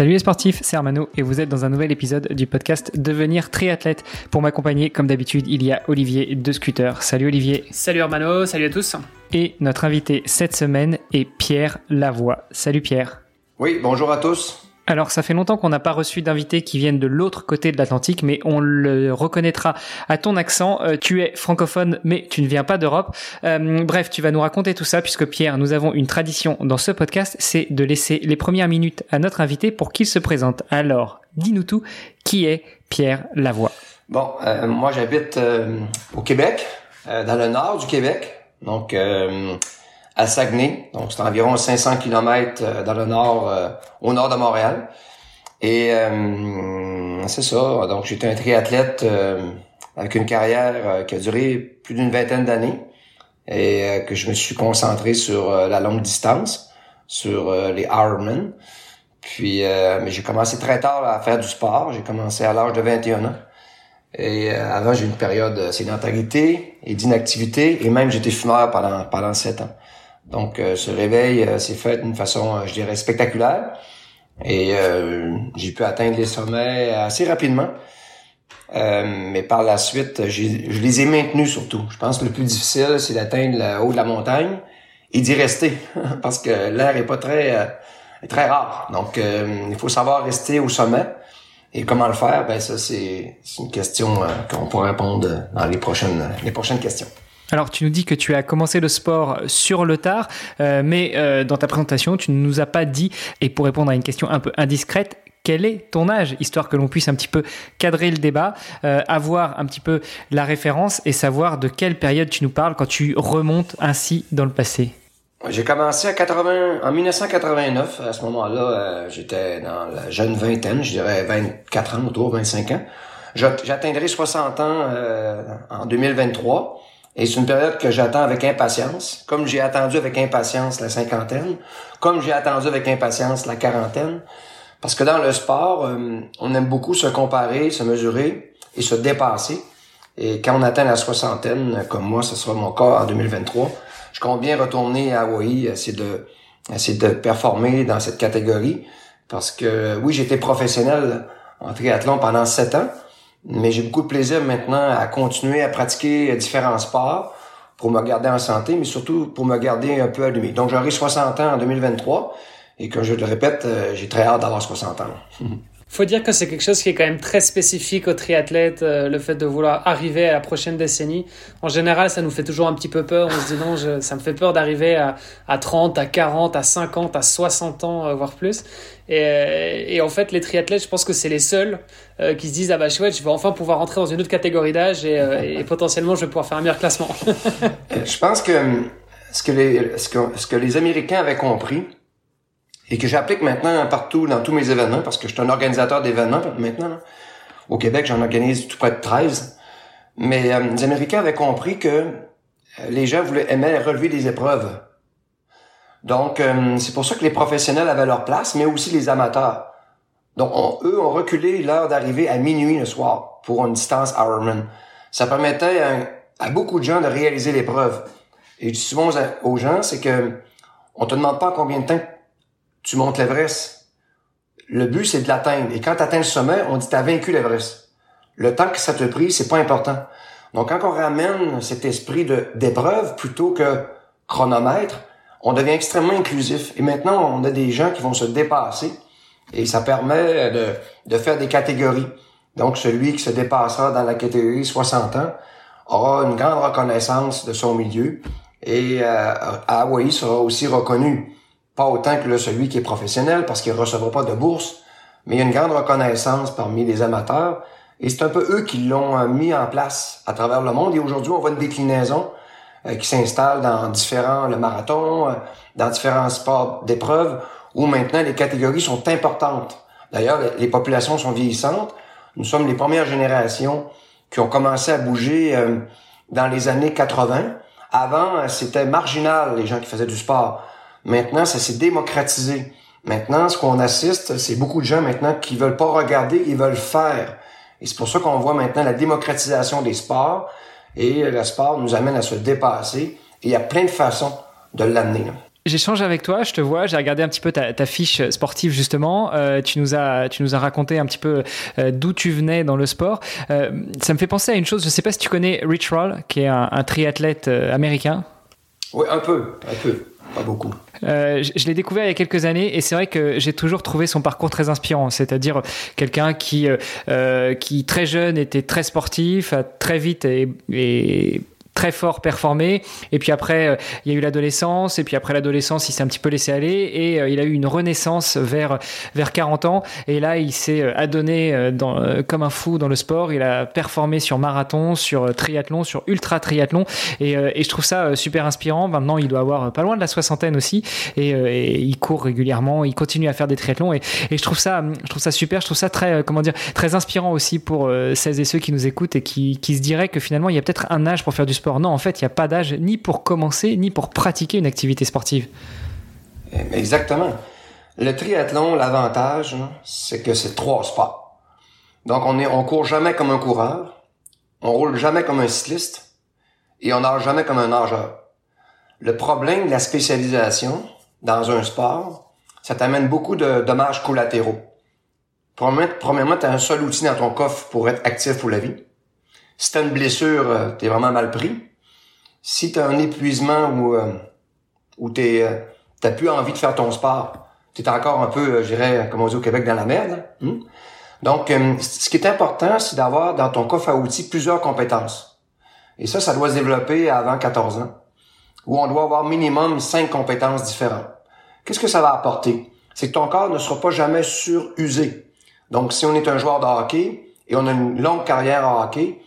Salut les sportifs, c'est Armano et vous êtes dans un nouvel épisode du podcast Devenir triathlète. Pour m'accompagner, comme d'habitude, il y a Olivier de Scooter. Salut Olivier. Salut Armano, salut à tous. Et notre invité cette semaine est Pierre Lavoie. Salut Pierre. Oui, bonjour à tous. Alors, ça fait longtemps qu'on n'a pas reçu d'invités qui viennent de l'autre côté de l'Atlantique, mais on le reconnaîtra à ton accent. Euh, tu es francophone, mais tu ne viens pas d'Europe. Euh, bref, tu vas nous raconter tout ça, puisque Pierre, nous avons une tradition dans ce podcast, c'est de laisser les premières minutes à notre invité pour qu'il se présente. Alors, dis-nous tout, qui est Pierre Lavoie? Bon, euh, moi j'habite au Québec, dans le nord du Québec, donc à Saguenay. Donc, c'est environ 500 km euh, dans le nord, euh, au nord de Montréal. Et euh, c'est ça. Donc, j'étais un triathlète avec une carrière qui a duré plus d'une vingtaine d'années et que je me suis concentré sur la longue distance, sur les Ironman. Puis, mais j'ai commencé très tard à faire du sport. J'ai commencé à l'âge de 21 ans. Et avant, j'ai eu une période de sédentarité et d'inactivité. Et même, j'étais fumeur pendant, pendant 7 ans. Donc, euh, ce réveil euh, s'est fait d'une façon, euh, je dirais, spectaculaire. Et j'ai pu atteindre les sommets assez rapidement. mais par la suite, je les ai maintenus surtout. Je pense que le plus difficile, c'est d'atteindre le haut de la montagne et d'y rester. parce que l'air est pas très très rare. Donc, il faut savoir rester au sommet. Et comment le faire? Ben ça, c'est une question qu'on pourra répondre dans les prochaines, les prochaines questions. Alors, tu nous dis que tu as commencé le sport sur le tard, euh, mais euh, dans ta présentation, tu ne nous as pas dit, et pour répondre à une question un peu indiscrète, quel est ton âge, histoire que l'on puisse un petit peu cadrer le débat, euh, avoir un petit peu la référence et savoir de quelle période tu nous parles quand tu remontes ainsi dans le passé. J'ai commencé à 80, en 1989. À ce moment-là, j'étais dans la jeune vingtaine, je dirais 24 ans, autour 25 ans. J'atteindrai 60 ans en 2023. Et c'est une période que j'attends avec impatience, comme j'ai attendu avec impatience la cinquantaine, comme j'ai attendu avec impatience la quarantaine. Parce que dans le sport, euh, on aime beaucoup se comparer, se mesurer et se dépasser. Et quand on atteint la soixantaine, comme moi, ce sera mon cas en 2023, je compte bien retourner à Hawaii, essayer de, essayer de performer dans cette catégorie. Parce que oui, j'étais professionnel en triathlon pendant sept ans, mais j'ai beaucoup de plaisir maintenant à continuer à pratiquer différents sports pour me garder en santé, mais surtout pour me garder un peu allumé. Donc j'aurai 60 ans en 2023 et comme je le répète, euh, j'ai très hâte d'avoir 60 ans. faut dire que c'est quelque chose qui est quand même très spécifique aux triathlètes, euh, le fait de vouloir arriver à la prochaine décennie. En général, ça nous fait toujours un petit peu peur. On se dit non, ça me fait peur d'arriver à, à 30, à 40, à 50, à 60 ans, euh, voire plus. Et, euh, et, en fait, les triathlètes, je pense que c'est les seuls qui se disent ah bah chouette, je vais enfin pouvoir rentrer dans une autre catégorie d'âge et, et, potentiellement je vais pouvoir faire un meilleur classement. je pense que ce que les ce que, ce que les Américains avaient compris, et que j'applique maintenant partout dans tous mes événements parce que je suis un organisateur d'événements maintenant. Au Québec, j'en organise tout près de 13. Mais euh, les Américains avaient compris que euh, les gens voulaient aimer relever des épreuves. Donc, euh, c'est pour ça que les professionnels avaient leur place, mais aussi les amateurs. Donc, eux ont reculé l'heure d'arriver à minuit le soir pour une distance Ironman. Ça permettait à, beaucoup de gens de réaliser l'épreuve. Et je dis souvent aux gens, c'est que on te demande pas combien de temps tu montes l'Everest. Le but, c'est de l'atteindre. Et quand tu atteins le sommet, on dit tu as vaincu l'Everest. Le temps que ça te prie, c'est pas important. Donc, quand on ramène cet esprit de d'épreuve plutôt que chronomètre, on devient extrêmement inclusif. Et maintenant, on a des gens qui vont se dépasser. Et ça permet de, de faire des catégories. Donc, celui qui se dépassera dans la catégorie 60 ans aura une grande reconnaissance de son milieu. Et euh, Hawaii sera aussi reconnu. Pas autant que celui qui est professionnel parce qu'il ne recevra pas de bourse, mais il y a une grande reconnaissance parmi les amateurs. Et c'est un peu eux qui l'ont euh, mis en place à travers le monde. Et aujourd'hui, on voit une déclinaison euh, qui s'installe dans différents, le marathon, euh, dans différents sports d'épreuve, où maintenant les catégories sont importantes. D'ailleurs, les populations sont vieillissantes. Nous sommes les premières générations qui ont commencé à bouger dans les années 80. Avant, c'était marginal, les gens qui faisaient du sport. Maintenant, ça s'est démocratisé. Maintenant, ce qu'on assiste, c'est beaucoup de gens maintenant qui veulent pas regarder, ils veulent faire. Et c'est pour ça qu'on voit maintenant la démocratisation des sports. Et le sport nous amène à se dépasser. Et il y a plein de façons de l'amener. J'échange avec toi, je te vois, j'ai regardé un petit peu ta, fiche sportive justement. Euh, tu nous as, tu nous as raconté un petit peu euh, d'où tu venais dans le sport. Euh, ça me fait penser à une chose. Je sais pas si tu connais Rich Roll, qui est un, un triathlète américain. Oui, un peu, un peu, pas beaucoup. Euh, je, l'ai découvert il y a quelques années et c'est vrai que j'ai toujours trouvé son parcours très inspirant. C'est-à-dire quelqu'un qui, euh, qui très jeune était très sportif, très vite et très fort performé. Et puis après, euh, il y a eu l'adolescence. Et puis après l'adolescence, il s'est un petit peu laissé aller. Et euh, il a eu une renaissance vers, vers 40 ans. Et là, il s'est euh, adonné comme un fou dans le sport. Il a performé sur marathon, sur triathlon, sur ultra triathlon. Et, je trouve ça super inspirant. Maintenant, il doit avoir pas loin de la soixantaine aussi. Et, il court régulièrement. Il continue à faire des triathlons. Et, et, je trouve ça, je trouve ça super. Je trouve ça très, comment dire, très inspirant aussi pour celles et ceux qui nous écoutent et qui, qui se diraient que finalement, il y a peut-être un âge pour faire du sport non, en fait, il n'y a pas d'âge ni pour commencer, ni pour pratiquer une activité sportive. Exactement. Le triathlon, l'avantage, c'est que c'est trois sports. Donc, on on court jamais comme un coureur, on roule jamais comme un cycliste, et on nage jamais comme un nageur. Le problème de la spécialisation dans un sport, ça t'amène beaucoup de dommages collatéraux. Premièrement, tu as un seul outil dans ton coffre pour être actif pour la vie. Si t'as une blessure, euh, t'es vraiment mal pris. Si t'as un épuisement ou euh, ou t'es euh, t'as plus envie de faire ton sport, t'es encore un peu, je dirais, comme on dit au Québec, dans la merde. Hein? Donc, ce qui est important, c'est d'avoir dans ton coffre à outils plusieurs compétences. Et ça, ça doit se développer avant 14 ans, où on doit avoir minimum cinq compétences différentes. Qu'est-ce que ça va apporter? C'est que ton corps ne sera pas jamais surusé. Donc, si on est un joueur de hockey et on a une longue carrière en hockey,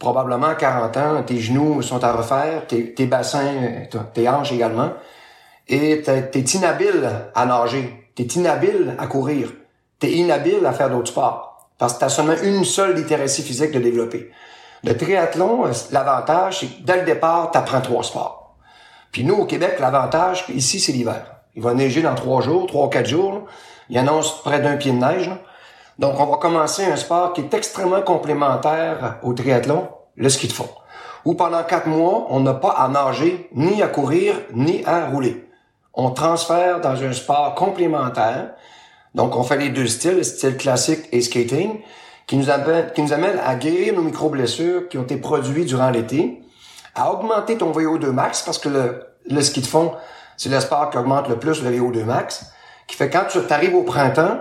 probablement à 40 ans, tes genoux sont à refaire, tes, bassins, tes hanches également, et t'es inhabile à nager, t'es inhabile à courir, t'es inhabile à faire d'autres sports, parce que t'as seulement une seule littératie physique de développer. Le triathlon, l'avantage, c'est que dès le départ, t'apprends trois sports. Puis nous, au Québec, l'avantage, ici, c'est l'hiver. Il va neiger dans trois jours, trois ou quatre jours. Il annonce près d'un pied de neige. Donc, on va commencer un sport qui est extrêmement complémentaire au triathlon, le ski de fond. Où pendant quatre mois, on n'a pas à nager, ni à courir, ni à rouler. On transfère dans un sport complémentaire. Donc, on fait les deux styles, style classique et skating, qui nous amène, qui nous amène à guérir nos micro-blessures qui ont été produites durant l'été, à augmenter ton VO2 max, parce que le, le ski de fond, c'est le sport qui augmente le plus le VO2 max, qui fait quand tu arrives au printemps,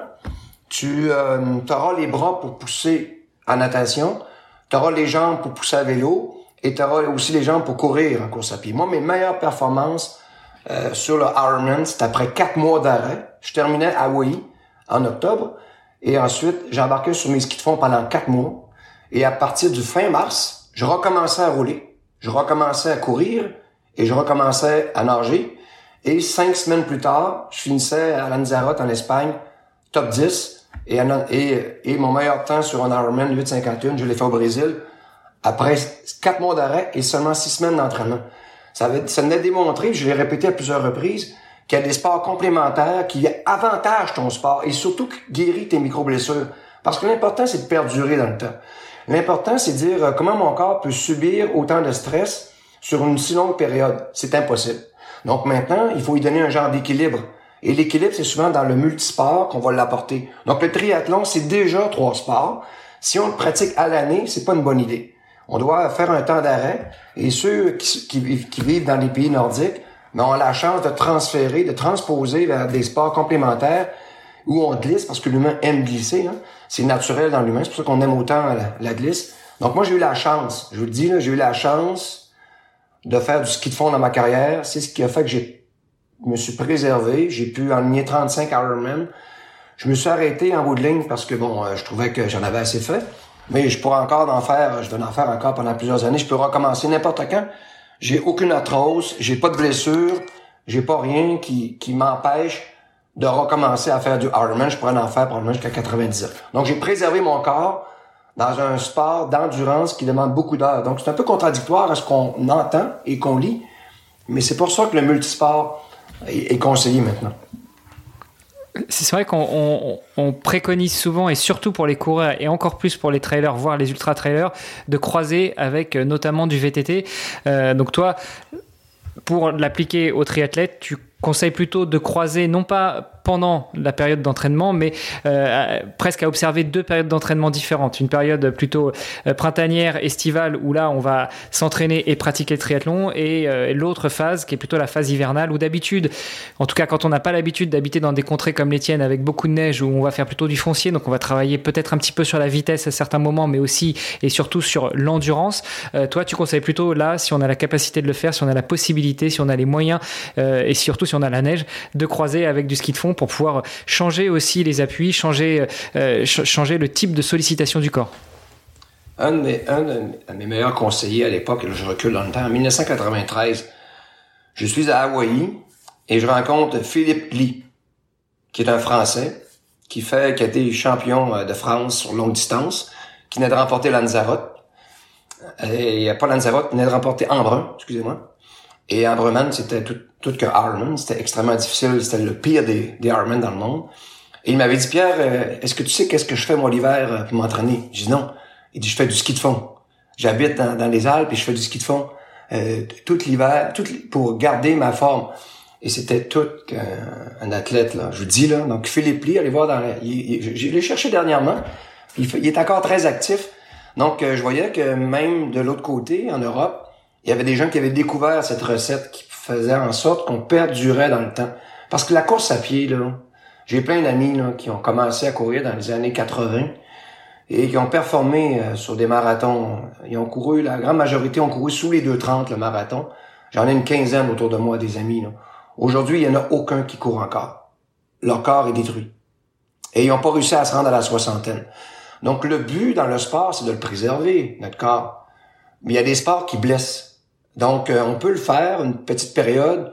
tu euh, auras les bras pour pousser en natation, tu auras les jambes pour pousser à vélo et tu auras aussi les jambes pour courir en course à pied. Moi, mes meilleures performances euh, sur le Ironman, c'est après quatre mois d'arrêt. Je terminais à Hawaii en octobre et ensuite j'embarquais sur mes skis de fond pendant quatre mois. Et à partir du fin mars, je recommençais à rouler, je recommençais à courir et je recommençais à nager. Et cinq semaines plus tard, je finissais à Lanzarote en Espagne, top 10 et, mon meilleur temps sur un Ironman 851, je l'ai fait au Brésil, après quatre mois d'arrêt et seulement six semaines d'entraînement. Ça, avait, ça je l'ai répété à plusieurs reprises, qu'il y a des sports complémentaires qui avantagent ton sport et surtout qui guérit tes micro-blessures. Parce que l'important, c'est de perdurer dans le temps. L'important, c'est de dire euh, comment mon corps peut subir autant de stress sur une si longue période. C'est impossible. Donc maintenant, il faut lui donner un genre d'équilibre. Et l'équilibre, c'est souvent dans le multisport qu'on va l'apporter. Donc le triathlon, c'est déjà trois sports. Si on le pratique à l'année, c'est pas une bonne idée. On doit faire un temps d'arrêt. Et ceux qui, vivent dans les pays nordiques mais ben, ont la chance de transférer, de transposer vers des sports complémentaires où on glisse, parce que l'humain aime glisser. Hein. C'est naturel dans l'humain, c'est pour ça qu'on aime autant la, glisse. Donc moi, j'ai eu la chance, je vous le dis, j'ai eu la chance de faire du ski de fond dans ma carrière. C'est ce qui a fait que j'ai me suis préservé. J'ai pu enligner 35 Ironman. Je me suis arrêté en bout de ligne parce que bon, euh, je trouvais que j'en avais assez fait. Mais je pourrais encore en faire, je vais en faire encore pendant plusieurs années. Je peux recommencer n'importe quand. J'ai aucune arthrose, j'ai pas de blessure, j'ai pas rien qui, qui m'empêche de recommencer à faire du Ironman. Je pourrais en faire probablement jusqu'à 90 ans. Donc j'ai préservé mon corps dans un sport d'endurance qui demande beaucoup d'heures. Donc, c'est un peu contradictoire à ce qu'on entend et qu'on lit, mais c'est pour ça que le multisport est, conseillé maintenant. C'est vrai qu'on préconise souvent, et surtout pour les coureurs, et encore plus pour les trailers, voire les ultra-trailers, de croiser avec euh, notamment du VTT. Euh, donc toi, pour l'appliquer au triathlète, tu conseilles plutôt de croiser non pas pendant la période d'entraînement, mais euh, presque à observer deux périodes d'entraînement différentes. Une période plutôt euh, printanière, estivale, où là on va s'entraîner et pratiquer le triathlon, et euh, l'autre phase qui est plutôt la phase hivernale, où d'habitude, en tout cas quand on n'a pas l'habitude d'habiter dans des contrées comme les tiennes avec beaucoup de neige, où on va faire plutôt du foncier, donc on va travailler peut-être un petit peu sur la vitesse à certains moments, mais aussi et surtout sur l'endurance. toi, tu conseilles plutôt là, si on a la capacité de le faire, si on a la possibilité, si on a les moyens, et surtout si on a la neige, de croiser avec du ski de fond pour pouvoir changer aussi les appuis, changer, euh, changer le type de sollicitation du corps un de, mes, meilleurs conseillers à l'époque, je recule dans le temps, en 1993, je suis à Hawaï et je rencontre Philippe Lee, qui est un Français, qui fait, qui a été champion euh, de France sur longue distance, qui venait de remporter Lanzarote. Et pas Lanzarote, il venait de remporter Embrun, excusez-moi. Et Ambreman, c'était tout, tout que Ironman. C'était extrêmement difficile. C'était le pire des, des Ironman dans le monde. Et il m'avait dit, Pierre, euh, est-ce que tu sais qu'est-ce que je fais moi l'hiver euh, pour m'entraîner? J'ai dit non. Il dit, je fais du ski de fond. J'habite dans, dans, les Alpes et je fais du ski de fond euh, tout l'hiver, tout pour garder ma forme. Et c'était tout un athlète, là. Je vous dis, là. Donc, Philippe Lee, allez voir dans la... J'ai l'ai cherché dernièrement. Il, il, est encore très actif. Donc, je voyais que même de l'autre côté, en Europe, il y avait des gens qui avaient découvert cette recette qui faisait en sorte qu'on perdurait dans le temps. Parce que la course à pied, là, j'ai plein d'amis qui ont commencé à courir dans les années 80 et qui ont performé euh, sur des marathons. Ils ont couru, la grande majorité ont couru sous les 2,30 le marathon. J'en ai une quinzaine autour de moi, des amis. Aujourd'hui, il n'y en a aucun qui court encore. Leur corps est détruit. Et ils n'ont pas réussi à se rendre à la soixantaine. Donc le but dans le sport, c'est de le préserver, notre corps. Mais il y a des sports qui blessent. Donc, euh, on peut le faire une petite période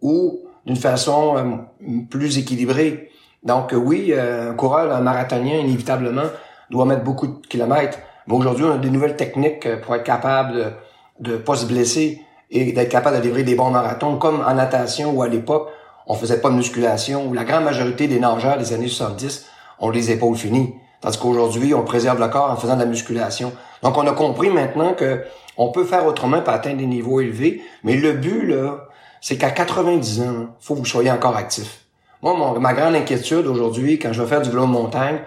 ou d'une façon euh, plus équilibrée. Donc, euh, oui, un coureur, un marathonien, inévitablement, doit mettre beaucoup de kilomètres. Mais aujourd'hui, on a des nouvelles techniques pour être capable de ne pas se blesser et d'être capable de livrer des bons marathons, comme en natation où à l'époque, on faisait pas de musculation, où la grande majorité des nageurs des années 70 ont les épaules finies. Tandis qu'aujourd'hui, on préserve le corps en faisant de la musculation. Donc, on a compris maintenant que on peut faire autrement pour atteindre des niveaux élevés, mais le but, là, c'est qu'à 90 ans, faut que vous soyez encore actif. Moi, ma grande inquiétude aujourd'hui, quand je vais faire du vélo de montagne,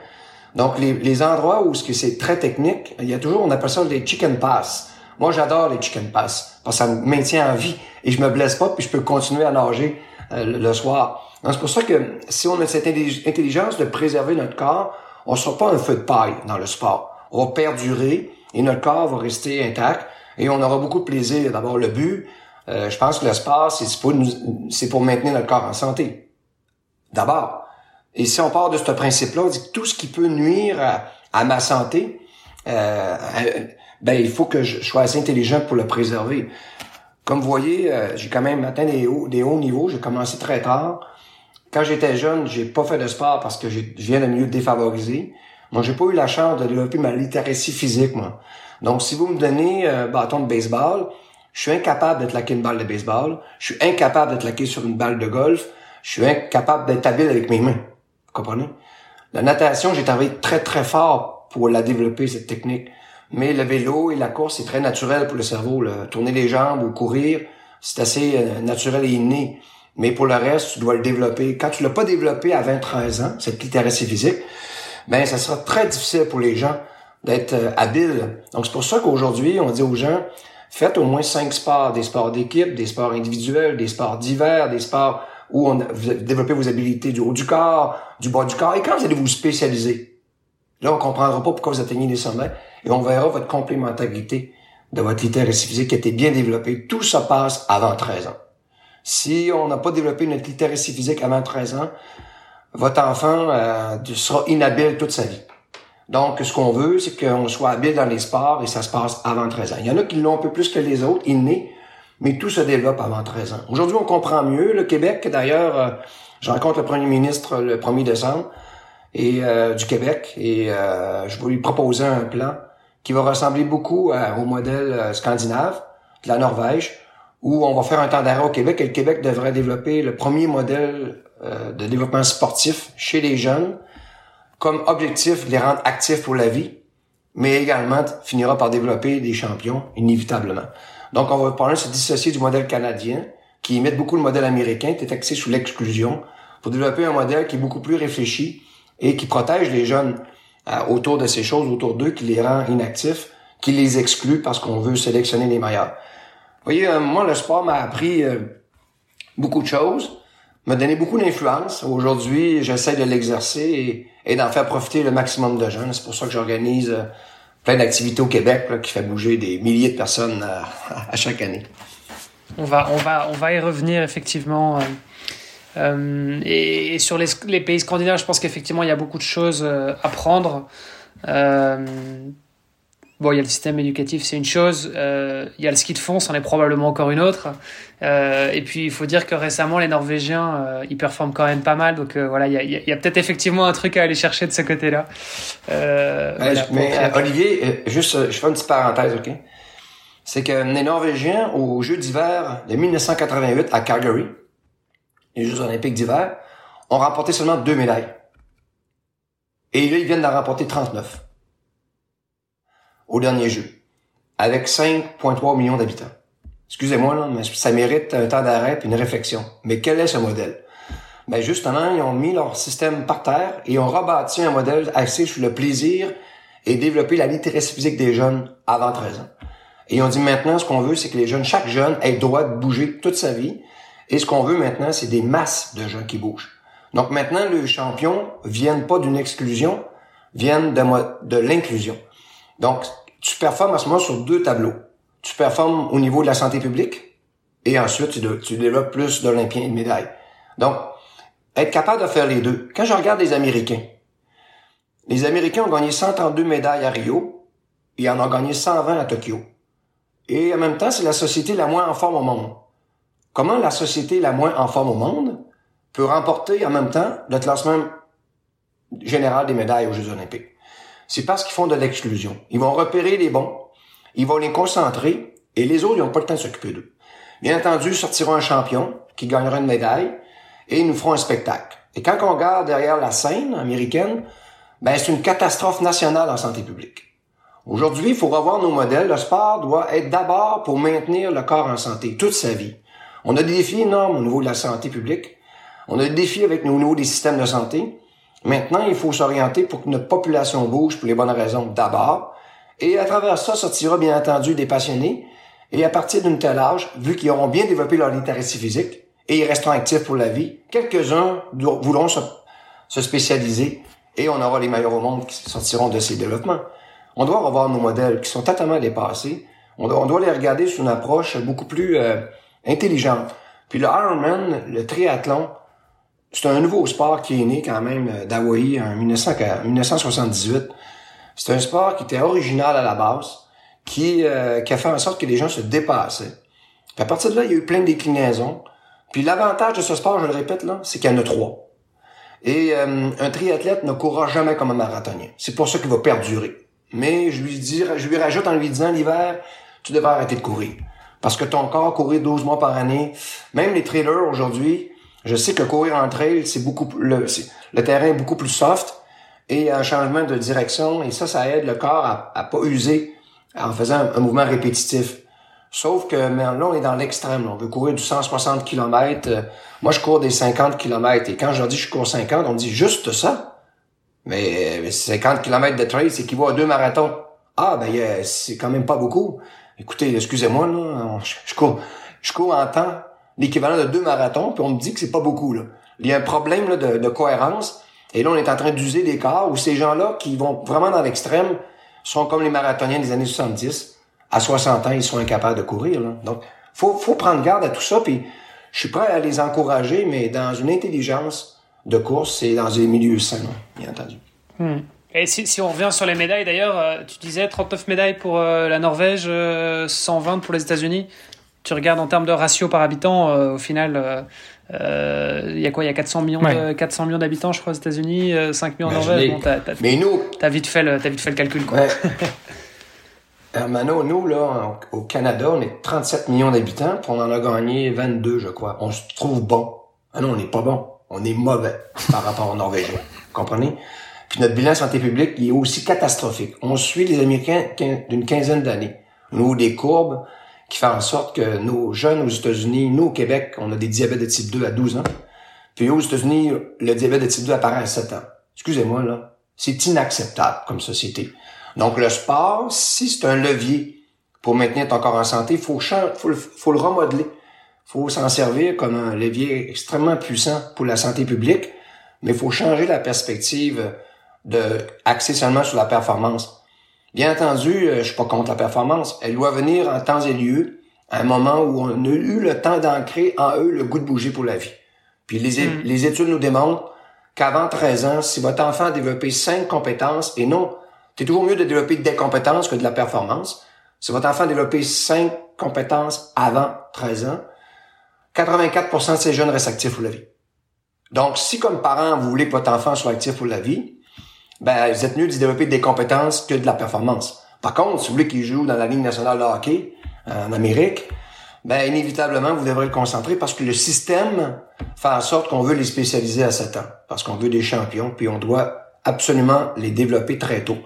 donc les, endroits où c'est très technique, il y a toujours, on appelle ça des chicken pass. Moi, j'adore les chicken pass parce que ça me maintient en vie et je me blesse pas puis je peux continuer à nager euh, le soir. C'est pour ça que si on a cette intelligence de préserver notre corps, on sera pas un feu de paille dans le sport. On va perdurer et notre corps va rester intact et on aura beaucoup de plaisir. D'abord, le but, euh, je pense que le sport, c'est pour, c'est pour maintenir notre corps en santé. D'abord. Et si on part de ce principe-là, on dit que tout ce qui peut nuire à, ma santé, euh, ben il faut que je, sois intelligent pour le préserver. Comme vous voyez, euh, j'ai quand même atteint des hauts niveaux. J'ai commencé très tard. Quand j'étais jeune, j'ai pas fait de sport parce que je viens de milieu défavorisé. Moi, j'ai pas eu la chance de développer ma littératie physique, moi. Donc, si vous me donnez un bâton de baseball, je suis incapable d'être laqué une balle de baseball, je suis incapable d'être laqué sur une balle de golf, je suis incapable d'être habile avec mes mains. Vous comprenez? La natation, j'ai travaillé très, très fort pour la développer, cette technique. Mais le vélo et la course, c'est très naturel pour le cerveau. Tourner les jambes ou courir, c'est assez euh, naturel et inné. Mais pour le reste, tu dois le développer. Quand tu l'as pas développé à 20-13 ans, cette littératie physique, ben ça sera très difficile pour les gens d'être euh, habile. Donc c'est pour ça qu'aujourd'hui, on dit aux gens, faites au moins cinq sports, des sports d'équipe, des sports individuels, des sports divers, des sports où on, vous développez vos habilités du haut du corps, du bas du corps, et quand vous allez vous spécialiser, là, on comprendra pas pourquoi vous atteignez les sommets, et on verra votre complémentarité de votre littératie physique qui a été bien développée. Tout ça passe avant 13 ans. Si on n'a pas développé notre littératie physique avant 13 ans, votre enfant euh, sera inhabile toute sa vie. Donc, ce qu'on veut, c'est qu'on soit habile dans les sports et ça se passe avant 13 ans. Il y en a qui l'ont un peu plus que les autres, innés, mais tout se développe avant 13 ans. Aujourd'hui, on comprend mieux. Le Québec, d'ailleurs, euh, je rencontre le premier ministre le 1er décembre et du Québec. Et je vais lui proposer un plan qui va ressembler beaucoup au modèle scandinave de la Norvège, où on va faire un temps d'arrêt au Québec et le Québec devrait développer le premier modèle de développement sportif chez les jeunes, comme objectif de les rendre actifs pour la vie, mais également finira par développer des champions, inévitablement. Donc, on va parler de se dissocier du modèle canadien, qui imite beaucoup le modèle américain, qui est axé sur l'exclusion, pour développer un modèle qui est beaucoup plus réfléchi et qui protège les jeunes euh, autour de ces choses, autour d'eux, qui les rend inactifs, qui les exclut parce qu'on veut sélectionner les meilleurs. Vous voyez, euh, moi, le sport m'a appris euh, beaucoup de choses, m'a donné beaucoup d'influence. Aujourd'hui, j'essaie de l'exercer et, d'en faire profiter le maximum de jeunes. C'est pour ça que j'organise plein d'activités au Québec qui fait bouger des milliers de personnes à chaque année. On va, on va, on va y revenir effectivement. Euh, euh, et, sur les, les, pays scandinaves, je pense qu'effectivement, il y a beaucoup de choses euh, à prendre. Bon, il y a le système éducatif, c'est une chose. il y a le ski de fond, c'en est probablement encore une autre. et puis, il faut dire que récemment, les Norvégiens, ils performent quand même pas mal. Donc voilà, il y a, y a peut-être effectivement un truc à aller chercher de ce côté-là. mais Olivier, juste, je fais une petite parenthèse, ok? C'est que les Norvégiens, aux Jeux d'hiver de 1988 à Calgary, les Jeux olympiques d'hiver, ont remporté seulement deux médailles. Et là, ils viennent d'en remporter 39 au dernier jeu, avec 5,3 millions d'habitants. Excusez-moi, mais ça mérite un temps d'arrêt et une réflexion. Mais quel est ce modèle? Ben justement, ils ont mis leur système par terre et ont rebâti un modèle axé sur le plaisir et développer la littératie physique des jeunes avant 13 ans. Et on dit maintenant, ce qu'on veut, c'est que les jeunes, chaque jeune ait le droit de bouger toute sa vie. Et ce qu'on veut maintenant, c'est des masses de jeunes qui bougent. Donc maintenant, les champions viennent pas d'une exclusion, viennent de l'inclusion. Donc, tu performes à ce moment sur deux tableaux. Tu performes au niveau de la santé publique et ensuite tu, tu développes plus d'Olympiens et de médailles. Donc, être capable de faire les deux. Quand je regarde les Américains, les Américains ont gagné 132 médailles à Rio et en ont gagné 120 à Tokyo. Et en même temps, c'est la société la moins en forme au monde. Comment la société la moins en forme au monde peut remporter en même temps le classement général des médailles aux Jeux olympiques? C'est parce qu'ils font de l'exclusion. Ils vont repérer les bons, ils vont les concentrer, et les autres, ils n'ont pas le temps de s'occuper d'eux. Bien entendu, sortiront un champion qui gagnera une médaille, et ils nous feront un spectacle. Et quand on regarde derrière la scène américaine, ben, c'est une catastrophe nationale en santé publique. Aujourd'hui, il faut revoir nos modèles. Le sport doit être d'abord pour maintenir le corps en santé toute sa vie. On a des défis énormes au niveau de la santé publique. On a des défis avec nous au des systèmes de santé. Maintenant, il faut s'orienter pour que notre population bouge pour les bonnes raisons d'abord. Et à travers ça, sortira bien entendu des passionnés. Et à partir d'un tel âge, vu qu'ils auront bien développé leur littératie physique et ils resteront actifs pour la vie, quelques-uns voudront se, se spécialiser et on aura les meilleurs au monde qui sortiront de ces développements. On doit revoir nos modèles qui sont totalement dépassés. On doit, les regarder sur une approche beaucoup plus euh, intelligente. Puis le Ironman, le triathlon, c'est un nouveau sport qui est né quand même euh, d'Hawaï en 1978. C'est un sport qui était original à la base, qui, euh, qui a fait en sorte que les gens se dépassaient. Puis à partir de là, il y a eu plein de déclinaisons. Puis l'avantage de ce sport, je le répète là, c'est qu'il y en a trois. Et un triathlète ne courra jamais comme un marathonien. C'est pour ça qu'il va perdurer. Mais je lui dis, je lui rajoute en lui disant l'hiver, tu devrais arrêter de courir. Parce que ton corps courir 12 mois par année, même les trailers aujourd'hui, je sais que courir en trail, c'est beaucoup le, le terrain est beaucoup plus soft et un changement de direction et ça, ça aide le corps à, à pas user en faisant un, mouvement répétitif. Sauf que mais là, on est dans l'extrême. On veut courir du 160 km. Moi, je cours des 50 km. Et quand je dis je cours 50, on me dit juste ça. Mais 50 km de trail, c'est équivaut à deux marathons. Ah, ben c'est quand même pas beaucoup. Écoutez, excusez-moi, là, je, cours, je cours en temps l'équivalent de deux marathons, puis on me dit que c'est pas beaucoup. Là. Il y a un problème là, de, cohérence. Et là, on est en train d'user des corps où ces gens-là qui vont vraiment dans l'extrême sont comme les marathoniens des années 70. À 60 ans, ils sont incapables de courir. Là. Donc, faut, faut prendre garde à tout ça. Puis, je suis prêt à les encourager, mais dans une intelligence de course, c'est dans des milieux sains, bien entendu. Hmm. Et si, si, on revient sur les médailles, d'ailleurs, euh, tu disais 39 médailles pour euh, la Norvège, 120 euh, pour les États-Unis. Tu regardes en termes de ratio par habitant, au final, il y a quoi Il y a 400 millions, de, 400 millions d'habitants, je crois, aux États-Unis, 5 millions en Norvège. Bon, mais nous, t'as vite fait le, as vite fait le calcul, quoi. Hermano, nous, là, au Canada, on est 37 millions d'habitants, puis on en a gagné 22, je crois. On se trouve bon. Ah non, on n'est pas bon. On est mauvais par rapport aux Norvégiens. Vous comprenez? Puis notre bilan santé publique, il est aussi catastrophique. On suit les Américains d'une quinzaine d'années. Nous, des courbes qui font en sorte que nos jeunes aux États-Unis, nous au Québec, on a des diabètes de type 2 à 12 ans. Puis aux États-Unis, le diabète de type 2 apparaît à 7 ans. Excusez-moi, là. C'est inacceptable comme société. Donc le sport, si c'est un levier pour maintenir ton corps en santé, faut faut, faut le remodeler. Faut s'en servir comme un levier extrêmement puissant pour la santé publique, mais il faut changer la perspective de axer seulement sur la performance. Bien entendu, euh, je suis pas contre la performance. Elle doit venir en temps et lieu, à un moment où on a eu le temps d'ancrer en eux le goût de bouger pour la vie. Puis les, mm. les études nous démontrent qu'avant 13 ans, si votre enfant a développé cinq compétences, et non, c'est toujours mieux de développer des compétences que de la performance. Si votre enfant a développé cinq compétences avant 13 ans, 84% de ces jeunes restent actifs pour la vie. Donc, si comme parent, vous voulez que votre enfant soit actif pour la vie, ben, vous êtes mieux de développer des compétences que de la performance. Par contre, voulez qu'il joue dans la Ligue nationale de hockey en Amérique, ben, inévitablement, vous devrez le concentrer parce que le système fait en sorte qu'on veut les spécialiser à 7 ans. Parce qu'on veut des champions, puis on doit absolument les développer très tôt.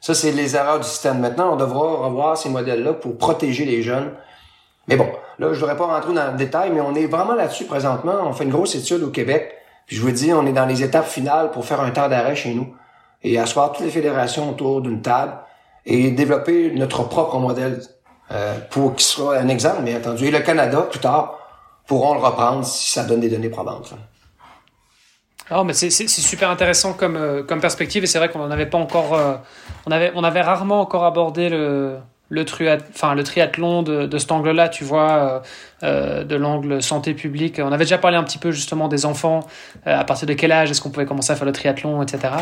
Ça, c'est les erreurs du système. Maintenant, on devra revoir ces modèles-là pour protéger les jeunes. Mais bon, là, je ne voudrais pas rentrer dans le détail, mais on est vraiment là-dessus présentement. On fait une grosse étude au Québec. Puis je vous dis, on est dans les étapes finales pour faire un temps d'arrêt chez nous et asseoir toutes les fédérations autour d'une table et développer notre propre modèle euh, pour qu'il soit un exemple, bien entendu. Et le Canada, plus tard, pourront le reprendre si ça donne des données probantes. Oh, mais c'est super intéressant comme, euh, comme perspective et c'est vrai qu'on n'en avait pas encore. Euh, on, avait, on avait rarement encore abordé le, le, enfin, le triathlon de, cet angle-là, tu vois, euh, de l'angle santé publique. On avait déjà parlé un petit peu justement des enfants, à partir de quel âge est-ce qu'on pouvait commencer à faire le triathlon, etc.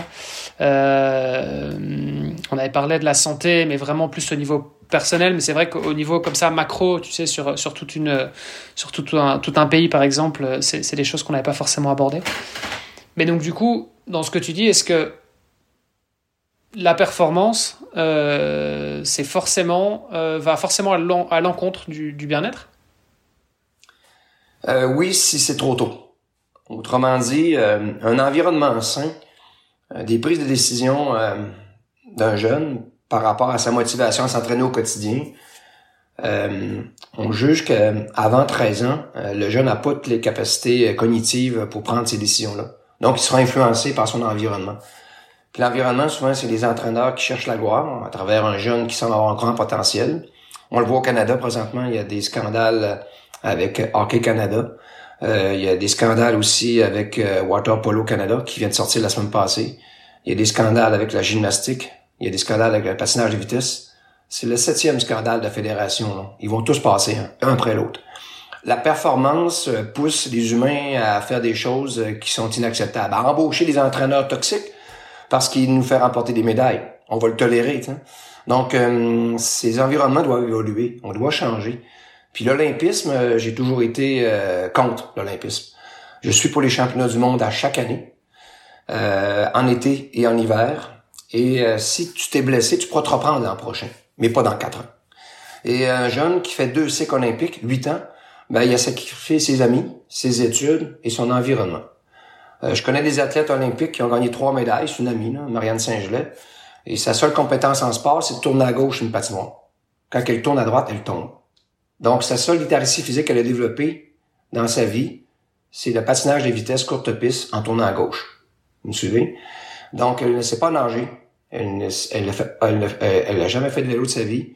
on avait parlé de la santé, mais vraiment plus au niveau personnel, mais c'est vrai qu'au niveau comme ça macro, tu sais, sur, sur, toute une, sur un, tout un pays par exemple, c'est des choses qu'on n'avait pas forcément abordées. Mais donc du coup, dans ce que tu dis, est-ce que la performance, euh, forcément euh, va forcément à l'encontre du, bien-être? Euh, Oui, si c'est trop tôt. Autrement dit, un environnement sain, des prises de décision d'un jeune par rapport à sa motivation à s'entraîner au quotidien. on juge qu'avant 13 ans, le jeune n'a pas toutes les capacités cognitives pour prendre ces décisions-là. Donc, il sera influencé par son environnement. Puis l'environnement, souvent, c'est les entraîneurs qui cherchent la gloire à travers un jeune qui semble avoir un grand potentiel. On le voit au Canada présentement, il y a des scandales avec Hockey Canada. Euh, il y a des scandales aussi avec euh, Water Polo Canada qui vient de sortir la semaine passée. Il y a des scandales avec la gymnastique. Il y a des scandales avec le patinage de vitesse. C'est le septième scandale de la fédération. Ils vont tous passer, hein, un après l'autre la performance euh, pousse les humains à faire des choses euh, qui sont inacceptables, à embaucher des entraîneurs toxiques parce qu'ils nous font remporter des médailles. On va le tolérer. Donc, euh, ces environnements doivent évoluer. On doit changer. Puis l'olympisme, j'ai toujours été contre l'olympisme. Je suis pour les championnats du monde à chaque année, en été et en hiver. Et si tu t'es blessé, tu pourras te reprendre l'an prochain, mais pas dans quatre ans. Et un jeune qui fait deux cycles olympiques, huit ans, ben, il a sacrifié ses amis, ses études et son environnement. Euh, je connais des athlètes olympiques qui ont gagné trois médailles. C'est une amie, Marianne Saint-Gelais. Et sa seule compétence en sport, c'est de tourner à gauche une patinoire. Quand elle tourne à droite, elle tombe. Donc, sa seule littératie physique qu'elle a développée dans sa vie, c'est le patinage de vitesse courte piste en tournant à gauche. Vous me suivez? Donc, elle ne sait pas nager. Elle n'a elle, jamais fait de vélo de sa vie.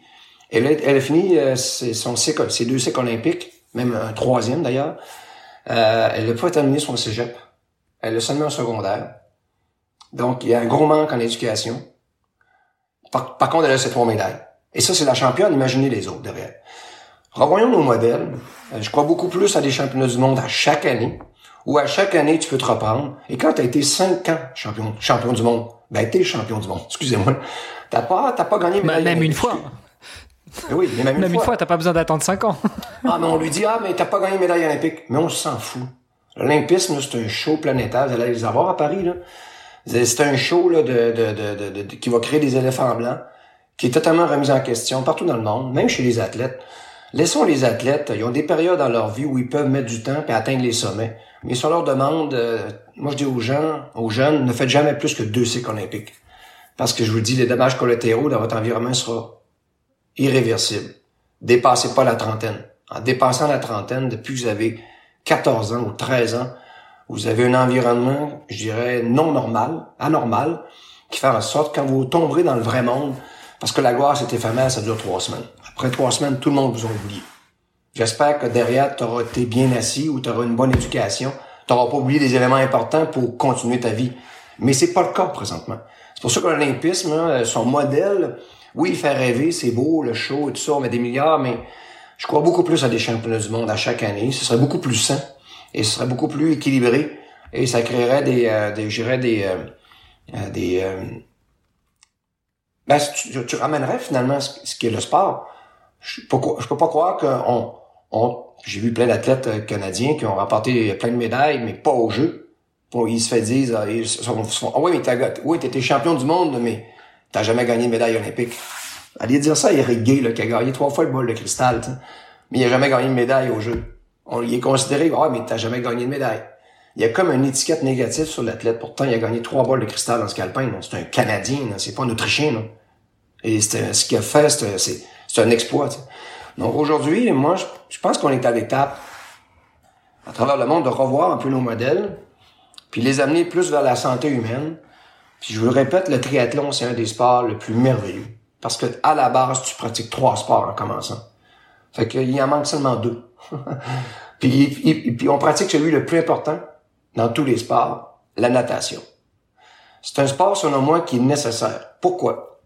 Elle a, elle a fini euh, son cycle, ses deux cycles olympiques même un troisième d'ailleurs. Euh, elle n'a pas terminé son cégep. Elle a seulement un secondaire. Donc, il y a un gros manque en éducation. Par, contre, elle a ses trois médailles. Et ça, c'est la championne. Imaginez les autres derrière. Revoyons nos modèles. Euh, je crois beaucoup plus à des championnats du monde à chaque année, où à chaque année, tu peux te reprendre. Et quand tu as été cinq ans champion, champion du monde, ben, t'es champion du monde. Excusez-moi. T'as pas, t'as pas gagné. même une fois. oui, mais même, Même une fois, t'as pas besoin d'attendre 5 ans. Ah, mais on lui dit, ah, mais t'as pas gagné une médaille olympique. Mais on s'en fout. L'olympisme, c'est un show planétaire. Vous allez les avoir à Paris, là. C'est un show, là, de, de, de- de- qui va créer des éléphants blancs, qui est totalement remis en question partout dans le monde, même chez les athlètes. Laissons les athlètes, ils ont des périodes dans leur vie où ils peuvent mettre du temps et atteindre les sommets. Mais si on leur demande, euh, moi je dis aux gens, aux jeunes, ne faites jamais plus que deux cycles olympiques. Parce que je vous dis, les dommages collatéraux dans votre environnement sera irréversible. Dépassez pas la trentaine. En dépassant la trentaine, depuis que vous avez 14 ans ou 13 ans, vous avez un environnement, je dirais, non normal, anormal, qui fait en sorte que quand vous tomberez dans le vrai monde, parce que la gloire, c'est éphémère, ça dure trois semaines. Après trois semaines, tout le monde vous a oublié. J'espère que derrière, tu auras été bien assis ou tu auras une bonne éducation. Tu n'auras pas oublié des éléments importants pour continuer ta vie. Mais c'est pas le cas présentement. C'est pour ça que l'Olympisme, hein, son modèle, oui, il fait rêver, c'est beau, le show et tout ça, on met des milliards, mais je crois beaucoup plus à des championnats du monde à chaque année. Ce serait beaucoup plus sain et ce serait beaucoup plus équilibré et ça créerait des, euh, des des, euh, euh, des, euh, ben, tu, ramènerais finalement ce, qui est le sport. Je peux, peux pas croire qu'on, on, j'ai vu plein d'athlètes euh, canadiens qui ont remporté plein de médailles, mais pas au jeu. Ils se fait dire, ils sont- ah oui, mais t'as, oui, t'étais champion du monde, mais t'as jamais gagné de médaille olympique. Allez dire ça à Eric Gay, là, qui a gagné trois fois le bol de cristal, mais il a jamais gagné de médaille au jeu. On il est considéré, ah, mais t'as jamais gagné de médaille. Il y a comme une étiquette négative sur l'athlète. Pourtant, il a gagné trois bols de cristal en ski alpin. C'est un Canadien, c'est pas un Autrichien. Là. Et ce qu'il a fait, c'est un exploit. Donc aujourd'hui, moi, je, je pense qu'on est à l'étape, à travers le monde, de revoir un peu nos modèles, puis les amener plus vers la santé humaine. Puis je vous le répète, le triathlon, c'est un des sports le plus merveilleux. Parce que à la base, tu pratiques trois sports en commençant. Fait qu'il en manque seulement deux. puis, on pratique celui le plus important dans tous les sports, la natation. C'est un sport, selon moi, qui est nécessaire. Pourquoi?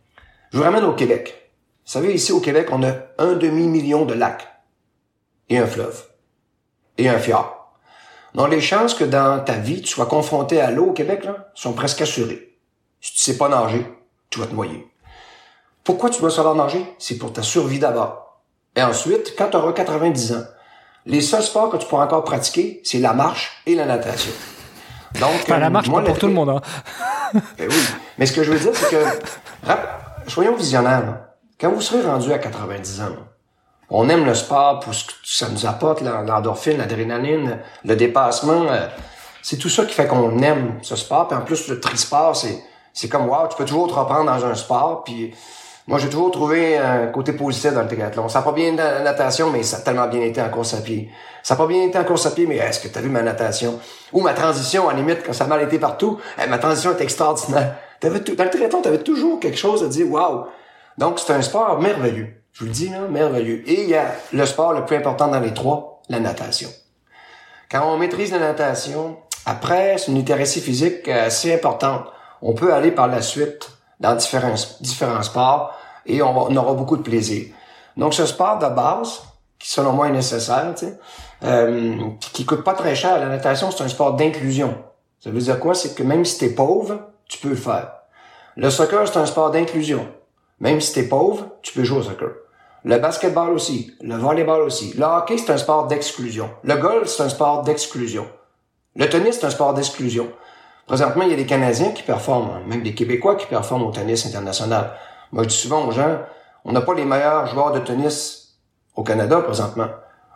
Je vous ramène au Québec. Vous savez, ici au Québec, on a un demi-million de lacs et un fleuve et un fjord. Donc, les chances que dans ta vie, tu sois confronté à l'eau au Québec, là, sont presque assurées. Si tu sais pas nager, tu vas te noyer. Pourquoi tu dois savoir nager? C'est pour ta survie d'abord. Et ensuite, quand tu auras 90 ans, les seuls sports que tu pourras encore pratiquer, c'est la marche et la natation. Donc, la euh, marche, moi, pas pour tout le monde. Hein. ben oui. Mais ce que je veux dire, c'est que, rap- soyons visionnaires. là. Quand vous serez rendu à 90 ans, là, on aime le sport pour ce que ça nous apporte, l'endorphine, l'adrénaline, le dépassement. euh, c'est tout ça qui fait qu'on aime ce sport. Puis en plus, le trisport, c'est, c'est comme, wow, tu peux toujours te reprendre dans un sport. Puis moi, j'ai toujours trouvé un côté positif dans le triathlon. Ça n'a pas bien été en natation, mais ça a tellement bien été en course à pied. Ça n'a pas bien été en course à pied, mais est-ce que tu as vu ma natation? Ou ma transition, la limite, quand ça a mal été partout, eh, ma transition est extraordinaire. T'avais tout, dans le triathlon, tu avais toujours quelque chose à dire, wow. Donc, c'est un sport merveilleux. Je vous le dis, là, merveilleux. Et il y a le sport le plus important dans les trois, la natation. Quand on maîtrise la natation, après, c'est une littératie physique euh, assez importante. On peut aller par la suite dans différents, différents sports et on, va- on aura beaucoup de plaisir. Donc, ce sport de base, qui selon moi est nécessaire, tu sais, euh, qui coûte pas très cher, la natation, c'est un sport d'inclusion. Ça veut dire quoi? C'est que même si t'es pauvre, tu peux le faire. Le soccer, c'est un sport d'inclusion. Même si t'es pauvre, tu peux jouer au soccer. Le basketball aussi. Le volleyball aussi. Le hockey, c'est un sport d'exclusion. Le golf, c'est un sport d'exclusion. Le tennis, c'est un sport d'exclusion. Présentement, il y a des Canadiens qui performent, même des Québécois qui performent au tennis international. Moi, je dis souvent aux gens, on n'a pas les meilleurs joueurs de tennis au Canada présentement.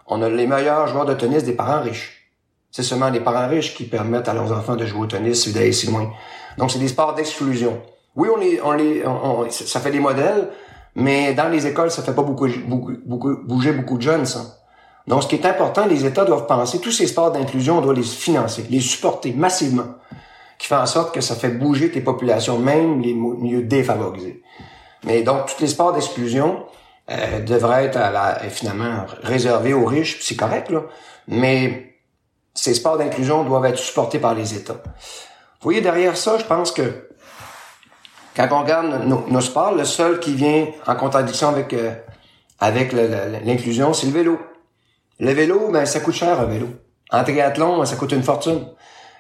On a les meilleurs joueurs de tennis des parents riches. C'est seulement les parents riches qui permettent à leurs enfants de jouer au tennis et d'aller si loin. Donc, c'est des sports d'exclusion. Oui, on les, on les, on- ça fait des modèles, mais dans les écoles, ça fait pas beaucoup, beaucoup, beaucoup- bouger beaucoup de jeunes, ça. Donc, ce qui est important, les États doivent penser, tous ces sports d'inclusion, on doit les financer, les supporter massivement, qui fait en sorte que ça fait bouger tes populations, même les milieux défavorisés. Mais donc, tous les sports d'exclusion euh, devraient être à la, finalement réservés aux riches, c'est correct, là. Mais ces sports d'inclusion doivent être supportés par les États. Vous voyez, derrière ça, je pense que quand on regarde nos, sports, le seul qui vient en contradiction avec euh, avec l'inclusion, c'est le vélo. Le vélo, ben ça coûte cher un vélo. En triathlon, ça coûte une fortune.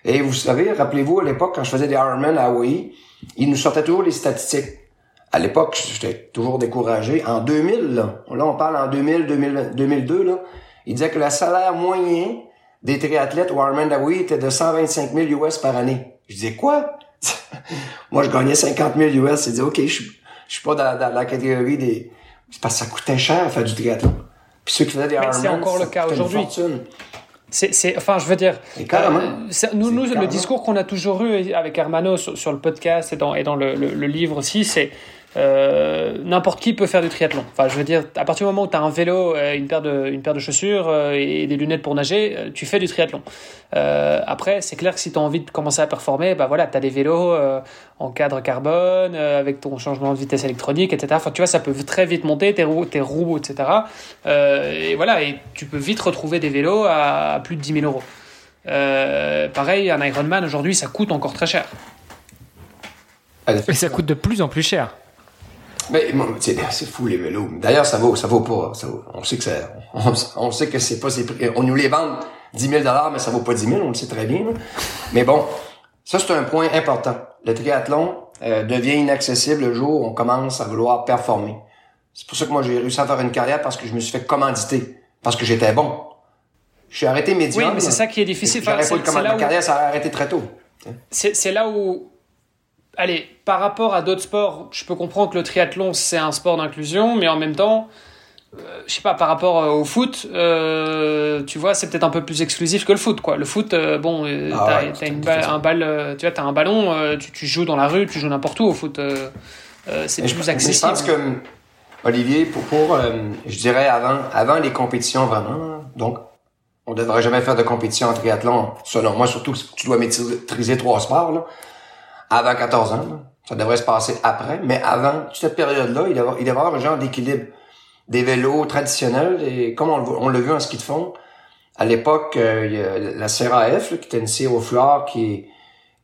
Et vous savez, rappelez-vous à l'époque quand je faisais des Ironman à Hawaii, ils nous sortaient toujours les statistiques. à l'époque, j'étais toujours découragé. En 2000, là, là on parle en 2000, 2002, là, il disait que le salaire moyen des triathlètes au Ironman était de 125 000 US par année. Je disais, quoi? Moi, je gagnais 50 000 US. Il dit, OK, je, je suis pas dans, dans, la catégorie des... C'est parce que ça coûtait cher à faire du triathlon. Puis ceux qui faisaient des Ironman, c'est encore le cas aujourd'hui. C'est, enfin, je veux dire, euh, nous, nous le discours qu'on a toujours eu avec Hermano sur, le podcast et dans, et dans le, le livre aussi, c'est euh, n'importe qui peut faire du triathlon. Enfin, je veux dire, à partir du moment où tu as un vélo, euh, une paire de, une paire de chaussures euh, et des lunettes pour nager, tu fais du triathlon. après, c'est clair que si tu as envie de commencer à performer, bah voilà, tu as des vélos en cadre carbone, avec ton changement de vitesse électronique, etc. Enfin, tu vois, ça peut très vite monter, tes roues, tes roues etc. et voilà, et tu peux vite retrouver des vélos à, plus de 10 000 euros. pareil, un Ironman aujourd'hui, ça coûte encore très cher. Et ça coûte de plus en plus cher. Mais c'est fou les vélos. D'ailleurs, ça vaut, ça vaut pas. Ça vaut, on sait que ça, on, sait que c'est pas ces On nous les vend 10 000 mais ça vaut pas 10 000, on le sait très bien. Mais bon, ça c'est un point important. Le triathlon euh, devient inaccessible le jour où on commence à vouloir performer. C'est pour ça que moi j'ai réussi à faire une carrière parce que je me suis fait commanditer, parce que j'étais bon. Je suis arrêté médium. Oui, mais c'est ça qui est difficile. Enfin, pas carrière, ça a arrêté très tôt. C'est là où allez, par rapport à d'autres sports, je peux comprendre que le triathlon, c'est un sport d'inclusion, mais en même temps, euh, je sais pas, par rapport euh, au foot, euh, tu vois, c'est peut-être un peu plus exclusif que le foot, quoi. Le foot, bon, ah t'as, une un balle, tu vois, t'as un ballon, tu, joues dans la rue, tu joues n'importe où au foot. c'est plus accessible. Je pense que, Olivier, pour, pour je dirais avant, avant les compétitions vraiment, donc, on devrait jamais faire de compétition en triathlon, selon moi, surtout si tu dois maîtriser trois sports, là avant 14 ans. Ça devrait se passer après. Mais avant cette période-là, il, devait y avoir un genre d'équilibre. Des vélos traditionnels, et comme on, l'a vu en ski de fond, à l'époque, euh, la CRAF, qui était une cire au fleurs qui,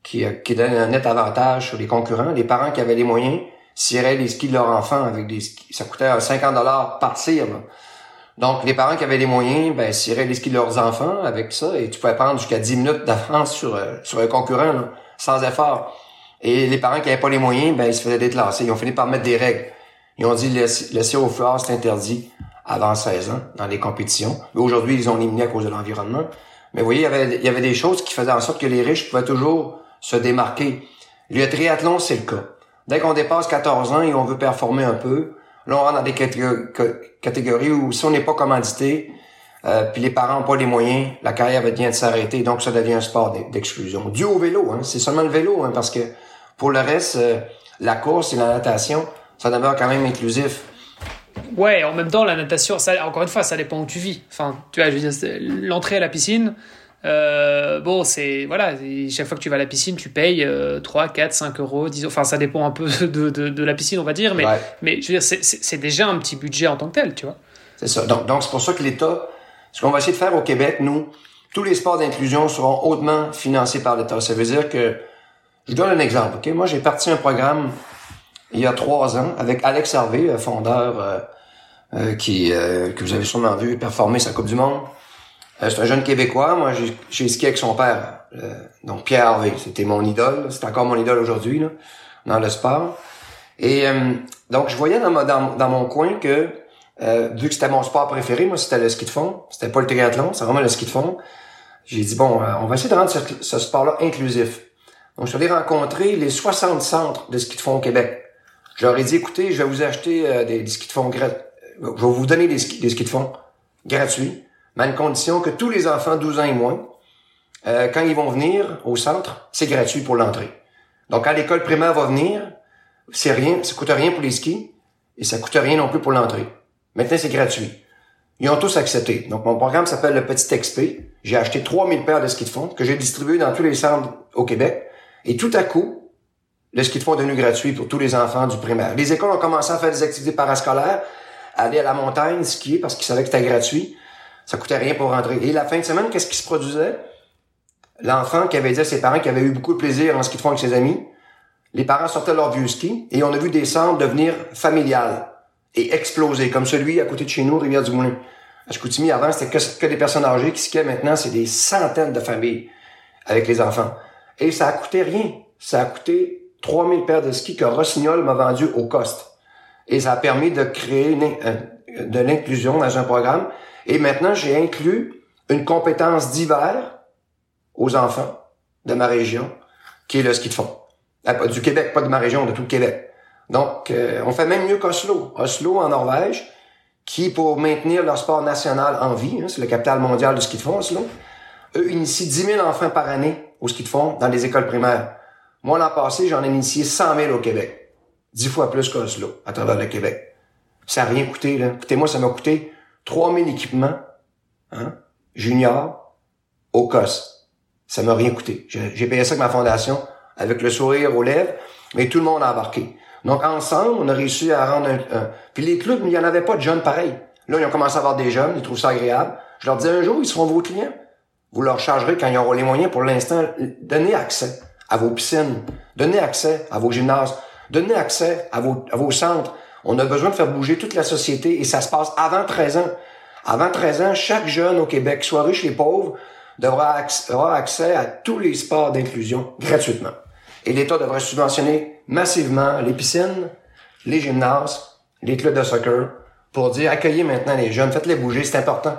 qui, euh, qui donne un net avantage sur les concurrents. Les parents qui avaient les moyens ciraient les skis de leurs enfants avec des skis. Ça coûtait 50 dollars par. Donc, les parents qui avaient les moyens, ben, ciraient les skis de leurs enfants avec ça, et tu pouvais prendre jusqu'à 10 minutes d'avance sur, euh, sur un concurrent, sans effort. Et les parents qui n'avaient pas les moyens, ben, ils se faisaient déclasser. Ils ont fini par mettre des règles. Ils ont dit, laisser aux fleurs, c'est interdit avant 16 ans dans les compétitions. Aujourd'hui, ils ont éliminé à cause de l'environnement. Mais vous voyez, il y, avait, il y avait des choses qui faisaient en sorte que les riches pouvaient toujours se démarquer. Le triathlon, c'est le cas. Dès qu'on dépasse 14 ans et on veut performer un peu, là, on rentre dans des catégories où si on n'est pas commandité, euh, puis les parents n'ont pas les moyens, la carrière va bien de s'arrêter, donc ça devient un sport d'exclusion. Dû au vélo, hein, c'est seulement le vélo, hein, parce que pour le reste, euh, la course et la natation, ça demeure quand même inclusif. Ouais, en même temps, la natation, ça, encore une fois, ça dépend où tu vis. Enfin, tu vois, je veux dire, l'entrée à la piscine, euh, bon, c'est voilà, chaque fois que tu vas à la piscine, tu payes 3, 4, 5 euros, 10 Enfin, ça dépend un peu de, de, de la piscine, on va dire, mais, mais je veux dire, c'est déjà un petit budget en tant que tel, tu vois. C'est ça. Donc, donc c'est pour ça que l'État, ce qu'on va essayer de faire au Québec, nous, tous les sports d'inclusion seront hautement financés par l'État. Ça veut dire que je donne un exemple, OK? Moi, j'ai parti un programme il y a trois ans avec Alex Harvey, fondeur euh, euh, qui euh, que vous avez sûrement vu performer sa Coupe du Monde. c'est un jeune Québécois. Moi, j'ai skié avec son père, donc Pierre Harvey. C'était mon idole. C'est encore mon idole aujourd'hui dans le sport. Et donc, je voyais dans, dans, dans mon coin que vu que c'était mon sport préféré, moi, c'était le ski de fond. C'était pas le triathlon, c'est vraiment le ski de fond. J'ai dit, bon, on va essayer de rendre ce, ce sport-là inclusif. Donc, je suis allé rencontrer les 60 centres de ski de fond au Québec. Ai dit, écoutez, je vais vous acheter euh, des, skis de fond gratuits. Je vais vous donner des skis, des skis de fond gratuits, mais à une condition que tous les enfants 12 ans et moins, euh, quand ils vont venir au centre, c'est gratuit pour l'entrée. Donc, quand l'école primaire va venir, c'est rien, ça coûte rien pour les skis et ça coûte rien non plus pour l'entrée. Maintenant, c'est gratuit. Ils ont tous accepté. Donc, mon programme s'appelle le Petit XP. J'ai acheté 3000 paires de skis de fond que j'ai distribués dans tous les centres au Québec. Et tout à coup, le ski de fond est devenu gratuit pour tous les enfants du primaire. Les écoles ont commencé à faire des activités parascolaires, aller à la montagne, skier parce qu'ils savaient que c'était gratuit. Ça coûtait rien pour rentrer. Et la fin de semaine, qu'est-ce qui se produisait? L'enfant qui avait dit à ses parents qu'il avait eu beaucoup de plaisir en ski de fond avec ses amis, les parents sortaient leur vieux ski et on a vu des centres devenir familiales et exploser, comme celui à côté de chez nous, Rivière-du-Moulin. À Chicoutimi, avant, c'était que, que, des personnes âgées qui skiaient. Maintenant, c'est des centaines de familles avec les enfants. Et ça a coûté rien. Ça a coûté 3000 paires de skis que Rossignol m'a vendu au cost. Et ça a permis de créer euh, de l'inclusion dans un programme. Et maintenant, j'ai inclus une compétence d'hiver aux enfants de ma région, qui est le ski de fond. Ah, du Québec, pas de ma région, de tout le Québec. Donc, euh, on fait même mieux qu'Oslo. Oslo, en Norvège, qui, pour maintenir leur sport national en vie, hein, c'est le capital mondial du ski de fond, Oslo, eux initient 10 000 enfants par année au ski de fond dans les écoles primaires. Moi, l'an passé, j'en ai initié 100 000 au Québec. 10 fois plus qu'Oslo, à travers le Québec. Ça n'a rien coûté, là. Écoutez-moi, ça m'a coûté 3 000 équipements, hein, junior, au COS. Ça m'a rien coûté. J'ai payé ça avec ma fondation, avec le sourire aux lèvres, mais tout le monde a embarqué. Donc, ensemble, on a réussi à rendre un... Puis les clubs, il n'y en avait pas de jeunes pareils. Là, ils ont commencé à avoir des jeunes, ils trouvent ça agréable. Je leur dis un jour, ils seront vos clients. Vous leur chargerez quand ils auront les moyens pour l'instant. Donnez accès à vos piscines. Donnez accès à vos gymnases. Donnez accès à vos, à vos centres. On a besoin de faire bouger toute la société et ça se passe avant 13 ans. Avant 13 ans, chaque jeune au Québec, soit riche et pauvre, devra avoir accès à tous les sports d'inclusion gratuitement. Et l'État devrait subventionner massivement les piscines, les gymnases, les clubs de soccer, pour dire accueillez maintenant les jeunes, faites-les bouger, c'est important,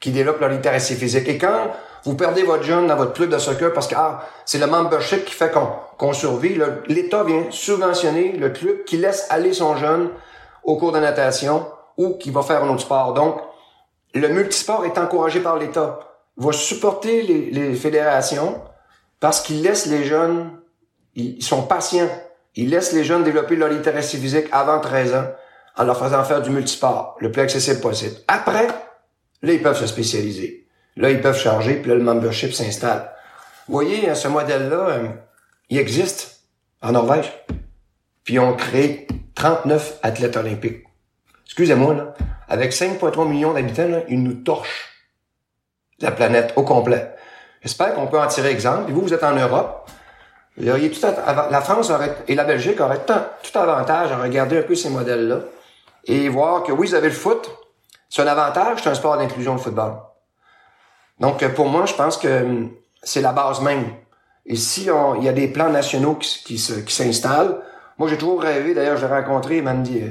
qu'ils développent leur littératie physique. Et quand vous perdez votre jeune dans votre club de soccer parce que ah, c'est le membership qui fait qu'on survit, l'État vient subventionner le club qui laisse aller son jeune au cours de natation ou qui va faire un autre sport. Donc, le multisport est encouragé par l'État. Va supporter les, les fédérations parce qu'il laisse les jeunes ils sont patients. Ils laissent les jeunes développer leur littératie physique avant 13 ans en leur faisant faire du multisport le plus accessible possible. Après, là, ils peuvent se spécialiser. Là, ils peuvent charger, puis là, le membership s'installe. Vous voyez, ce modèle-là, euh, il existe en Norvège. Puis ils ont créé 39 athlètes olympiques. Excusez-moi, là. Avec 5,3 millions d'habitants, ils nous torchent la planète au complet. J'espère qu'on peut en tirer exemple. Et vous, vous êtes en Europe la France aurait, et la Belgique auraient tout, avantage à regarder un peu ces modèles-là et voir que oui, vous avez le foot, c'est un avantage, c'est un sport d'inclusion, le football. Donc, pour moi, je pense que hum, c'est la base même. Et si il y a des plans nationaux qui, qui s'installent, moi, j'ai toujours rêvé, d'ailleurs, je l'ai rencontré, Mandy,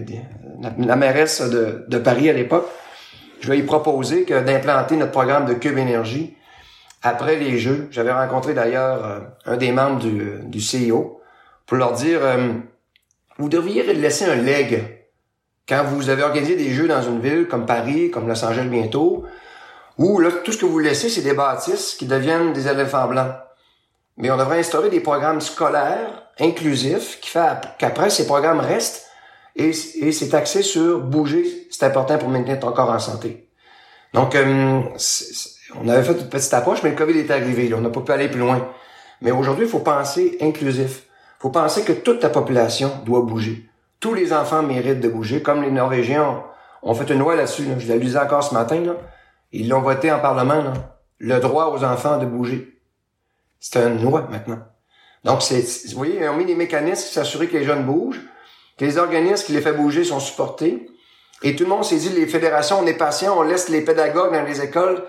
la, la mairesse de, Paris à l'époque, je lui proposer que d'implanter notre programme de Cube Énergie après les Jeux. J'avais rencontré d'ailleurs euh, un des membres du, du CIO pour leur dire euh, vous devriez laisser un leg quand vous avez organisé des Jeux dans une ville comme Paris, comme Los Angeles bientôt, où là, tout ce que vous laissez, c'est des bâtisses qui deviennent des éléphants blancs. Mais on devrait instaurer des programmes scolaires inclusifs qui fait qu'après, ces programmes restent et, et c'est axé sur bouger, c'est important pour maintenir ton corps en santé. Donc, euh, on avait fait une petite approche, mais le COVID est arrivé. On n'a pas pu aller plus loin. Mais aujourd'hui, il faut penser inclusif. Il faut penser que toute la population doit bouger. Tous les enfants méritent de bouger, comme les Norvégiens ont, fait une loi là-dessus. Je l'ai lu encore ce matin. Là. Ils l'ont voté en Parlement. Le droit aux enfants de bouger. C'est une loi maintenant. Donc, c'est, vous voyez, ils ont mis des mécanismes pour s'assurer que les jeunes bougent, que les organismes qui les font bouger sont supportés. Et tout le monde s'est dit, les fédérations, on est patient, on laisse les pédagogues dans les écoles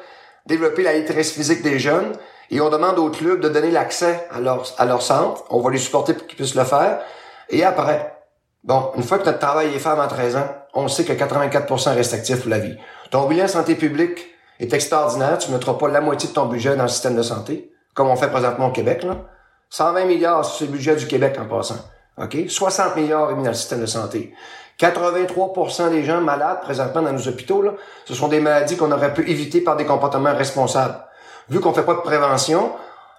développer la littératie physique des jeunes et on demande aux clubs de donner l'accès à à leur centre. On va les supporter pour qu'ils puissent le faire. Et après, bon, une fois que notre travail est fait avant 13 ans, on sait que 84% reste actif pour la vie. Ton bilan santé publique est extraordinaire. Tu ne mettras pas la moitié de ton budget dans le système de santé, comme on fait présentement au Québec. Là. 120 milliards, c'est le budget du Québec en passant. OK? 60 milliards est mis dans le système de santé. 83% des gens malades présentement dans nos hôpitaux, là, ce sont des maladies qu'on aurait pu éviter par des comportements responsables. Vu qu'on fait pas de prévention,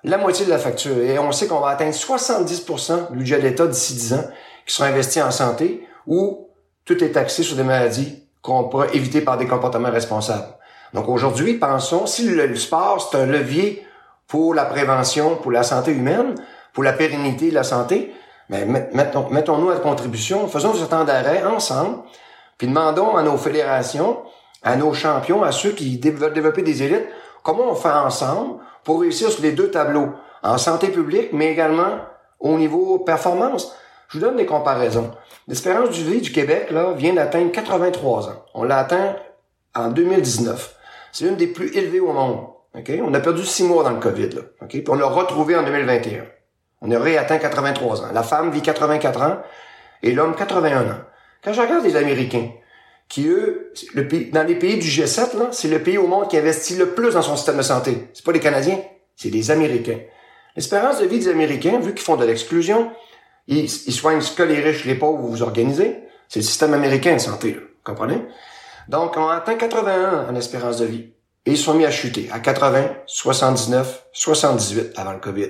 la moitié de la facture. Et on sait qu'on va atteindre 70% du budget de l'État d'ici 10 ans qui seront investis en santé où tout est axé sur des maladies qu'on pourrait éviter par des comportements responsables. Donc aujourd'hui, pensons, si le sport, c'est un levier pour la prévention, pour la santé humaine, pour la pérennité de la santé, mais mettons, mettons-nous à contribution, faisons du temps d'arrêt ensemble, puis demandons à nos fédérations, à nos champions, à ceux qui veulent développer des élites, comment on fait ensemble pour réussir sur les deux tableaux, en santé publique, mais également au niveau performance. Je vous donne des comparaisons. L'espérance du vie du Québec là, vient d'atteindre 83 ans. On l'a atteint en 2019. C'est une des plus élevées au monde. Okay? On a perdu six mois dans le COVID. Là. Okay? Puis on l'a retrouvé en 2021. On aurait atteint 83 ans. La femme vit 84 ans et l'homme 81 ans. Quand je regarde les Américains, qui eux, dans les pays du G7, là, c'est le pays au monde qui investit le plus dans son système de santé. C'est pas les Canadiens, c'est les Américains. L'espérance de vie des Américains, vu qu'ils font de l'exclusion, ils, soignent ce que les riches, les pauvres, vous organisez. C'est le système américain de santé, là. Comprenez? Donc, on atteint 81 en espérance de vie. Et ils sont mis à chuter à 80, 79, 78 avant le COVID.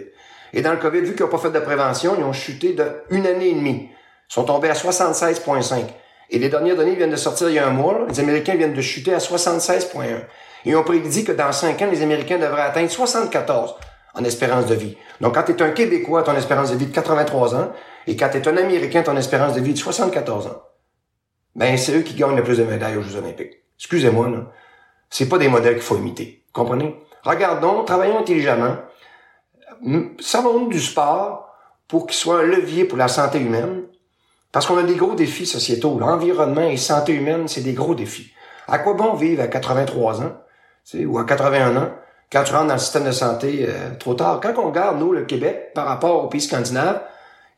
Et dans le COVID, vu qu'ils n'ont pas fait de prévention, ils ont chuté de une année et demie. Ils sont tombés à 76,5. Et les dernières données viennent de sortir il y a un mois. Les Américains viennent de chuter à 76,1. Et on prédit que dans 5 ans, les Américains devraient atteindre 74 en espérance de vie. Donc, quand tu es un Québécois, ton espérance de vie de 83 ans, et quand tu es un Américain, ton espérance de vie de 74 ans, ben, c'est eux qui gagnent le plus de médailles aux Jeux olympiques. Excusez-moi, là. C'est pas des modèles qu'il faut imiter. Comprenez? Regardons, travaillons intelligemment. Savons-nous du sport pour qu'il soit un levier pour la santé humaine? Parce qu'on a des gros défis sociétaux. L'environnement et santé humaine, c'est des gros défis. À quoi bon vivre à 83 ans, ou à 81 ans, quand tu rentres dans le système de santé euh, trop tard? Quand on regarde, nous, le Québec, par rapport aux pays scandinaves,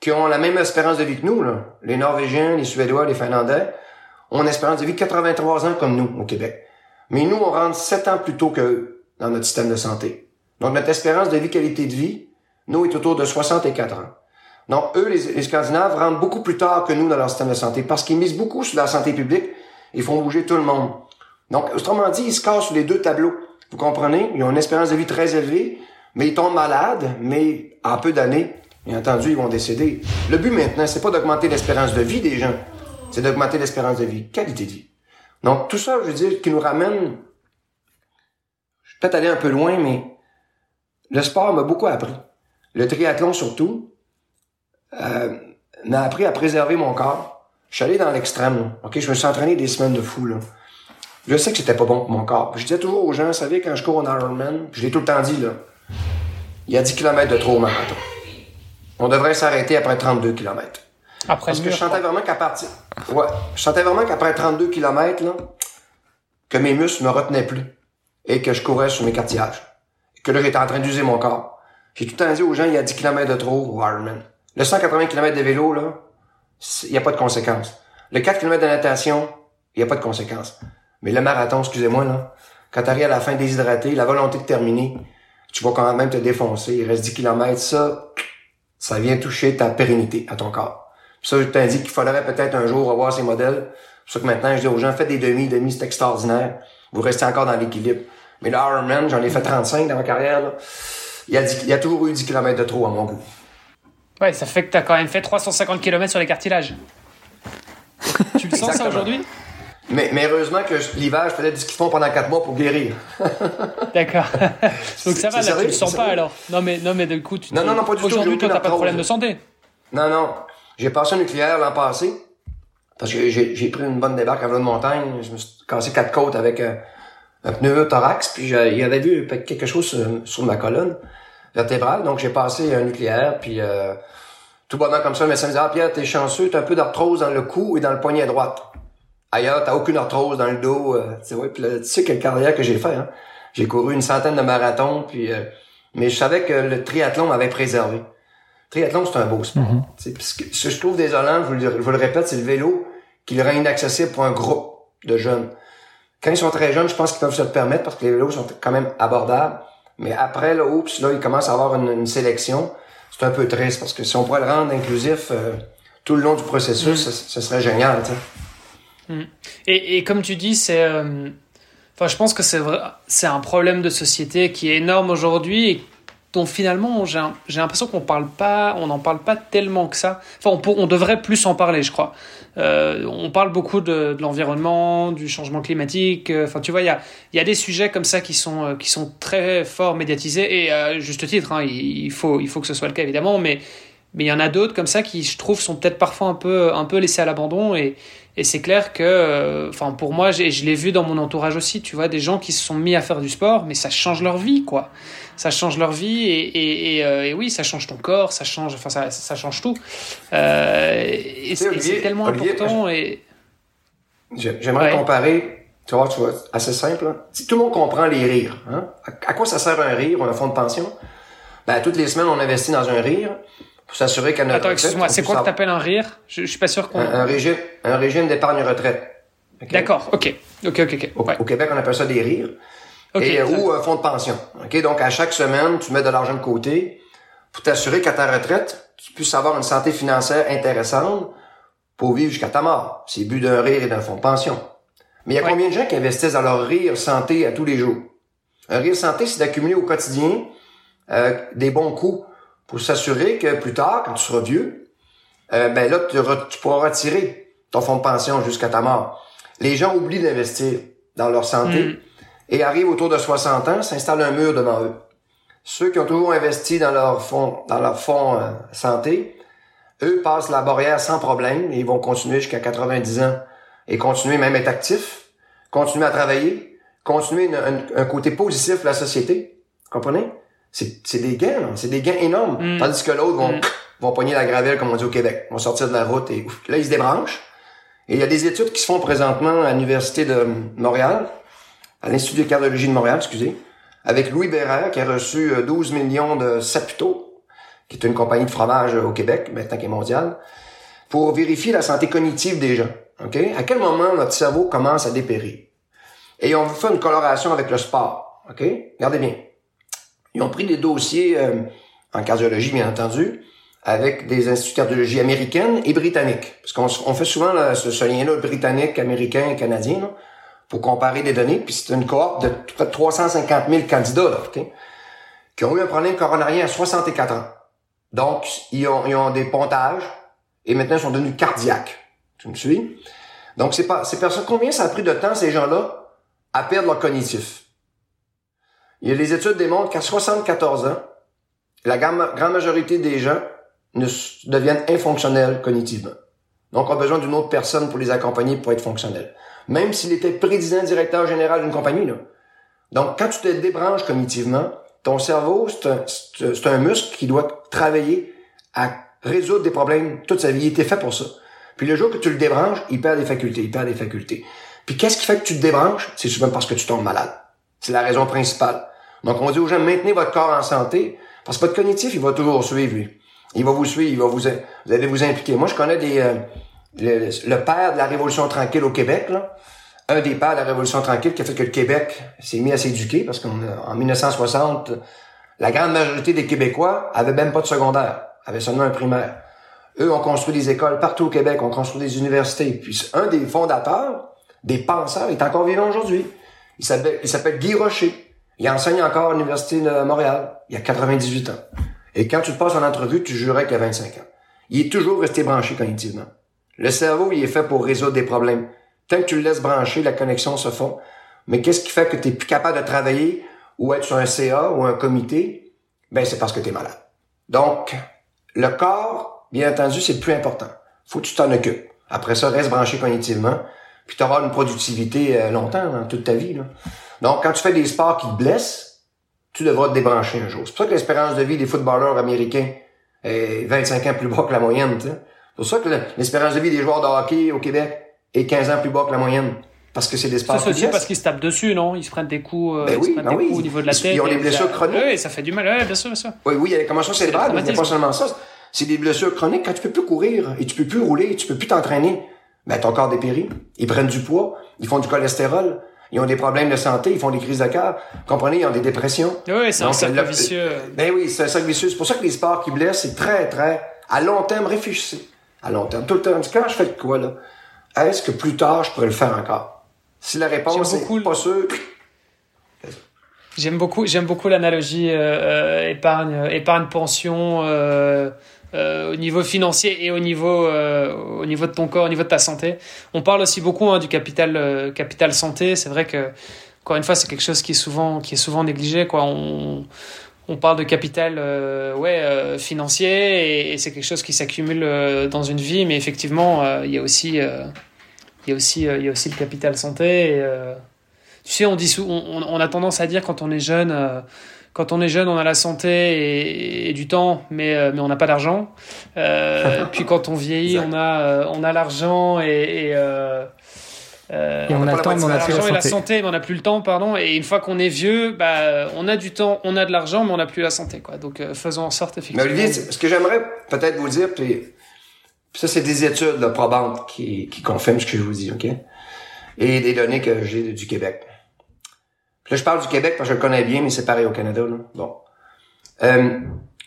qui ont la même espérance de vie que nous, les Norvégiens, les Suédois, les Finlandais, ont une espérance de vie de 83 ans comme nous, au Québec. Mais nous, on rentre 7 ans plus tôt que dans notre système de santé. Donc, notre espérance de vie, qualité de vie, nous, est autour de 64 ans. Donc, eux, les, les Scandinaves, rentrent beaucoup plus tard que nous dans leur système de santé parce qu'ils misent beaucoup sur la santé publique et font bouger tout le monde. Donc, autrement dit, ils se cassent sur les deux tableaux. Vous comprenez? Ils ont une espérance de vie très élevée, mais ils tombent malades, mais en peu d'années, bien entendu, ils vont décéder. Le but maintenant, c'est pas d'augmenter l'espérance de vie des gens, c'est d'augmenter l'espérance de vie, qualité de vie. Donc, tout ça, je veux dire, qui nous ramène, je vais peut-être aller un peu loin, mais le sport m'a beaucoup appris. Le triathlon surtout, euh, m'a appris à préserver mon corps. Je suis allé dans l'extrême, ok? Je me suis entraîné des semaines de fou, là. Je sais que c'était pas bon pour mon corps. Je disais toujours aux gens, vous savez, quand je cours en Ironman, je l'ai tout le temps dit, là, il y a 10 km de trop au marathon. On devrait s'arrêter après 32 km. Après Parce que je sentais vraiment qu'à partir, ouais, je sentais vraiment qu'après 32 km, là, que mes muscles me retenaient plus. Et que je courais sur mes cartilages. Et que là, j'étais en train d'user mon corps. J'ai tout le temps dit aux gens, il y a 10 km de trop au Ironman. Le 180 km de vélo, là, il n'y a pas de conséquences. Le 4 km de natation, il n'y a pas de conséquences. Mais le marathon, excusez-moi, là, quand tu arrives à la fin déshydraté, la volonté de terminer, tu vas quand même te défoncer. Il reste 10 km, ça, ça vient toucher ta pérennité à ton corps. Puis ça, je t'indique qu'il faudrait peut-être un jour revoir ces modèles. C'est pour ça que maintenant, je dis aux gens, faites des demi, demi, c'est extraordinaire. Vous restez encore dans l'équilibre. Mais le Ironman, j'en ai fait 35 dans ma carrière, là. Il y, a 10 il y a toujours eu 10 km de trop à mon goût. Ouais, ça fait que tu as quand même fait 350 km sur les cartilages. tu le sens ça aujourd'hui? Mais, mais heureusement que l'hiver, je faisais du ski fond pendant 4 mois pour guérir. D'accord. Donc ça va, là, tu le sens pas alors Non, mais, non, mais du coup, tu Non, non, non, pas du tout, Aujourd'hui, toi, t'as pas de problème de santé. Non, non. J'ai passé un nucléaire l'an passé. Parce que j'ai pris une bonne débarque à vélo de montagne. Je me suis cassé quatre côtes avec euh, un pneu thorax. Puis j'ai- il y avait vu quelque chose sur, sur ma colonne vertébrale. Donc j'ai passé un nucléaire. Puis euh, tout bonnement comme ça, le médecin me disait, ah Pierre, t'es chanceux, t'as un peu d'arthrose dans le cou et dans le poignet droite. Ailleurs, t'as aucune arthrose dans le dos. Euh, tu sais, ouais, puis là, tu sais quelle carrière que j'ai fait. Hein? J'ai couru une centaine de marathons. Puis, euh, mais je savais que le triathlon m'avait préservé. Triathlon, c'est un beau sport. Puis Ce, que, ce que je trouve désolant, je vous, le, je vous le répète, c'est le vélo qui le rend inaccessible pour un groupe de jeunes. Quand ils sont très jeunes, je pense qu'ils peuvent se le permettre parce que les vélos sont quand même abordables. Mais après, là, oups, là, ils commencent à avoir une, une sélection. C'est un peu triste parce que si on pourrait le rendre inclusif euh, tout le long du processus, ce, ce serait génial. Et, et comme tu dis, c'est. euh, je pense que c'est c'est un problème de société qui est énorme aujourd'hui et dont finalement j'ai l'impression qu'on parle pas, on n'en parle pas tellement que ça. Enfin, on, pour- on devrait plus en parler, je crois. Euh, on parle beaucoup de, de l'environnement, du changement climatique. euh, Enfin, tu vois, il y a, y a des sujets comme ça qui sont, qui sont très fort médiatisés et à juste titre. hein, il, il faut, il faut que ce soit le cas évidemment, mais mais il y en a d'autres comme ça qui, je trouve, sont peut-être parfois un peu, un peu laissés à l'abandon. Et, et c'est clair que, euh, enfin, pour moi, je l'ai vu dans mon entourage aussi, tu vois, des gens qui se sont mis à faire du sport, mais ça change leur vie, quoi. Ça change leur vie et, et, et, euh, et oui, ça change ton corps, ça change, enfin, ça, ça change tout. Euh, et c'est tellement Olivier, important. Et... J'aimerais Ouais. comparer, tu vois, tu vois, assez simple. hein. Si tout le monde comprend les rires, hein? à, à quoi ça sert un rire ou un fonds de pension? Ben, toutes les semaines, on investit dans un rire pour s'assurer qu'à notre Attends, excuse-moi, c'est quoi que t'appelles un rire? Je, je suis pas sûr qu'on. Un, un régime, un régime d'épargne retraite. D'accord, ok, ok, ok, ok. Au, Ouais. au Québec, on appelle ça des rires. Et, euh, ou un fonds de pension. OK? Donc, à chaque semaine, tu mets de l'argent de côté pour t'assurer qu'à ta retraite, tu puisses avoir une santé financière intéressante pour vivre jusqu'à ta mort. C'est le but d'un rire et d'un fonds de pension. Mais il y a Ouais. combien de gens qui investissent dans leur rire santé à tous les jours? Un rire santé, c'est d'accumuler au quotidien euh, des bons coups pour s'assurer que plus tard, quand tu seras vieux, euh, ben là, tu, pourras retirer ton fonds de pension jusqu'à ta mort. Les gens oublient d'investir dans leur santé Mm. et arrivent autour de 60 ans, s'installe un mur devant eux. Ceux qui ont toujours investi dans leur fonds, dans leur fonds euh, santé, eux passent la barrière sans problème et ils vont continuer jusqu'à 90 ans et continuer même à être actifs, continuer à travailler, continuer une- un, un côté positif de la société. Vous comprenez? C'est des gains, c'est des gains énormes. Mm. Tandis que l'autre vont, Mm. vont pogner la gravelle, comme on dit au Québec. Vont sortir de la route et ouf, là, ils se débranchent. Et il y a des études qui se font présentement à l'Université de Montréal, à l'Institut de cardiologie de Montréal, excusez, avec Louis Bérard, qui a reçu euh, 12 millions de Saputo, qui est une compagnie de fromage euh, au Québec, maintenant qui est mondiale, pour vérifier la santé cognitive des gens. OK? À quel moment notre cerveau commence à dépérir? Et on fait une coloration avec le sport. OK? Regardez bien. Ils ont pris des dossiers euh, en cardiologie, bien entendu, avec des instituts de cardiologie américaines et britanniques. Parce qu'on fait souvent là, ce, ce lien-là britannique, américain et canadien, pour comparer des données. Puis c'est une cohorte de près de 350 000 candidats, là, qui ont eu un problème coronarien à 64 ans. Donc, ils ont, ils ont des pontages et maintenant ils sont devenus cardiaques. Tu me suis? Donc, c'est pas, ces personnes, combien ça a pris de temps, ces gens-là, à perdre leur cognitif? Des études démontrent qu'à 74 ans, la grande majorité des gens deviennent infonctionnels cognitivement. Donc, on a besoin d'une autre personne pour les accompagner pour être fonctionnels. Même s'il était président directeur général d'une compagnie, là. Donc, quand tu te débranches cognitivement, ton cerveau, c'est un, un muscle qui doit travailler à résoudre des problèmes toute sa vie. Il était fait pour ça. Puis le jour que tu le débranches, il perd des facultés, il perd des facultés. Puis qu'est-ce qui fait que tu te débranches? C'est souvent parce que tu tombes malade. C'est la raison principale. Donc, on dit aux gens, maintenez votre corps en santé, parce que votre cognitif, il va toujours suivre, lui. Il va vous suivre, il va vous, vous allez vous impliquer. Moi, je connais des, euh, le, le père de la Révolution tranquille au Québec, là, un des pères de la Révolution tranquille qui a fait que le Québec s'est mis à s'éduquer, parce qu'en 1960, la grande majorité des Québécois avaient même pas de secondaire, avaient seulement un primaire. Eux ont construit des écoles partout au Québec, ont construit des universités. Puis un des fondateurs, des penseurs, est encore vivant aujourd'hui. Il s'appelle, il s'appelle Guy Rocher. Il enseigne encore à l'Université de Montréal. Il a 98 ans. Et quand tu passes en entrevue, tu jurais qu'il a 25 ans. Il est toujours resté branché cognitivement. Le cerveau, il est fait pour résoudre des problèmes. Tant que tu le laisses brancher, la connexion se fait. Mais qu'est-ce qui fait que tu es plus capable de travailler ou être sur un CA ou un comité? Ben, c'est parce que tu es malade. Donc, le corps, bien entendu, c'est le plus important. Faut que tu t'en occupes. Après ça, reste branché cognitivement. Puis tu auras une productivité euh, longtemps, toute ta vie. Là. Donc, quand tu fais des sports qui te blessent, tu devras te débrancher un jour. C'est pour ça que l'espérance de vie des footballeurs américains est 25 ans plus bas que la moyenne. C'est pour ça que le- l'espérance de vie des joueurs de hockey au Québec est 15 ans plus bas que la moyenne. Parce que c'est des sports Ça, c'est parce qu'ils se tapent dessus, non? Ils se prennent des coups, euh, Ben ils oui, se prennent ben des oui. coups au niveau de la Ils- tête. ils ont des blessures chroniques. Oui, ça fait du mal. Oui, bien sûr, bien sûr. Oui, oui, il y a la commotion cérébrale, mais a pas seulement ça. C'est des blessures chroniques. Quand tu peux plus courir et tu peux plus rouler, et tu peux plus t'entraîner, ben ton corps dépérit. Ils prennent du poids, ils font du cholestérol, ils ont des problèmes de santé, ils font des crises de cœur. Comprenez, ils ont des dépressions. Oui, c'est un cercle le- vicieux. Ben oui, c'est un cercle vicieux. C'est pour ça que les sports qui blessent, c'est très, très, à long terme, réfléchissez. À long terme. Tout le temps, quand je fais de quoi, là? Est-ce que plus tard, je pourrais le faire encore? Si la réponse est beaucoup pas sûr, J'aime beaucoup, j'aime beaucoup l'analogie euh, euh, épargne, euh, épargne pension euh, euh, au niveau financier et au niveau, euh, au niveau de ton corps, au niveau de ta santé. On parle aussi beaucoup hein, du capital, euh, capital santé. C'est vrai que encore une fois, c'est quelque chose qui est souvent, qui est souvent négligé. Quoi. On, on parle de capital, ouais, financier et, c'est quelque chose qui s'accumule dans une vie, mais effectivement, il y a aussi, il y a aussi, il y a aussi le capital santé. Tu sais, on dit, on, on- a tendance à dire quand on est jeune, quand on est jeune, on a la santé et, et du temps, mais, euh, mais on n'a pas d'argent. Euh, puis quand on vieillit, Exact. on a, euh, on a l'argent et, et, euh, Euh, et on, a le temps, mais on a plus la santé. la santé, mais on n'a plus le temps, pardon. Et une fois qu'on est vieux, bah, on a du temps, on a de l'argent, mais on n'a plus la santé, quoi. Donc, euh, faisons en sorte, effectivement. Mais Olivier, ce que j'aimerais peut-être vous dire, puis, ça, c'est des études là, probantes qui, qui confirment ce que je vous dis, OK? Et des données que j'ai du Québec. Là, je parle du Québec parce que je le connais bien, mais c'est pareil au Canada, là. Bon. Euh,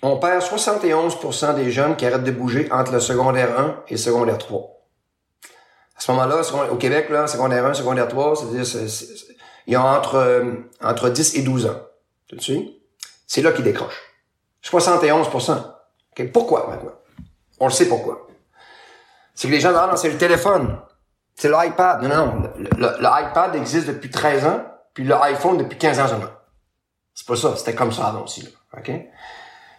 on perd 71% des jeunes qui arrêtent de bouger entre le secondaire 1 et le secondaire 3. À ce moment-là, au Québec, là, secondaire 1, secondaire 3, c'est-à-dire, il y a entre, euh, entre 10 et 12 ans. Tu sais? C'est là qu'ils décrochent. 71%. Pourquoi maintenant? On le sait pourquoi. C'est que les gens, non, non, c'est le téléphone. C'est l'iPad. Non, non, l'iPad existe depuis 13 ans, puis l'iPhone depuis 15 ans seulement. C'est pas ça, c'était comme ça avant aussi.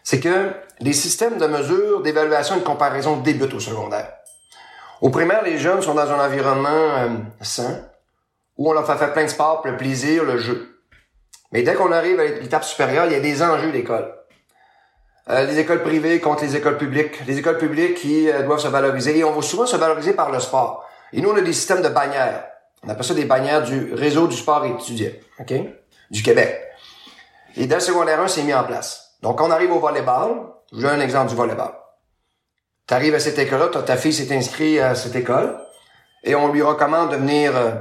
C'est que les systèmes de mesure, d'évaluation et de comparaison débutent au secondaire. Au primaire, les jeunes sont dans un environnement euh, sain, où on leur fait faire plein de sports, le plaisir, le jeu. Mais dès qu'on arrive à l'étape supérieure, il y a des enjeux d'école. Euh, les écoles privées contre les écoles publiques. Les écoles publiques qui euh, doivent se valoriser. Et on va souvent se valoriser par le sport. Et nous, on a des systèmes de bannières. On appelle ça des bannières du réseau du sport étudiant, OK? Du Québec. Et dès le secondaire 1, c'est mis en place. Donc, on arrive au volleyball. Je vous un exemple du volleyball. Tu arrives à cette école-là, ta fille s'est inscrite à cette école, et on lui recommande de venir, euh,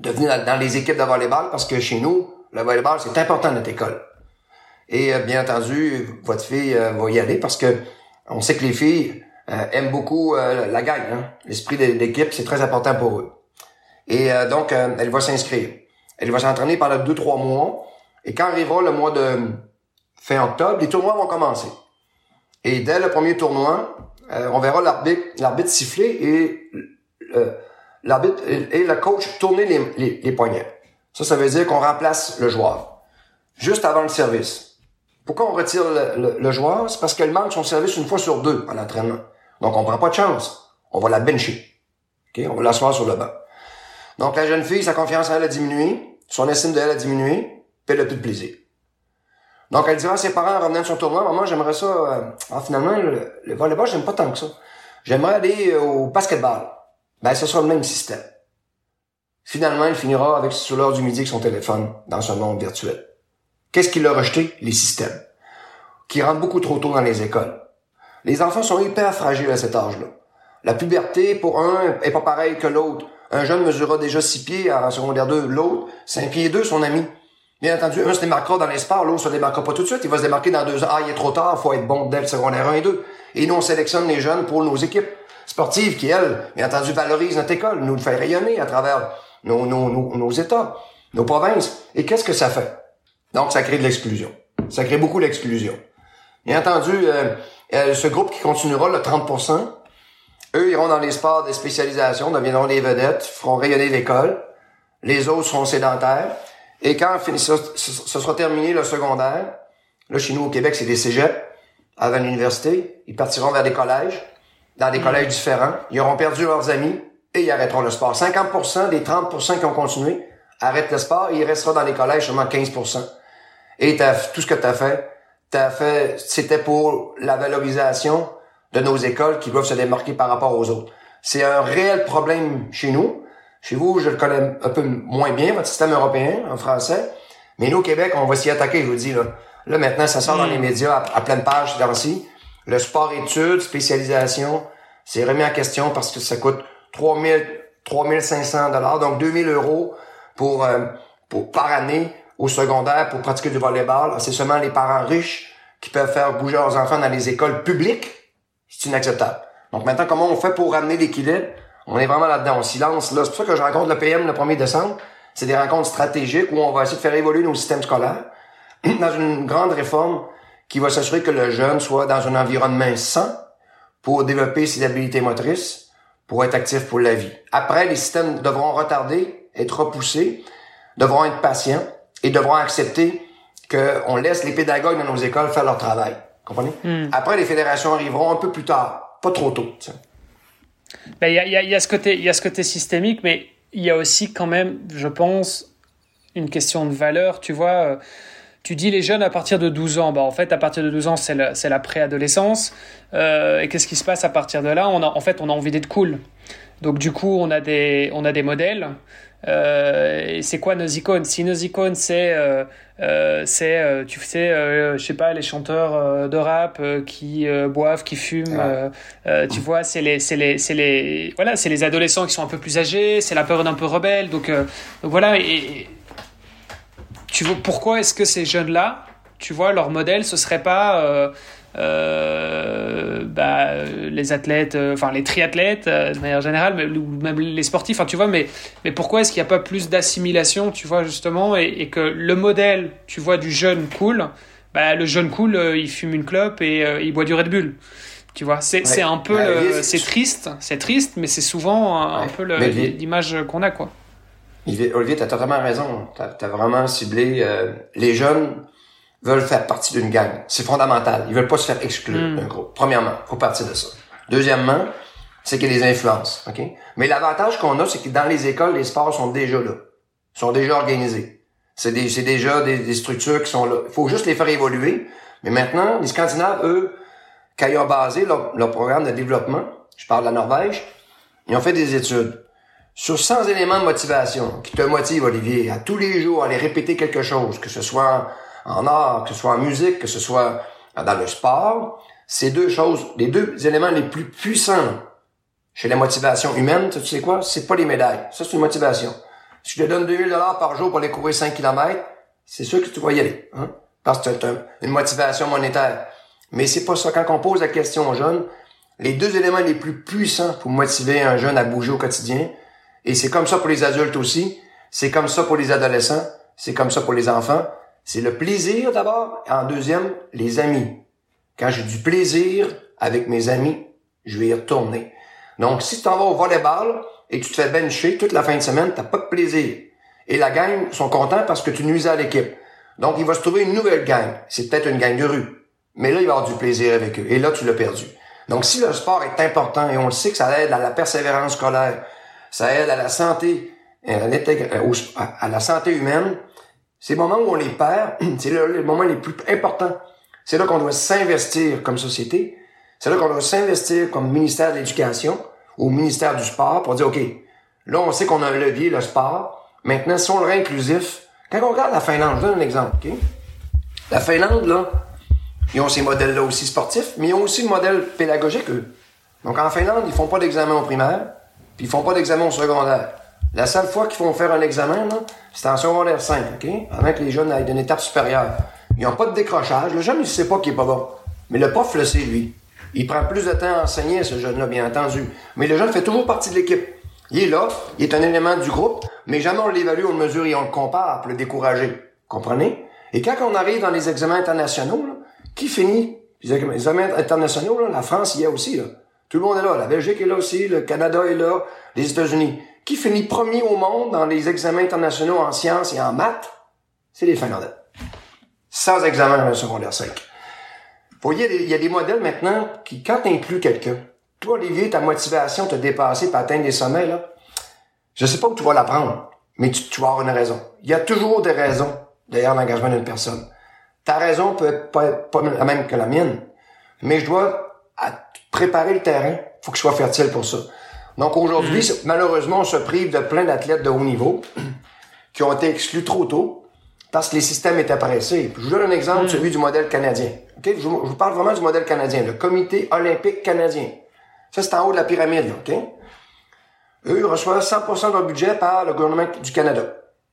de venir dans les équipes de volleyball parce que chez nous, le volleyball, c'est important dans notre école. Et euh, bien entendu, votre fille euh, va y aller parce que on sait que les filles aiment beaucoup la gagne. Hein? L'esprit d'équipe, c'est très important pour eux. Et donc, elle va s'inscrire. Elle va s'entraîner pendant deux, trois mois. Et quand arrivera le mois de fin octobre, les tournois vont commencer. Et dès le premier tournoi, euh, on verra l'arbitre, l'arbitre siffler et euh, l'arbitre et le coach tourner les, les, poignets. Ça, ça veut dire qu'on remplace le joueur juste avant le service. Pourquoi on retire le, joueur? C'est parce qu'elle manque son service une fois sur deux en entraînement. Donc, on prend pas de chance. On va la bencher. Okay? On va l'asseoir sur le banc. Donc, la jeune fille, sa confiance en elle a diminué, son estime de elle a diminué, puis elle a plus de plaisir. Donc, elle dira à ses parents en revenant de son tournoi, maman, j'aimerais ça, euh, ah, finalement, le, le volleyball, j'aime pas tant que ça. J'aimerais aller euh, au basketball. Ben, ce sera le même système. Finalement, il finira avec, sur l'heure du midi, avec son téléphone, dans ce monde virtuel. Qu'est-ce qu'il a rejeté? Les systèmes. Qui rentrent beaucoup trop tôt dans les écoles. Les enfants sont hyper fragiles à cet âge-là. La puberté, pour un, est pas pareille que l'autre. Un jeune mesurera déjà six pieds en secondaire 2, l'autre, cinq pieds deux, son ami. Bien entendu, un se démarquera dans les sports, l'autre se démarquera pas tout de suite. Il va se démarquer dans deux ans. Ah, il est trop tard, faut être bon dès le secondaire 1 et 2. Et nous, on sélectionne les jeunes pour nos équipes sportives qui, elles, bien entendu, valorisent notre école, nous le fait rayonner à travers nos, nos, nos, États, nos provinces. Et qu'est-ce que ça fait? Donc, ça crée de l'exclusion. Ça crée beaucoup d'exclusion. Bien entendu, euh, euh, ce groupe qui continuera, le 30%, eux iront dans les sports de spécialisation, deviendront des vedettes, feront rayonner l'école. Les autres seront sédentaires. Et quand ce, sera terminé le secondaire, là, chez nous au Québec, c'est des cégeps avant l'université. Ils partiront vers des collèges, dans des collèges différents. Ils auront perdu leurs amis et ils arrêteront le sport. 50% des 30% qui ont continué arrêtent le sport et il restera dans les collèges seulement 15%. Et tout ce que tu as fait, t'as fait, c'était pour la valorisation de nos écoles qui doivent se démarquer par rapport aux autres. C'est un réel problème chez nous. Chez vous, je le connais un peu moins bien, votre système européen, en français. Mais nous, au Québec, on va s'y attaquer, je vous dis, là. Là, maintenant, ça sort dans les hmm. médias à, pleine page dans-ci. Le sport-études, spécialisation, c'est remis en question parce que ça coûte 3000, 3500 dollars, donc 2000 euros pour, euh, pour, par année au secondaire pour pratiquer du volleyball. C'est seulement les parents riches qui peuvent faire bouger leurs enfants dans les écoles publiques. C'est inacceptable. Donc maintenant, comment on fait pour ramener l'équilibre? On est vraiment là-dedans, on silence. Là, c'est pour ça que je rencontre le PM le 1er décembre. C'est des rencontres stratégiques où on va essayer de faire évoluer nos systèmes scolaires dans une grande réforme qui va s'assurer que le jeune soit dans un environnement sain pour développer ses habiletés motrices, pour être actif pour la vie. Après, les systèmes devront retarder, être repoussés, devront être patients et devront accepter qu'on laisse les pédagogues dans nos écoles faire leur travail. Comprenez? Hmm. Après, les fédérations arriveront un peu plus tard, pas trop tôt. Ben, il y, a, y, a, ce côté, il y a ce côté systémique, mais il y a aussi quand même, je pense, une question de valeur. Tu vois, euh, tu dis les jeunes à partir de 12 ans. Bah, en fait, à partir de 12 ans, c'est la préadolescence. Euh, et qu'est-ce qui se passe à partir de là? On a, En fait, on a envie d'être cool. Donc du coup, on a des, on a des modèles. Euh, c'est quoi nos icônes? Si nos icônes, c'est, euh, euh, c'est tu sais, je sais pas, les chanteurs de rap qui boivent, qui fument, tu vois, c'est les, c'est les, c'est les, voilà, c'est les adolescents qui sont un peu plus âgés, c'est la peur d'un peu rebelle. Donc, donc voilà. Et, et, tu vois, pourquoi est-ce que ces jeunes-là, tu vois, leur modèle, ce serait pas euh, bah, les athlètes, euh, enfin les triathlètes euh, de manière générale, mais, ou même les sportifs, enfin tu vois, mais, mais pourquoi est-ce qu'il n'y a pas plus d'assimilation, tu vois, justement, et, et, que le modèle, tu vois, du jeune cool, bah, le jeune cool, il fume une clope et il boit du Red Bull. Tu vois, c'est ouais. un peu, bah, c'est triste, c'est triste, mais c'est souvent un, ouais. un peu l'image qu'on a, quoi. Olivier, tu as totalement raison. Tu as, as, vraiment ciblé euh, les jeunes veulent faire partie d'une gang. C'est fondamental. Ils veulent pas se faire exclure mm. d'un groupe. Premièrement, faut partir de ça. Deuxièmement, c'est qu'il y a des influences. OK? Mais l'avantage qu'on a, c'est que dans les écoles, les sports sont déjà là. Ils sont déjà organisés. C'est des, déjà des, des, structures qui sont là. Il faut juste les faire évoluer. Mais maintenant, les Scandinaves, eux, quand ils ont basé leur, leur programme de développement, je parle de la Norvège, ils ont fait des études sur 100 éléments de motivation qui te motivent, Olivier, à tous les jours à aller répéter quelque chose, que ce soit en art, que ce soit en musique, que ce soit dans le sport, ces deux choses, les deux éléments les plus puissants chez la motivation humaine, tu sais quoi? C'est pas les médailles. Ça, c'est une motivation. Si je te donne 2000 dollars par jour pour aller courir 5 km, c'est sûr que tu vas y aller. Hein? Parce que tu as une motivation monétaire. Mais c'est pas ça. Quand on pose la question aux jeunes, les deux éléments les plus puissants pour motiver un jeune à bouger au quotidien, et c'est comme ça pour les adultes aussi, c'est comme ça pour les adolescents, c'est comme ça pour les enfants, c'est le plaisir d'abord, et en deuxième, les amis. Quand j'ai du plaisir avec mes amis, je vais y retourner. Donc, si tu t'en vas au volleyball et tu te fais bencher toute la fin de semaine, t'as pas de plaisir. Et la gang sont contents parce que tu nuisais à l'équipe. Donc, il va se trouver une nouvelle gang. C'est peut-être une gang de rue. Mais là, il va avoir du plaisir avec eux. Et là, tu l'as perdu. Donc, si le sport est important, et on le sait que ça aide à la persévérance scolaire, ça aide à la santé, euh, à la santé humaine, ces moments où on les perd, c'est les moments les plus importants. C'est là qu'on doit s'investir comme société. C'est là qu'on doit s'investir comme ministère de l'Éducation ou ministère du Sport pour dire, OK, là, on sait qu'on a un levier, le sport. Maintenant, si on le rend inclusif, quand on regarde la Finlande, je donne un exemple, OK? La Finlande, là, ils ont ces modèles-là aussi sportifs, mais ils ont aussi le modèle pédagogique, eux. Donc, en Finlande, ils font pas d'examen au primaire, puis ils font pas d'examen au secondaire. La seule fois qu'ils font faire un examen, c'est en secondaire 5, OK? Avant que les jeunes aillent d'une étape supérieure. Ils n'ont pas de décrochage. Le jeune, ne sait pas qu'il est pas bon. Mais le prof le sait, lui. Il prend plus de temps à enseigner, ce jeune-là, bien entendu. Mais le jeune fait toujours partie de l'équipe. Il est là, il est un élément du groupe, mais jamais on l'évalue, on le mesure et on le compare pour le décourager. Comprenez? Et quand on arrive dans les examens internationaux, qui finit? Les examens internationaux, la France y est aussi. Tout le monde est là. La Belgique est là aussi, le Canada est là, les États-Unis qui finit premier au monde dans les examens internationaux en sciences et en maths, c'est les Finlandais. Sans examen le secondaire 5. Vous voyez, il y a des modèles maintenant qui, quand inclus quelqu'un, toi, Olivier, ta motivation te dépasser pour atteindre des sommets, là, je sais pas où tu vas l'apprendre, mais tu, vas avoir une raison. Il y a toujours des raisons derrière l'engagement d'une personne. Ta raison peut être pas, pas la même que la mienne, mais je dois préparer le terrain. faut que je sois fertile pour ça. Donc aujourd'hui, mm. malheureusement, on se prive de plein d'athlètes de haut niveau qui ont été exclus trop tôt parce que les systèmes étaient pressés. Je vous donne un exemple, mm. celui du modèle canadien. Okay? Je, vous parle vraiment du modèle canadien, le Comité olympique canadien. Ça, c'est en haut de la pyramide. OK? Eux, ils reçoivent 100% de leur budget par le gouvernement du Canada,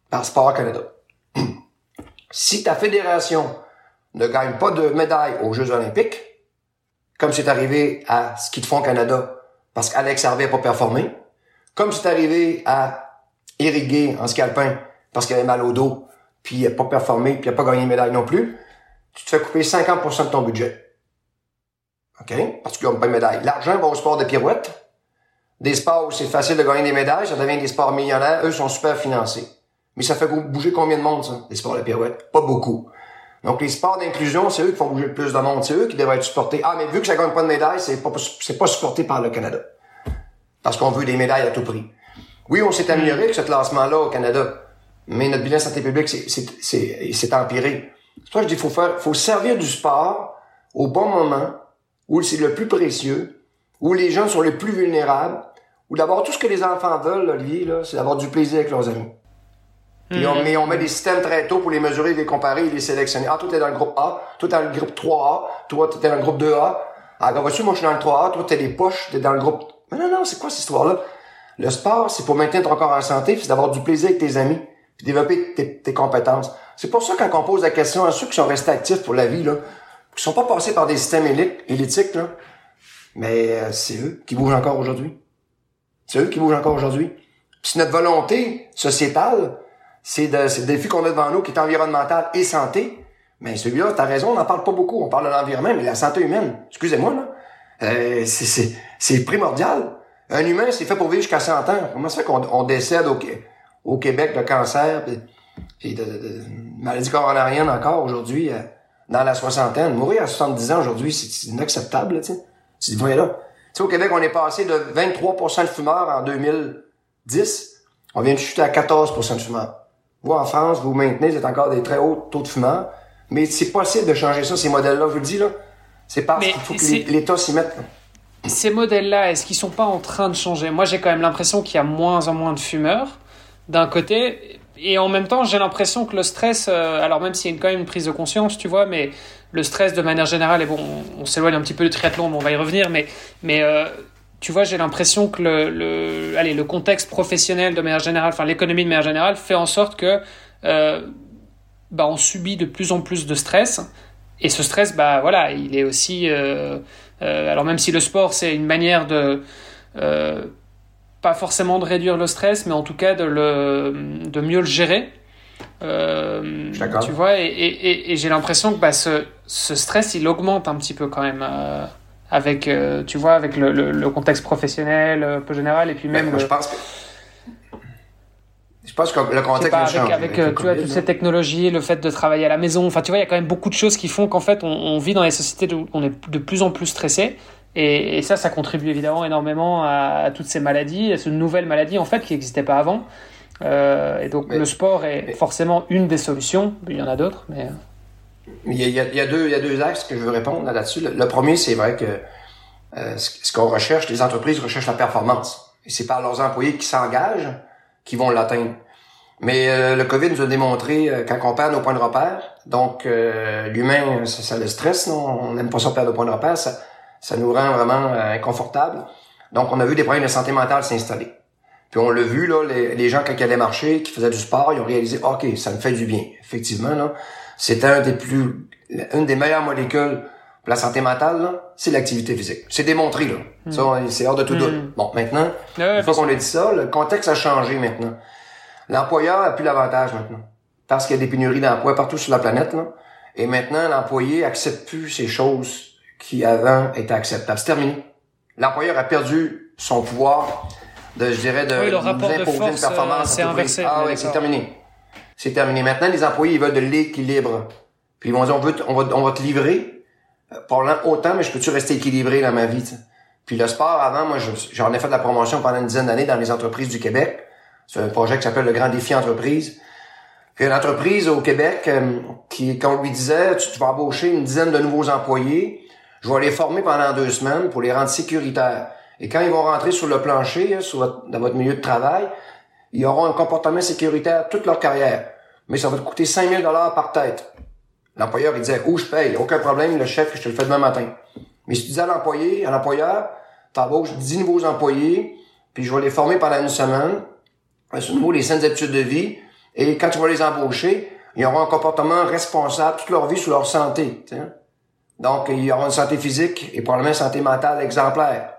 par Sport Canada. si ta fédération ne gagne pas de médaille aux Jeux olympiques, comme c'est arrivé à Ski de fond Canada parce qu'Alex Harvey n'a pas performé. Comme c'est arrivé à irriguer en scalpin parce qu'il avait mal au dos, puis il n'a pas performé, puis il n'a pas gagné une médaille non plus, tu te fais couper 50% de ton budget. OK? Parce que tu gagnes pas de médaille. L'argent va au sport de pirouette. Des sports où c'est facile de gagner des médailles, ça devient des sports millionnaires, eux sont super financés. Mais ça fait bouger combien de monde, ça, les sports de pirouette? Pas beaucoup. Donc, les sports d'inclusion, c'est eux qui font bouger le plus de monde. C'est eux qui devraient être supportés. Ah, mais vu que ça gagne pas de médailles, c'est pas, c'est pas supporté par le Canada. Parce qu'on veut des médailles à tout prix. Oui, on s'est amélioré avec ce classement-là au Canada. Mais notre bilan santé publique, c'est, c'est, c'est, c'est empiré. C'est que je dis, faut faire, faut servir du sport au bon moment, où c'est le plus précieux, où les gens sont les plus vulnérables, Ou d'abord, tout ce que les enfants veulent, Olivier, là, c'est d'avoir du plaisir avec leurs amis. Puis on, Mhm. mais on met des systèmes très tôt pour les mesurer, les comparer et les sélectionner. Ah, toi, t'es dans le groupe A, toi, t'es dans le groupe 3A, toi, t'es dans le groupe 2A. Ah, vois-tu, moi, je suis dans le 3A, toi, t'es des poches, t'es dans le groupe... Mais non, non, c'est quoi cette histoire-là? Le sport, c'est pour maintenir ton corps en santé, c'est d'avoir du plaisir avec tes amis, puis développer tes, tes compétences. C'est pour ça, quand on pose la question à ceux qui sont restés actifs pour la vie, là, qui sont pas passés par des systèmes éli- élistiques, là, mais euh, c'est eux qui bougent encore aujourd'hui. C'est eux qui bougent encore aujourd'hui. Puis notre volonté sociétale, c'est c'est le défi qu'on a devant nous qui est environnemental et santé. Mais celui-là, t'as raison, on n'en parle pas beaucoup. On parle de l'environnement, mais la santé humaine, excusez-moi, là, euh, c'est, c'est, c'est primordial. Un humain, c'est fait pour vivre jusqu'à 100 ans. Comment ça fait qu'on on décède au, au Québec de cancer, puis, puis de, de, de maladie coronarienne encore aujourd'hui, euh, dans la soixantaine? Mourir à 70 ans aujourd'hui, c'est, c'est inacceptable, tu te vois là. Tu sais, au Québec, on est passé de 23% de fumeurs en 2010. On vient de chuter à 14% de fumeurs. Vous, en France, vous maintenez, vous êtes encore des très hauts taux de fumeurs. Mais c'est possible de changer ça, ces modèles-là, je vous le dis, là. C'est parce qu'il faut que l'État s'y mette. là. Ces modèles-là, est-ce qu'ils sont pas en train de changer? Moi, j'ai quand même l'impression qu'il y a moins en moins de fumeurs, d'un côté, et en même temps, j'ai l'impression que le stress, euh, alors même s'il y a quand même une prise de conscience, tu vois, mais le stress de manière générale, et bon, on, on s'éloigne un petit peu du triathlon, mais on va y revenir, mais, mais euh, tu vois, j'ai l'impression que le, le, allez, le contexte professionnel de manière générale, enfin l'économie de manière générale, fait en sorte que euh, bah, on subit de plus en plus de stress. Et ce stress, bah voilà, il est aussi. euh, euh, alors même si le sport c'est une manière de pas forcément de réduire le stress, mais en tout cas de le de mieux le gérer. Euh, tu vois, et, et, et- et j'ai l'impression que bah, ce, ce stress il augmente un petit peu quand même euh, avec, euh, tu vois, avec le, le, le contexte professionnel euh, un peu général et puis même Ben, moi, le- je pense que. Je pense que le contexte pas, avec, euh, tu vois, COVID, toutes ces technologies, le fait de travailler à la maison, enfin, tu vois, il y a quand même beaucoup de choses qui font qu'en fait, on, on vit dans les sociétés où on est de plus en plus stressé. Et, et ça, ça contribue évidemment énormément à, à toutes ces maladies, à ces nouvelles maladies, en fait, qui n'existaient pas avant. Euh, et donc, Mais- le sport est mais- forcément une des solutions. Il y en a d'autres, mais. Il y, a, il y a- deux, il y a deux axes que je veux répondre là-dessus. Le, premier, c'est vrai que euh, ce, ce qu'on recherche, les entreprises recherchent la performance. Et c'est par leurs employés qui s'engagent qui vont l'atteindre. Mais euh, le COVID nous a démontré euh, quand on perd nos points de repère, donc euh, l'humain, ça, ça le stresse, non? on n'aime pas ça perdre nos points de repère, ça, ça nous rend vraiment euh, inconfortable. Donc on a vu des problèmes de santé mentale s'installer. Puis on l'a vu, là, les, les gens, quand ils allaient marcher, qui faisaient du sport, ils ont réalisé, OK, ça me fait du bien. Effectivement, là, c'est un des plus, une des meilleures molécules pour la santé mentale, c'est l'activité physique. C'est démontré, là. Ça, on- c'est hors de tout doute. Bon, maintenant, Ouais, une fois qu'on a dit ça, le contexte a changé maintenant. L'employeur a plus l'avantage maintenant. Parce qu'il y a des pénuries d'emplois partout sur la planète, là. Et maintenant, l'employé accepte plus ces choses qui avant étaient acceptables. C'est terminé. L'employeur a perdu son pouvoir de, je dirais, de Oui, le rapport de imposer force, une performance. euh, c'est tout prix. inversé, Ah oui, c'est terminé. C'est terminé. Maintenant, les employés, ils veulent de l'équilibre. Puis ils vont dire, on, veut on, va, on va te livrer, euh, parlant autant, mais je peux-tu rester équilibré dans ma vie? Puis le sport, avant, moi, je- j'en ai fait de la promotion pendant une dizaine d'années dans les entreprises du Québec. C'est un projet qui s'appelle le Grand Défi Entreprise. Puis une entreprise au Québec euh, qui, qu'on lui disait, tu, vas embaucher une dizaine de nouveaux employés, je vais les former pendant deux semaines pour les rendre sécuritaires. Et quand ils vont rentrer sur le plancher, hein, dans votre milieu de travail, ils auront un comportement sécuritaire toute leur carrière. Mais ça va te coûter 5000 dollars par tête. L'employeur, il disait, où je paye? Aucun problème, le chef, je te le fais demain matin. Mais si tu disais à l'employé, à l'employeur, t'embauches 10 nouveaux employés, puis je vais les former pendant une semaine, euh, sur nouveau les saines habitudes de vie, et quand tu vas les embaucher, ils auront un comportement responsable toute leur vie sur leur santé. Donc, ils auront une santé physique et probablement une santé mentale exemplaire.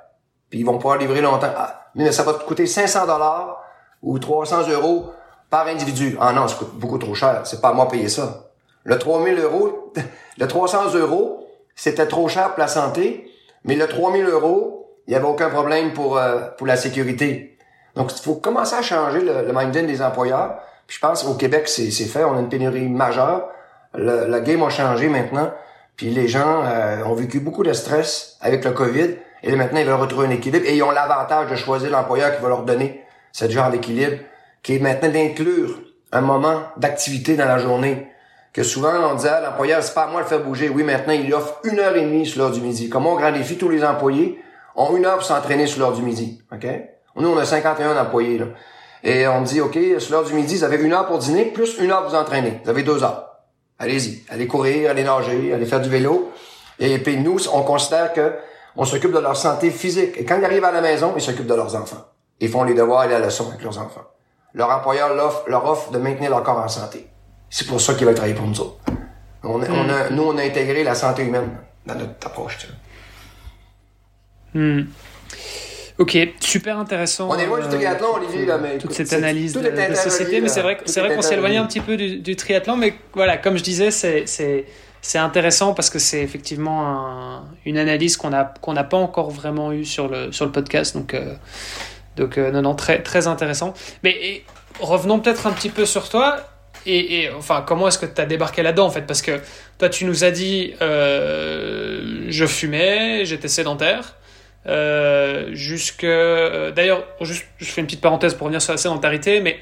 Puis ils vont pouvoir livrer longtemps. Ah, mais ça va te coûter 500 dollars ou 300 euros par individu. Ah non, ça coûte beaucoup trop cher. C'est pas à moi de payer ça. Le 3000 euros, le 300 euros, c'était trop cher pour la santé, mais le 3000 euros, il y avait aucun problème pour, euh, pour la sécurité. Donc, il faut commencer à changer le, le mindset des employeurs. Puis je pense qu'au Québec, c'est fait. On a une pénurie majeure. Le, le game a changé maintenant. Puis les gens euh, ont vécu beaucoup de stress avec le COVID. Et maintenant, ils veulent retrouver un équilibre. Et ils ont l'avantage de choisir l'employeur qui va leur donner ce genre d'équilibre, qui est maintenant d'inclure un moment d'activité dans la journée. Que souvent, on disait à l'employeur, c'est pas à moi de le faire bouger. Oui, maintenant, il offre une heure et demie sur l'heure du midi. Comme mon grand défi, tous les employés ont une heure pour s'entraîner sur l'heure du midi. OK? On Nous, on a 51 employés, là. Et on dit, OK, sur l'heure du midi, vous avez une heure pour dîner, plus une heure pour vous entraîner. Vous avez deux heures. Allez-y. Allez courir, allez nager, allez faire du vélo. Et puis nous, on considère que on s'occupe de leur santé physique. Et quand ils arrivent à la maison, ils s'occupent de leurs enfants. Ils font les devoirs et la leçon avec leurs enfants. Leur employeur leur offre, leur offre de maintenir leur corps en santé. C'est pour ça qu'ils veulent travailler pour nous autres. On, on a, nous, on a intégré la santé humaine dans notre approche. Hmm. Ok, super intéressant. On est loin du euh, triathlon, Olivier, là, mais toute cette analyse de, de, société, mais c'est vrai, c'est vrai qu'on s'est éloigné un petit peu du, du, triathlon, mais voilà, comme je disais, c'est c'est intéressant parce que c'est effectivement un, une analyse qu'on a qu'on n'a pas encore vraiment eu sur le sur le podcast, donc euh, donc euh, non non très très intéressant. Mais revenons peut-être un petit peu sur toi. Et, enfin, comment est-ce que tu as débarqué là-dedans en fait? Parce que toi, tu nous as dit, euh, je fumais, j'étais sédentaire. Euh, jusque d'ailleurs juste je fais une petite parenthèse pour revenir sur la sédentarité mais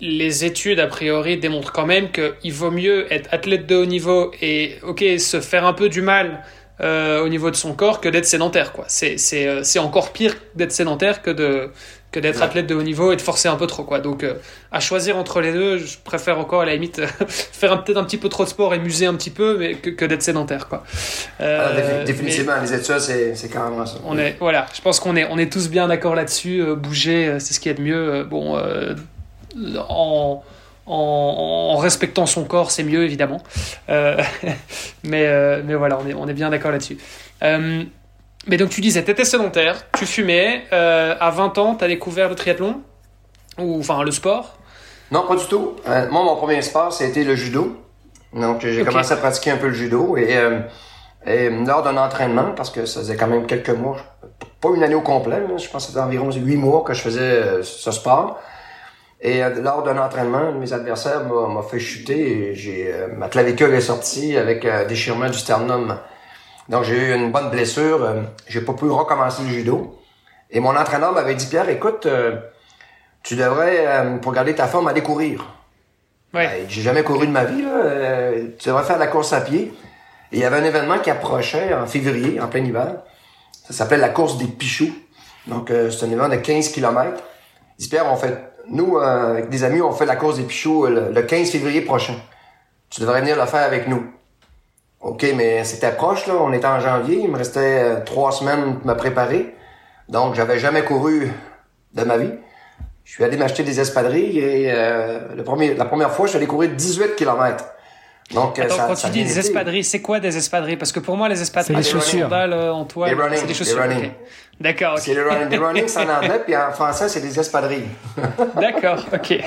les études a priori démontrent quand même qu'il vaut mieux être athlète de haut niveau et ok se faire un peu du mal euh, au niveau de son corps que d'être sédentaire quoi. C'est c'est euh, c'est encore pire d'être sédentaire que de que d'être athlète de haut niveau et de forcer un peu trop quoi. Donc euh, à choisir entre les deux je préfère encore à la limite faire peut-être un petit peu trop de sport et muser un petit peu mais que, que d'être sédentaire quoi. Euh, ah, définitivement les études c'est c'est carrément ça. on est voilà. Je pense qu'on est on est tous bien d'accord là-dessus bouger c'est ce qui est de mieux bon en en, respectant son corps, c'est mieux évidemment. Euh, mais, mais voilà, on est, on est bien d'accord là-dessus. Euh, mais donc tu disais, tu étais sédentaire, tu fumais, euh, à 20 ans, tu as découvert le triathlon? Ou enfin le sport? Non, pas du tout. Euh, moi, mon premier sport, c'était le judo. Donc j'ai commencé à pratiquer un peu le judo et, euh, et lors d'un entraînement, parce que ça faisait quand même quelques mois, pas une année au complet, je pense que c'était environ huit mois que je faisais ce sport. Et lors d'un entraînement, mes adversaires m'ont fait chuter et j'ai ma clavicule est sortie avec déchirement du sternum donc j'ai eu une bonne blessure. Euh, j'ai pas pu recommencer le judo. Et mon entraîneur m'avait dit Pierre, écoute, euh, tu devrais, euh, pour garder ta forme, aller courir. Ouais. Ben, j'ai jamais couru de ma vie. Là. tu devrais faire de la course à pied. Et il y avait un événement qui approchait en février, en plein hiver. Ça s'appelle la course des Pichoux. Donc c'est un événement de 15 km. Pierre, on fait, nous, avec des amis, on fait la course des Pichoux le 15 février prochain. Tu devrais venir le faire avec nous. OK, mais c'était proche, là. On était en janvier. Il me restait euh, trois semaines pour me préparer. Donc, j'avais jamais couru de ma vie. Je suis allé m'acheter des espadrilles et euh, le premier, la première fois, je suis allé courir 18 km. Donc, euh, Attends, ça, quand tu dis des espadrilles, c'est quoi des espadrilles? Parce que pour moi, les espadrilles, c'est des chaussures. en toile, c'est des chaussures. Running. D'accord. C'est le running. Des running, c'est en anglais, puis en français, c'est des espadrilles. D'accord, ok.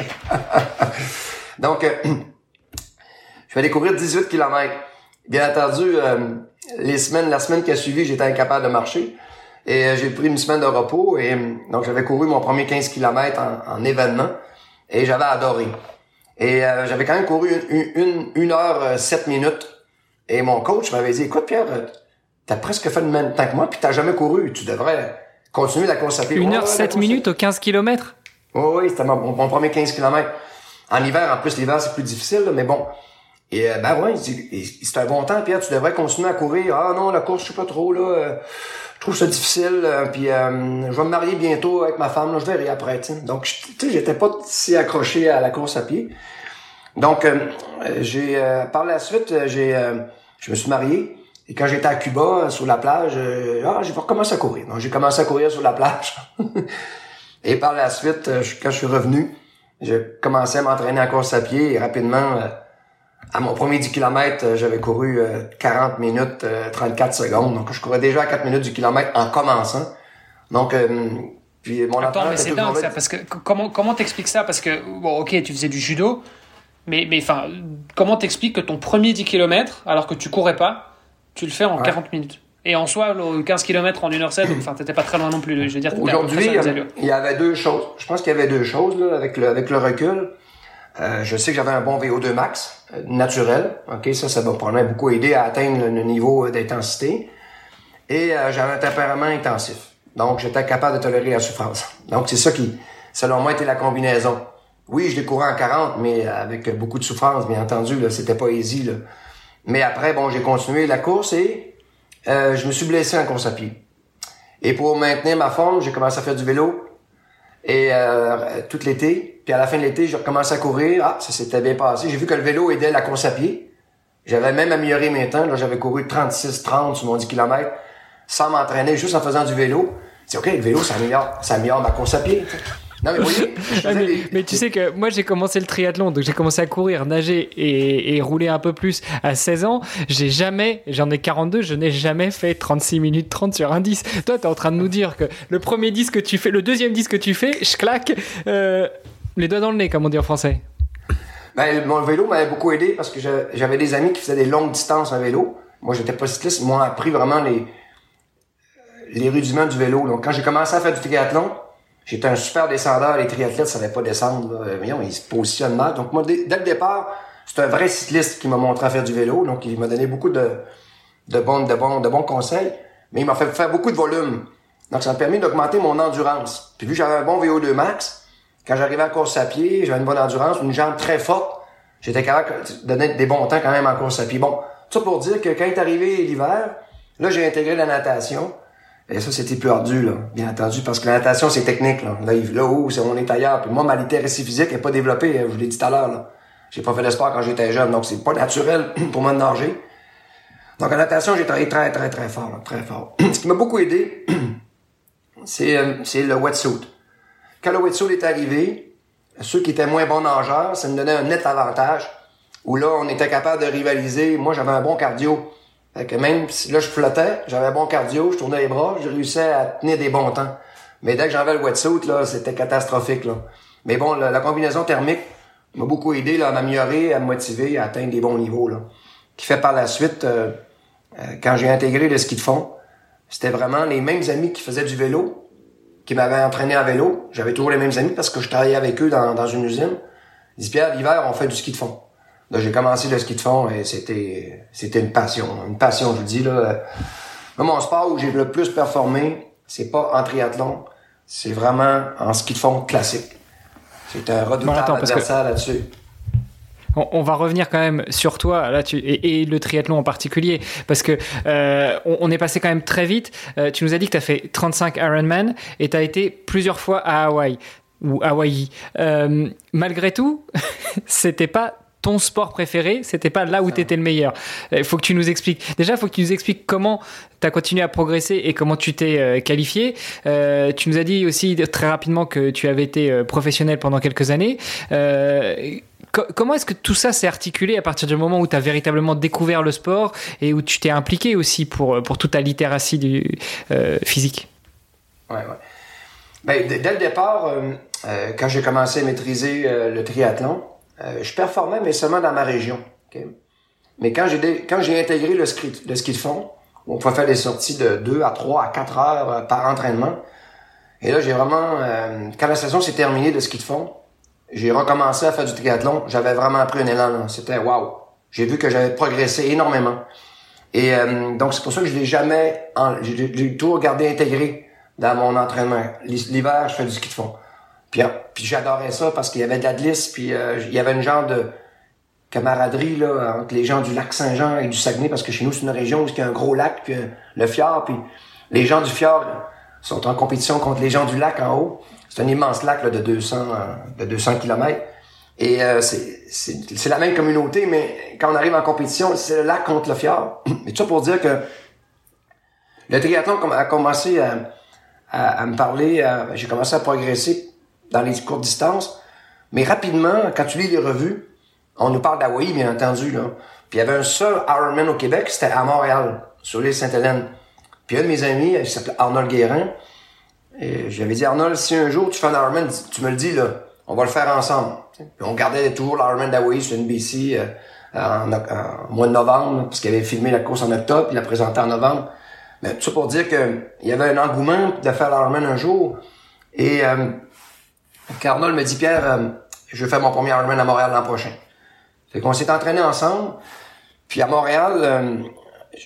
Donc, je vais aller courir 18 km. Bien entendu, euh, les semaines, la semaine qui a suivi, j'étais incapable de marcher. Et euh, j'ai pris une semaine de repos. Et euh, donc, j'avais couru mon premier 15 km en, événement. Et j'avais adoré. Et j'avais quand même couru une, une, heure, sept minutes. Et mon coach m'avait dit, écoute Pierre, t'as presque fait le même temps que moi, puis t'as jamais couru. Tu devrais continuer la course à pied. Une heure, sept minutes au 15 km? oui, c'était mon, mon, premier 15 km. En hiver, en plus, l'hiver, c'est plus difficile, mais bon, et euh, ben ouais, c'est un bon temps, Pierre, tu devrais continuer à courir. Ah non, la course, je sais pas trop, là. Euh, je trouve ça difficile. Euh, puis je vais me marier bientôt avec ma femme, là, je verrai après. Donc, tu sais, j'étais pas si accroché à la course à pied. Donc, j'ai par la suite, j'ai je me suis marié. Et quand j'étais à Cuba, sur la plage, ah, j'ai recommencé à courir. Donc, j'ai commencé à courir sur la plage. et par la suite, quand je suis revenu, j'ai commencé à m'entraîner à course à pied et rapidement à mon premier 10 km, euh, j'avais couru 40 euh, minutes, 34 euh, secondes. Donc, je courais déjà à 4 minutes du kilomètre en commençant. Donc, puis mon Attends, mais c'est dingue ça, parce que comment comment t'expliques ça? Parce que, bon, ok, tu faisais du judo, mais, mais enfin, comment t'expliques que ton premier 10 km, alors que tu courais pas, tu le fais en 40 minutes? Et en soi, le 15 km en 1h07, enfin, t'étais pas très loin non plus. Je veux dire, Aujourd'hui, il y avait deux choses. Je pense qu'il y avait deux choses, là, avec le, avec le recul. Euh, je sais que j'avais un bon VO2 max euh, naturel. Ok, ça, ça m'a beaucoup aidé à atteindre le, niveau d'intensité. Et euh, j'avais un tempérament intensif. Donc, j'étais capable de tolérer la souffrance. Donc, c'est ça qui, selon moi, était la combinaison. Oui, je l'ai couru en 40, mais avec beaucoup de souffrance, bien entendu. C'était pas easy. Là. Mais après, bon, j'ai continué la course et je me suis blessé en course à pied. Et pour maintenir ma forme, j'ai commencé à faire du vélo Et euh, tout l'été. Puis à la fin de l'été, j'ai recommencé à courir. Ah, ça s'était bien passé. J'ai vu que le vélo aidait la course à pied. J'avais même amélioré mes temps. Là, j'avais couru 36-30 sur mon 10 km sans m'entraîner, juste en faisant du vélo. C'est OK, le vélo, ça améliore, ça améliore ma course à pied. Non, mais, voyez, mais, tu sais que moi, j'ai commencé le triathlon, donc j'ai commencé à courir, nager et, et, rouler un peu plus à 16 ans. J'ai jamais, j'en ai 42, je n'ai jamais fait 36 minutes 30 sur un 10. Toi, t'es en train de nous dire que le premier disque que tu fais, le deuxième disque que tu fais, je claque euh, les doigts dans le nez, comme on dit en français. Ben, mon vélo m'avait beaucoup aidé parce que j'avais des amis qui faisaient des longues distances à vélo. Moi, j'étais pas cycliste, ils m'ont appris vraiment les, les rudiments du vélo. Donc, quand j'ai commencé à faire du triathlon, j'étais un super descendeur. Les triathlètes ne savaient pas descendre. Voyons, ils se positionnent mal. Donc, moi, dès, le départ, c'est un vrai cycliste qui m'a montré à faire du vélo. Donc, il m'a donné beaucoup de, de, bons, de, bons, de bons conseils. Mais il m'a fait faire beaucoup de volume. Donc, ça m'a permis d'augmenter mon endurance. Puis, vu que j'avais un bon VO2 max, quand j'arrivais à course à pied, j'avais une bonne endurance, une jambe très forte. J'étais capable de donner des bons temps quand même en course à pied. Bon, ça pour dire que quand est arrivé l'hiver, là, j'ai intégré la natation. Et ça, c'était plus ardu, là, bien entendu, parce que la natation, c'est technique, là. Là, là haut, c'est on est ailleurs. Puis moi, ma littératie physique n'est pas développée, hein, je vous l'ai dit tout à l'heure, là. J'ai pas fait de sport quand j'étais jeune, donc c'est pas naturel pour moi de nager. Donc en natation, j'ai travaillé très, très, très fort, très fort. Ce qui m'a beaucoup aidé, c'est, euh, c'est le wetsuit. Quand le wetsuit est arrivé, ceux qui étaient moins bons nageurs, ça me donnait un net avantage, où là, on était capable de rivaliser. Moi, j'avais un bon cardio. Fait que même si là je flottais, j'avais un bon cardio, je tournais les bras, je réussissais à tenir des bons temps. Mais dès que j'avais le wetsuit, là, c'était catastrophique. Là. Mais bon, la, combinaison thermique m'a beaucoup aidé là, à m'améliorer, à me motiver, à atteindre des bons niveaux. Là. Qui fait par la suite, euh, euh, quand j'ai intégré le ski de fond, c'était vraiment les mêmes amis qui faisaient du vélo, qui m'avaient entraîné à vélo. J'avais toujours les mêmes amis parce que je travaillais avec eux dans, dans une usine. Ils disaient, Pierre, l'hiver, on fait du ski de fond. Là, j'ai commencé le ski de fond et c'était, c'était une passion. Une passion, je vous dis, là. Moi, mon sport où j'ai le plus performé, c'est pas en triathlon, c'est vraiment en ski de fond classique. C'est un redoutable adversaire là-dessus. On, va revenir quand même sur toi là tu, et, le triathlon en particulier parce que euh, on, est passé quand même très vite. Euh, tu nous as dit que tu as fait 35 Ironman et tu as été plusieurs fois à Hawaï ou Hawaï. Euh, malgré tout, c'était pas ton sport préféré, c'était pas là où tu étais le meilleur. Il faut que tu nous expliques. Déjà, il faut que tu nous expliques comment tu as continué à progresser et comment tu t'es euh, qualifié. Euh, tu nous as dit aussi très rapidement que tu avais été euh, professionnel pendant quelques années. comment est-ce que tout ça s'est articulé à partir du moment où tu as véritablement découvert le sport et où tu t'es impliqué aussi pour, pour toute ta littératie du, physique? Ouais, ouais. Ben, dès le départ, quand j'ai commencé à maîtriser le triathlon, euh, je performais, mais seulement dans ma région. Mais quand j'ai quand j'ai intégré le ski, le ski de fond, on pouvait faire des sorties de 2 à 3 à 4 heures euh, par entraînement. Et là, j'ai vraiment... Euh, quand la saison s'est terminée de ski de fond, j'ai recommencé à faire du triathlon. J'avais vraiment pris un élan. C'était wow. J'ai vu que j'avais progressé énormément. Et donc, c'est pour ça que je l'ai jamais... J'ai tout regardé intégré dans mon entraînement. L'hiver, je fais du ski de fond. Puis, j'adorais ça parce qu'il y avait de la glisse, puis euh, il y avait une genre de camaraderie là, entre les gens du lac Saint-Jean et du Saguenay, parce que chez nous, c'est une région où il y a un gros lac, puis euh, le fjord, puis les gens du fjord sont en compétition contre les gens du lac en haut. C'est un immense lac là, de 200 euh, de 200 km. Et c'est la même communauté, mais quand on arrive en compétition, c'est le lac contre le fjord. Mais tout ça pour dire que le triathlon a commencé à me parler, j'ai commencé à progresser dans les courtes distances. Mais rapidement, quand tu lis les revues, on nous parle d'Hawaï, bien entendu, là. Puis il y avait un seul Ironman au Québec, c'était à Montréal, sur l'île Sainte-Hélène. Puis un de mes amis, il s'appelait Arnold Guérin, et j'avais dit, Arnold, si un jour tu fais un Ironman, tu me le dis, là, on va le faire ensemble. Puis on gardait toujours l'Ironman d'Hawaï sur NBC euh, en, en, mois de novembre, parce qu'il avait filmé la course en octobre, il l'a présenté en novembre. Mais tout ça pour dire qu'il y avait un engouement de faire l'Ironman un jour. Et euh, Arnold me dit, Pierre, euh, je vais faire mon premier Ironman à Montréal l'an prochain. Fait qu'on s'est entraîné ensemble. Puis à Montréal, euh,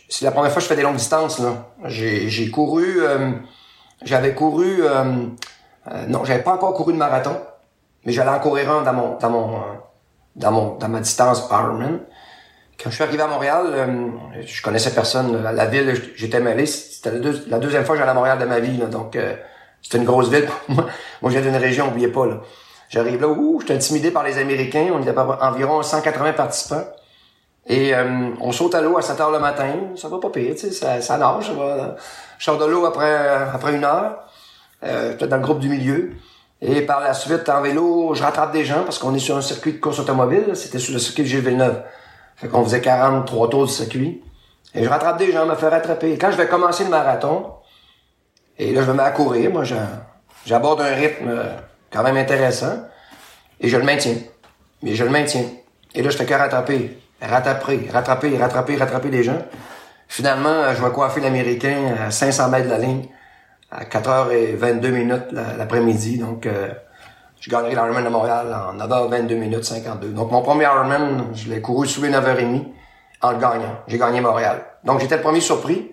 c'est la première fois que je fais des longues distances. Là. J'ai, couru, euh, j'avais couru, non, j'avais pas encore couru de marathon, mais j'allais en courir un dans mon, dans mon, dans ma distance Ironman. Quand je suis arrivé à Montréal, je connaissais personne. La, ville, j'étais mêlé. C'était la, deuxième fois que j'allais à Montréal de ma vie. donc, C'était une grosse ville. moi, moi, je viens d'une région, oubliez pas, là. J'arrive là, ouh, j'étais intimidé par les Américains. On était environ 180 participants. Et euh, on saute à l'eau à 7 heures le matin. Ça va pas pire, tu sais, ça, ça. Ça va. Je sors de l'eau après, après une heure. Euh, j'étais dans le groupe du milieu. Et par la suite, en vélo, je rattrape des gens parce qu'on est sur un circuit de course automobile. C'était sur le circuit de Gilles Villeneuve. Fait qu'on faisait 43 tours du circuit. Et je rattrape des gens, me fais rattraper. Quand je vais commencer le marathon, et là, je me mets à courir. Moi, j'aborde un rythme euh, quand même intéressant. Et je le maintiens. Mais je le maintiens. Et là, je fais que rattraper, rattraper, rattraper, rattraper, rattraper les gens. Finalement, euh, je vais coiffer l'Américain à 500 mètres de la ligne à 4h22 minutes l'après-midi. Donc, euh, je gagnerai l'Ironman de Montréal en 9h22 minutes 52. Donc, mon premier Ironman, je l'ai couru sous les 9h30 en le gagnant. J'ai gagné Montréal. Donc, j'étais le premier surpris.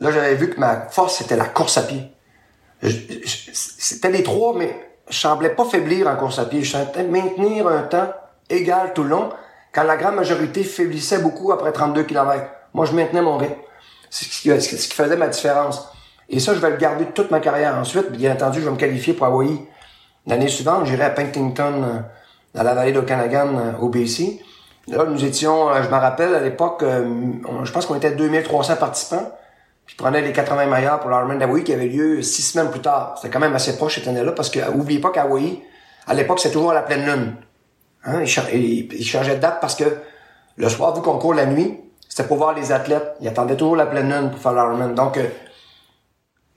Là, j'avais vu que ma force, c'était la course à pied. C'était les trois, mais je semblais pas faiblir en course à pied. Je sentais maintenir un temps égal tout le long, quand la grande majorité faiblissait beaucoup après 32 km. Moi, je maintenais mon rythme. C'est ce qui faisait ma différence. Et ça, je vais le garder toute ma carrière ensuite. Bien entendu, je vais me qualifier pour Hawaii. L'année suivante, j'irai à Pentington, euh, dans la vallée d'Okanagan, euh, au BC. Là, nous étions, euh, je me rappelle, à l'époque, je pense qu'on était 2300 participants. Puis je prenais les 80 meilleurs pour l'Ironman d'Hawaii qui avait lieu six semaines plus tard. C'était quand même assez proche cette année-là parce que, oubliez pas qu'Hawaii, à l'époque, c'est toujours à la pleine lune. Hein? Il, il, changeait de date parce que le soir, vu qu'on court la nuit, c'était pour voir les athlètes. Ils attendaient toujours la pleine lune pour faire l'Ironman. Donc,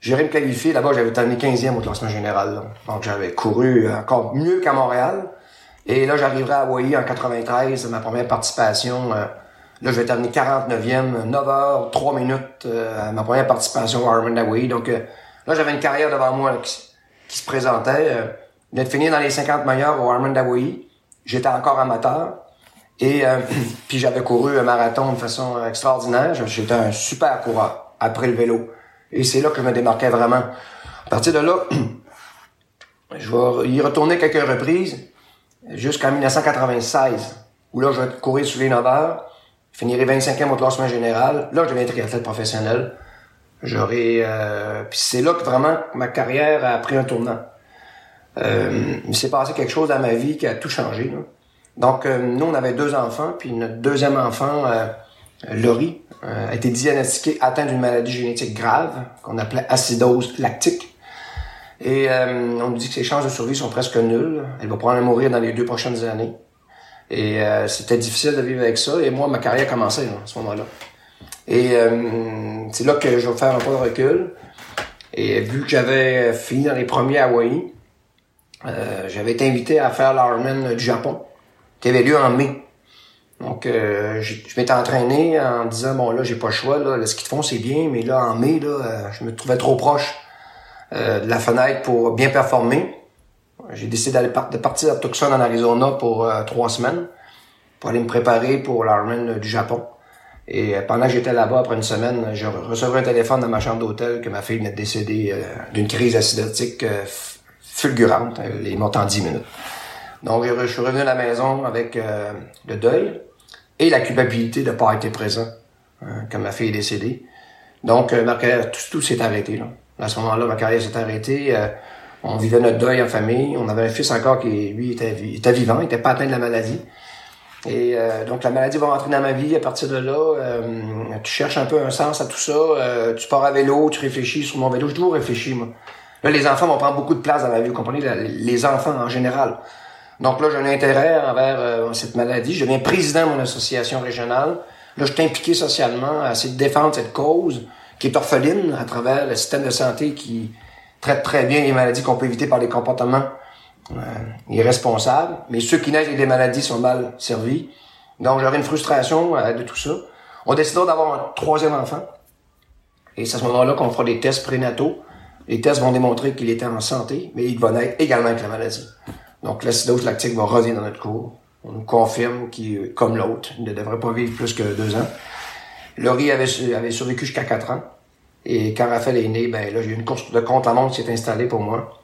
J'irais me qualifier. Là-bas, j'avais terminé 15e au classement général. Donc, j'avais couru encore mieux qu'à Montréal. Et là, j'arriverai à Hawaii en 93, ma première participation. Euh, là, je vais terminer 49e, 9 h 3 minutes, euh, ma première participation au Ironman d'Hawaii. Donc, euh, là, j'avais une carrière devant moi qui, se présentait. d'être fini dans les 50 meilleurs au Ironman d'Hawaii. J'étais encore amateur. Et puis, j'avais couru un marathon de façon extraordinaire. J'étais un super coureur après le vélo. Et c'est là que je me démarquais vraiment. À partir de là, je vais y retourner quelques reprises jusqu'en 1996, où là, je vais courir sur les 9 heures, finirai 25e au classement général. Là, je deviens triathlète professionnel. J'aurai... Euh, puis c'est là que vraiment ma carrière a pris un tournant. Euh, il s'est passé quelque chose dans ma vie qui a tout changé. Donc, euh, nous, on avait deux enfants, puis notre deuxième enfant, euh, Laurie, euh, a été diagnostiquée atteinte d'une maladie génétique grave qu'on appelait acidose lactique. Et euh, on nous dit que ses chances de survie sont presque nulles. Elle va probablement mourir dans les deux prochaines années. Et euh, c'était difficile de vivre avec ça. Et moi, ma carrière a commencé à ce moment-là. Et c'est là que je vais faire un peu de recul. Et vu que j'avais fini dans les premiers Hawaii, j'avais été invité à faire l'Ironman du Japon, qui avait lieu en mai. Donc, euh, je m'étais entraîné en disant, bon, là, j'ai pas le choix, là, ce qu'ils font, c'est bien, mais là, en mai, là, euh, je me trouvais trop proche euh, de la fenêtre pour bien performer. J'ai décidé d'aller de partir à Tucson, en Arizona, pour trois semaines, pour aller me préparer pour l'Ironman du Japon. Et pendant que j'étais là-bas, après une semaine, je recevais un téléphone dans ma chambre d'hôtel que ma fille venait de décéder d'une crise acidotique fulgurante. Elle est morte en dix minutes. Donc, je suis revenu à la maison avec le deuil, et la culpabilité de ne pas être présent hein, quand ma fille est décédée. Donc, euh, ma carrière, tout, tout s'est arrêté. Là. À ce moment-là, ma carrière s'est arrêtée. Euh, on vivait notre deuil en famille. On avait un fils encore qui, lui, était, était vivant, il n'était pas atteint de la maladie. Et euh, donc, la maladie va rentrer dans ma vie. À partir de là, tu cherches un peu un sens à tout ça. tu pars à vélo, tu réfléchis sur mon vélo. Je dois réfléchir, moi. Là, les enfants vont prendre beaucoup de place dans ma vie. Vous comprenez? Les enfants en général. Donc là, j'ai un intérêt envers euh, cette maladie. Je deviens président de mon association régionale. Là, je suis impliqué socialement à essayer de défendre cette cause qui est orpheline à travers le système de santé qui traite très bien les maladies qu'on peut éviter par les comportements euh, irresponsables. Mais ceux qui naissent avec des maladies sont mal servis. Donc, j'aurais une frustration euh, de tout ça. On décide d'avoir un troisième enfant. Et c'est à ce moment-là qu'on fera des tests prénataux. Les tests vont démontrer qu'il était en santé, mais il va naître également avec la maladie. Donc l'acidose lactique va revenir dans notre cours. On nous confirme qu'il, comme l'autre, ne devrait pas vivre plus que deux ans. Laurie avait survécu jusqu'à quatre ans. Et quand Raphaël est né, ben là, j'ai eu une course de contre la montre qui s'est installée pour moi.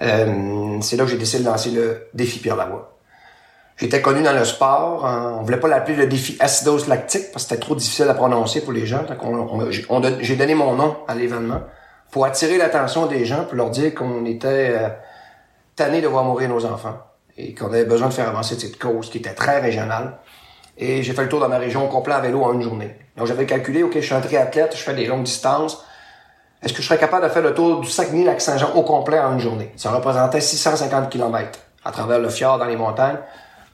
Euh, c'est là que j'ai décidé de lancer le défi Pierre Lavoie. J'étais connu dans le sport. Hein. on voulait pas l'appeler le défi acidose lactique parce que c'était trop difficile à prononcer pour les gens. j'ai donné mon nom à l'événement pour attirer l'attention des gens, pour leur dire qu'on était euh, de voir mourir nos enfants et qu'on avait besoin de faire avancer cette cause qui était très régionale. Et j'ai fait le tour de ma région complet à vélo en une journée. Donc j'avais calculé, ok, je suis un triathlète, je fais des longues distances. Est-ce que je serais capable de faire le tour du Saguenay-Lac-Saint-Jean au complet en une journée? Ça représentait 650 km à travers le fjord dans les montagnes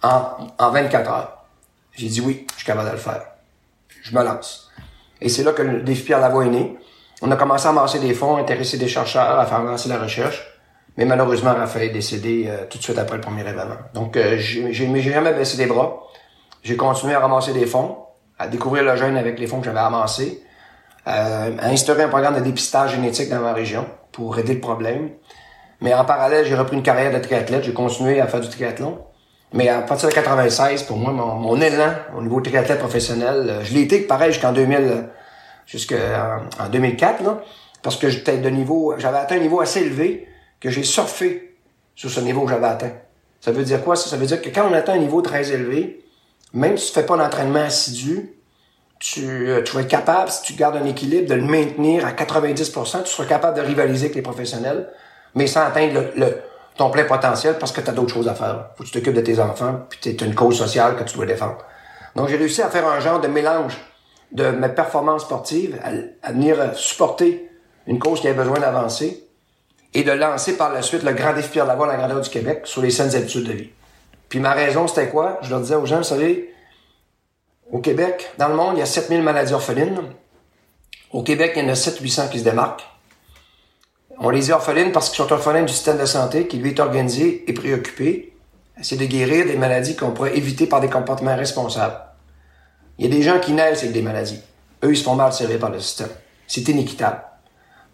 en, en 24 heures. J'ai dit oui, je suis capable de le faire. Je me lance. Et c'est là que le défi Pierre Lavoie est né. On a commencé à amasser des fonds, intéresser des chercheurs, à faire avancer la recherche. Mais malheureusement, Raphaël est décédé euh, tout de suite après le premier événement. Donc, euh, j'ai jamais baissé les bras. J'ai continué à ramasser des fonds, à découvrir le gène avec les fonds que j'avais amassés, à instaurer un programme de dépistage génétique dans ma région pour aider le problème. Mais en parallèle, j'ai repris une carrière de triathlète. J'ai continué à faire du triathlon. Mais à partir de 96, pour moi, mon, élan au niveau triathlète professionnel, euh, je l'ai été pareil jusqu'en 2000, jusqu'en en 2004, là, parce que de niveau, j'avais atteint un niveau assez élevé que j'ai surfé sur ce niveau que j'avais atteint. Ça veut dire quoi? Ça, ça veut dire que quand on atteint un niveau très élevé, même si tu fais pas d'entraînement assidu, tu, euh, tu vas être capable, si tu gardes un équilibre, de le maintenir à 90%, tu seras capable de rivaliser avec les professionnels, mais sans atteindre ton plein potentiel parce que tu as d'autres choses à faire. Faut que tu t'occupes de tes enfants, puis tu une cause sociale que tu dois défendre. Donc j'ai réussi à faire un genre de mélange de mes performances sportives, à, venir supporter une cause qui avait besoin d'avancer, et de lancer par la suite le grand défi Pierre Lavoie, la grandeur du Québec, sur les saines habitudes de vie. Puis ma raison, c'était quoi? Je leur disais aux gens, vous savez, au Québec, dans le monde, il y a 7000 maladies orphelines. Au Québec, il y en a 700-800 qui se démarquent. On les dit orphelines parce qu'ils sont orphelins du système de santé qui, lui, est organisé et préoccupé. C'est de guérir des maladies qu'on pourrait éviter par des comportements responsables. Il y a des gens qui naissent avec des maladies. Eux, ils se font mal servir par le système. C'est inéquitable.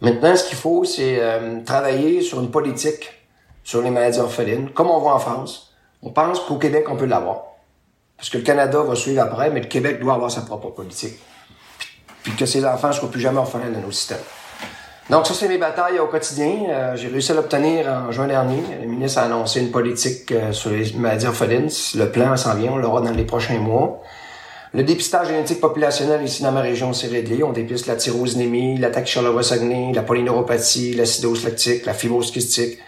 Maintenant, ce qu'il faut, c'est euh, travailler sur une politique sur les maladies orphelines, comme on voit en France. On pense qu'au Québec, on peut l'avoir. Parce que le Canada va suivre après, mais le Québec doit avoir sa propre politique. Puis, que ses enfants ne soient plus jamais orphelins de nos systèmes. Donc, ça, c'est mes batailles au quotidien. Euh, j'ai réussi à l'obtenir en juin dernier. Le ministre a annoncé une politique euh, sur les maladies orphelines. Le plan s'en vient, on l'aura dans les prochains mois. Le dépistage génétique populationnel ici dans ma région s'est réglé. On dépiste la tyrosinémie, l'attaque Charlevoix-Saguenay, la polyneuropathie, l'acidose lactique, la fibrose kystique.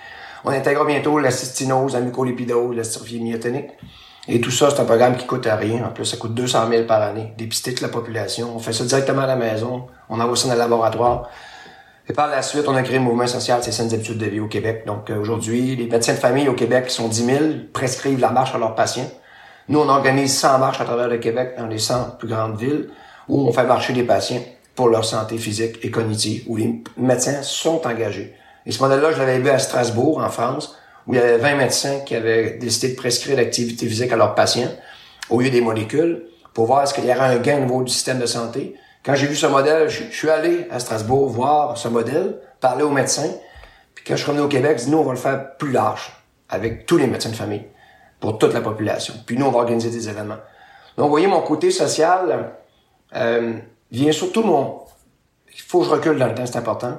On intègre bientôt la cystinose, la mucolipidose, la strophilie myotonique. Et tout ça, c'est un programme qui coûte à rien. En plus, ça coûte 200 000 par année. Dépister toute la population. On fait ça directement à la maison. On envoie ça dans le laboratoire. Et par la suite, on a créé le mouvement social, c'est saines habitudes de vie au Québec. Donc euh, aujourd'hui, les médecins de famille au Québec, qui sont 10 000, prescrivent la marche à leurs patients. Nous, on organise 100 marches à travers le Québec dans les 100 plus grandes villes où on fait marcher les patients pour leur santé physique et cognitive, où les médecins sont engagés. Et ce modèle-là, je l'avais vu à Strasbourg, en France, où il y avait 20 médecins qui avaient décidé de prescrire l'activité physique à leurs patients au lieu des molécules pour voir est-ce qu'il y aurait un gain au niveau du système de santé. Quand j'ai vu ce modèle, je, suis allé à Strasbourg voir ce modèle, parler aux médecins. Puis quand je suis revenu au Québec, je dis, nous, on va le faire plus large, avec tous les médecins de famille pour toute la population. Puis nous, on va organiser des événements. Donc, vous voyez, mon côté social euh, vient surtout mon... Il faut que je recule dans le temps, c'est important.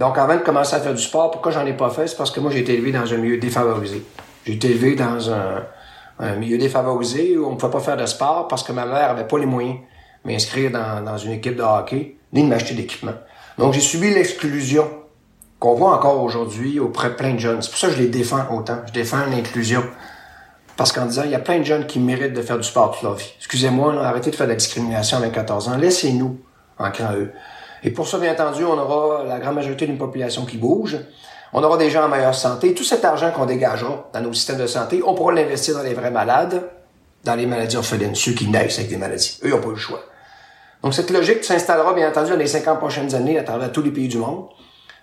Donc, avant de commencer à faire du sport, pourquoi j'en ai pas fait? C'est parce que moi, j'ai été élevé dans un milieu défavorisé. J'ai été élevé dans un, milieu défavorisé où on ne pouvait pas faire de sport parce que ma mère avait pas les moyens de m'inscrire dans, une équipe de hockey, ni de m'acheter d'équipement. Donc, j'ai subi l'exclusion qu'on voit encore aujourd'hui auprès de plein de jeunes. C'est pour ça que je les défends autant. Je défends l'inclusion. Parce qu'en disant, il y a plein de jeunes qui méritent de faire du sport toute leur vie. Excusez-moi, arrêtez de faire de la discrimination avec 14 ans. Laissez-nous en cran eux. Et pour ça, bien entendu, on aura la grande majorité d'une population qui bouge. On aura des gens en meilleure santé. Tout cet argent qu'on dégagera dans nos systèmes de santé, on pourra l'investir dans les vrais malades, dans les maladies orphelines, ceux qui naissent avec des maladies. Eux, ils n'ont pas le choix. Donc, cette logique s'installera, bien entendu, dans les 50 prochaines années à travers tous les pays du monde.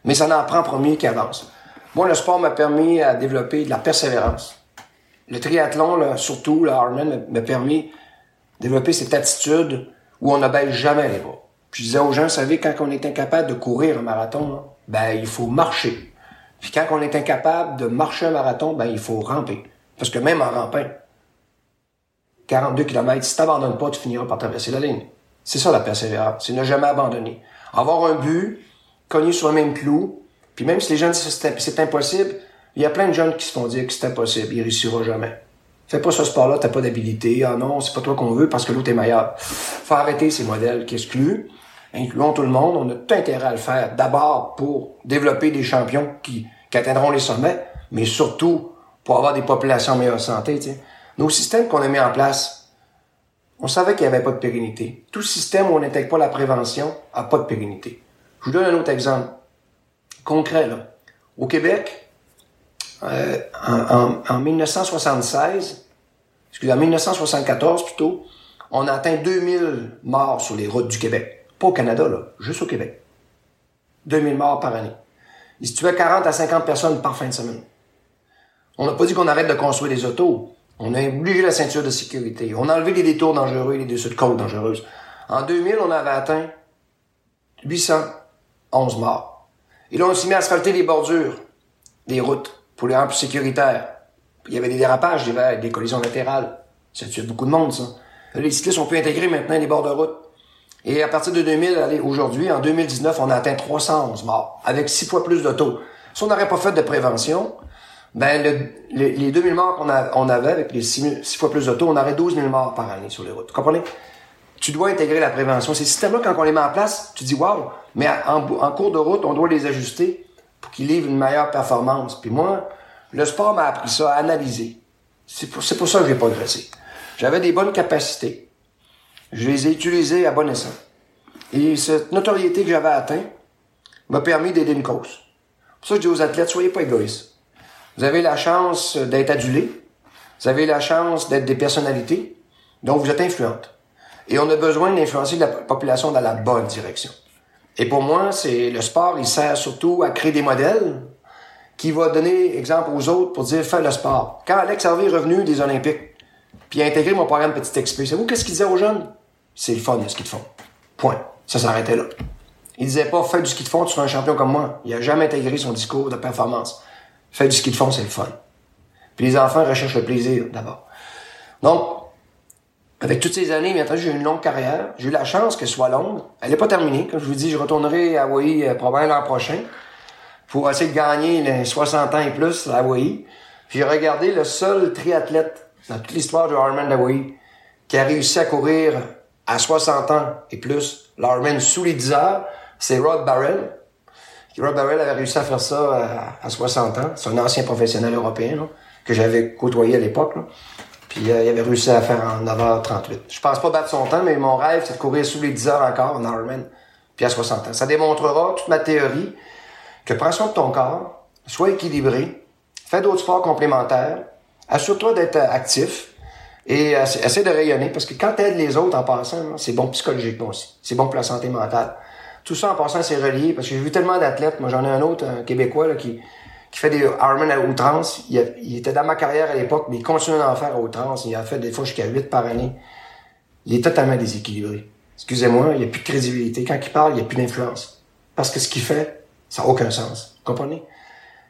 Mais ça en prend premier qui avance. Moi, le sport m'a permis à développer de la persévérance le triathlon, là, surtout, le Ironman, m'a permis de développer cette attitude où on n'abaisse jamais les bras. Je disais aux gens, vous savez, quand on est incapable de courir un marathon, ben il faut marcher. Puis quand on est incapable de marcher un marathon, ben il faut ramper. Parce que même en rampant, 42 km, si t'abandonnes pas, tu finiras par traverser la ligne. C'est ça la persévérance, c'est ne jamais abandonner. Avoir un but, cogner sur le même clou, puis même si les gens disent que c'est impossible, il y a plein de jeunes qui se font dire que c'est impossible, il réussira jamais. Fais pas ce sport-là, t'as pas d'habilité. Ah non, c'est pas toi qu'on veut parce que l'autre est meilleur. Faut arrêter ces modèles qui excluent. Incluons tout le monde, on a tout intérêt à le faire d'abord pour développer des champions qui, atteindront les sommets, mais surtout pour avoir des populations en meilleure santé. Nos systèmes qu'on a mis en place, on savait qu'il n'y avait pas de pérennité. Tout système où on n'intègre pas la prévention a pas de pérennité. Je vous donne un autre exemple concret. Là. Au Québec, euh, en 1976, excusez, en 1974 plutôt, on a atteint 2000 morts sur les routes du Québec. Pas au Canada, là, juste au Québec. 2000 morts par année. Il se tuait 40 à 50 personnes par fin de semaine. On n'a pas dit qu'on arrête de construire des autos. On a obligé la ceinture de sécurité. On a enlevé les détours dangereux et les dessus de côte dangereuses. En 2000, on avait atteint 811 morts. Et là, on s'est mis à asphalter les bordures des routes pour les rendre plus sécuritaires. Il y avait des dérapages, des collisions latérales. Ça tue beaucoup de monde, ça. Les cyclistes ont pu intégrer maintenant les bords de route. Et à partir de 2000, allez, aujourd'hui, en 2019, on a atteint 311 morts, avec six fois plus d'autos. Si on n'aurait pas fait de prévention, ben le, les 2000 morts qu'on on avait avec les six, fois plus d'autos, on aurait 12 000 morts par année sur les routes. Vous comprenez? Tu dois intégrer la prévention. Ces systèmes-là, quand on les met en place, tu dis wow, mais en, en cours de route, on doit les ajuster pour qu'ils livrent une meilleure performance. Puis moi, le sport m'a appris ça, à analyser. C'est pour, pour ça que j'ai progressé. J'avais des bonnes capacités. Je les ai utilisées à bon escient. Et cette notoriété que j'avais atteint m'a permis d'aider une cause. Pour ça, je dis aux athlètes, soyez pas égoïstes. Vous avez la chance d'être adulés. Vous avez la chance d'être des personnalités. Donc, vous êtes influentes. Et on a besoin d'influencer la population dans la bonne direction. Et pour moi, c'est le sport, il sert surtout à créer des modèles qui va donner exemple aux autres pour dire fais le sport. Quand Alex Harvey est revenu des Olympiques, puis a intégré mon programme Petit XP, savez-vous qu'est-ce qu'il disait aux jeunes? C'est le fun, le ski de fond. Point. Ça s'arrêtait là. Il disait pas fais du ski de fond, tu seras un champion comme moi. Il a jamais intégré son discours de performance. Fais du ski de fond, c'est le fun. Puis les enfants recherchent le plaisir d'abord. Donc, avec toutes ces années, maintenant, j'ai eu une longue carrière. J'ai eu la chance qu'elle soit longue. Elle n'est pas terminée. Comme je vous dis, je retournerai à Hawaii euh, probablement l'an prochain pour essayer de gagner les 60 ans et plus à Hawaii. Puis j'ai regardé le seul triathlète dans toute l'histoire du Ironman d'Hawaii qui a réussi à courir à 60 ans et plus l'Ironman sous les 10 heures, c'est Rod Barrel. Rod Barrel avait réussi à faire ça à, 60 ans. C'est un ancien professionnel européen que j'avais côtoyé à l'époque. Puis euh, il avait réussi à faire en 9h38. Je pense pas battre son temps, mais mon rêve, c'est de courir sous les 10 heures encore en Ironman, puis à 60 ans. Ça démontrera toute ma théorie que prends soin de ton corps, sois équilibré, fais d'autres sports complémentaires, assure-toi d'être actif et essaie de rayonner parce que quand tu aides les autres en passant, c'est bon psychologiquement aussi. C'est bon pour la santé mentale. Tout ça en passant, c'est relié parce que j'ai vu tellement d'athlètes. Moi, j'en ai un autre, un Québécois, là, qui, qui fait des Ironman à outrance. Il, il, était dans ma carrière à l'époque, mais il continue d'en faire à outrance. Il a fait des fois jusqu'à 8 par année. Il est totalement déséquilibré. Excusez-moi, il n'y a plus de crédibilité. Quand il parle, il n'y a plus d'influence. Parce que ce qu'il fait, ça n'a aucun sens. Vous comprenez?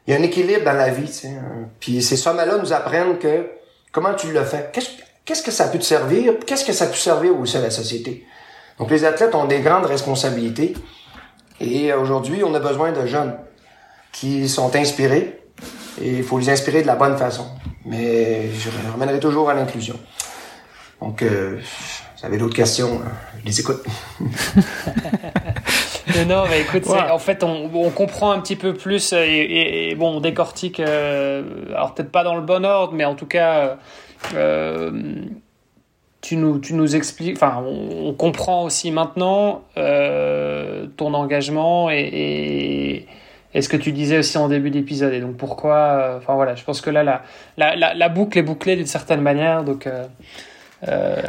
Il y a un équilibre dans la vie, tu sais. Hein. Puis ces sommets-là nous apprennent que comment tu le fais. Qu'est-ce, que ça peut te servir? Qu'est-ce que ça peut servir aussi à la société? Donc les athlètes ont des grandes responsabilités. Et aujourd'hui, on a besoin de jeunes qui sont inspirés. Et il faut les inspirer de la bonne façon. Mais je ramènerai toujours à l'inclusion. Donc, euh, vous avez d'autres questions, hein. je les écoute. non, mais écoute, en fait, on, comprend un petit peu plus et, bon, on décortique, euh, alors peut-être pas dans le bon ordre, mais en tout cas, euh, tu, nous, tu nous expliques, enfin, on, comprend aussi maintenant euh, ton engagement et, et, ce que tu disais aussi en début d'épisode. Et donc, pourquoi, enfin voilà, je pense que là, la, la, la, boucle est bouclée d'une certaine manière, donc. Euh,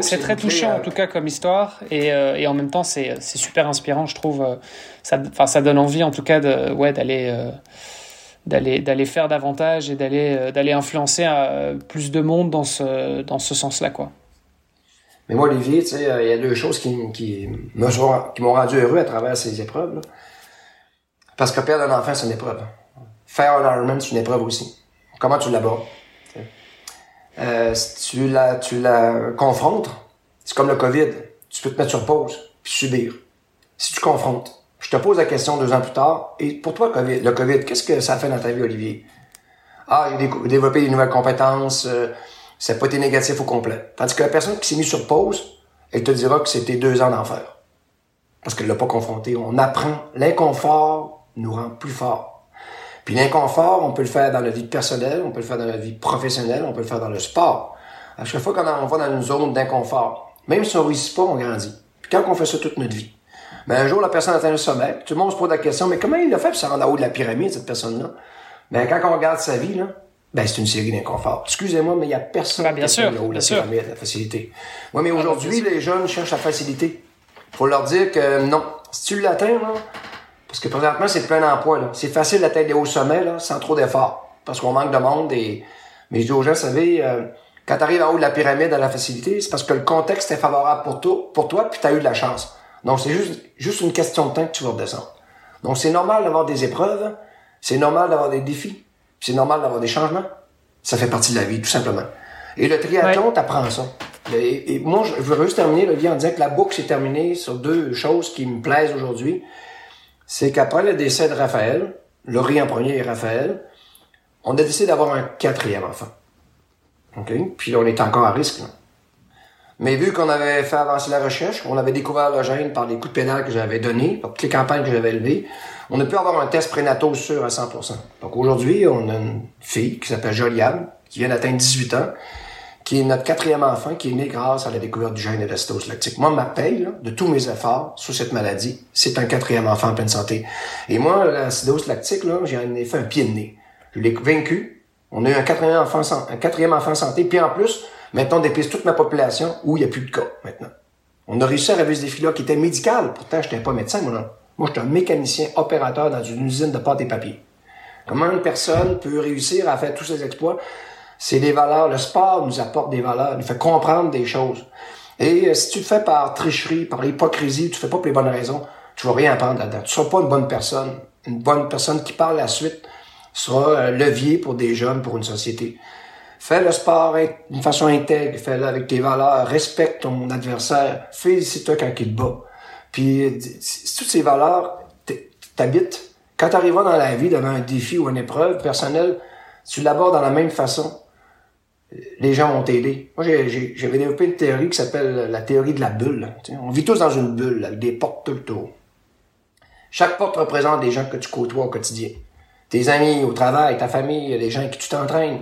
c'est très, touchant en euh, tout cas comme histoire et, euh, et en même temps c'est super inspirant je trouve. Ça, ça donne envie en tout cas de, ouais, d'aller d'aller d'aller faire davantage et d'aller d'aller influencer plus de monde dans ce dans ce sens-là quoi. Mais moi Olivier, tu sais, il y a deux choses qui qui m'ont rendu heureux à travers ces épreuves. Parce que perdre un enfant c'est une épreuve. Faire un Ironman c'est une épreuve aussi. Comment tu l'abordes euh, tu la, tu la confrontes, c'est comme le COVID. Tu peux te mettre sur pause, puis subir. Si tu confrontes, je te pose la question deux ans plus tard, et pour toi, le COVID, qu'est-ce que ça fait dans ta vie, Olivier? Ah, j'ai développé des nouvelles compétences, euh, ça n'a pas été négatif au complet. Tandis que la personne qui s'est mise sur pause, elle te dira que c'était deux ans d'enfer. parce qu'elle l'a pas confronté. On apprend. L'inconfort nous rend plus forts. Puis l'inconfort, on peut le faire dans la vie personnelle, on peut le faire dans la vie professionnelle, on peut le faire dans le sport. À chaque fois qu'on va dans une zone d'inconfort, même si on réussit pas, on grandit. Puis quand on fait ça toute notre vie, ben un jour, la personne atteint le sommet, tout le monde se pose la question, mais comment il a fait pour se rendre en haut de la pyramide, cette personne-là? Ben, quand on regarde sa vie, là, ben, c'est une série d'inconfort. Excusez-moi, mais il y a personne ben, bien sûr, en haut de la pyramide, la facilité. Oui, mais aujourd'hui, les jeunes cherchent la facilité. Faut leur dire que non. Si tu l'atteins, là, parce que présentement, c'est plein emploi, là. C'est facile d'atteindre des hauts sommets, là, sans trop d'efforts. Parce qu'on manque de monde et, mais je dis aux gens, vous savez, euh, quand tu arrives en haut de la pyramide à la facilité, c'est parce que le contexte est favorable pour toi, pour toi, puis tu as eu de la chance. Donc, c'est juste, juste une question de temps que tu vas redescendre. Donc, c'est normal d'avoir des épreuves, c'est normal d'avoir des défis, c'est normal d'avoir des changements. Ça fait partie de la vie, tout simplement. Et le triathlon, t'apprends ça. Et, moi, je veux juste terminer le en disant que la boucle s'est terminée sur deux choses qui me plaisent aujourd'hui. C'est qu'après le décès de Raphaël, Laurie en premier et Raphaël, on a décidé d'avoir un quatrième enfant. OK? Puis là, on est encore à risque. Là. Mais vu qu'on avait fait avancer la recherche, on avait découvert le gène par les coups de pédale que j'avais donnés, par toutes les campagnes que j'avais élevées, on a pu avoir un test prénatal sûr à 100%. Donc aujourd'hui, on a une fille qui s'appelle Joliane, qui vient d'atteindre 18 ans, qui est notre quatrième enfant, qui est né grâce à la découverte du gène de l'acétose lactique. Moi, ma paye de tous mes efforts sur cette maladie, c'est un quatrième enfant en pleine santé. Et moi, l'acétose lactique, là, j'en ai fait un pied de nez. Je l'ai vaincu. On a eu un quatrième enfant, un quatrième enfant santé. Puis en plus, Maintenant, on dépiste toute ma population où il n'y a plus de cas, maintenant. On a réussi à relever ce défi-là qui était médical. Pourtant, je n'étais pas médecin, moi, non. Moi, j'étais un mécanicien opérateur dans une usine de pâte et papier. Comment une personne peut réussir à faire tous ces exploits? C'est des valeurs. Le sport nous apporte des valeurs, nous fait comprendre des choses. Et euh, si tu le fais par tricherie, par hypocrisie, tu fais pas pour les bonnes raisons, tu vas rien apprendre là-dedans. Tu seras pas une bonne personne. Une bonne personne qui, par la suite, sera un levier pour des jeunes, pour une société. Fais le sport d'une façon intègre, fais-le avec tes valeurs, respecte ton adversaire, félicite-toi quand il te bat. Puis toutes ces valeurs t'habitent. Quand tu arriveras dans la vie devant un défi ou une épreuve personnelle, tu l'abordes dans la même façon. Les gens vont t'aider. Moi, j'avais développé une théorie qui s'appelle la théorie de la bulle. on vit tous dans une bulle avec des portes tout le tour. Chaque porte représente des gens que tu côtoies au quotidien. Tes amis au travail, ta famille, les gens avec qui tu t'entraînes.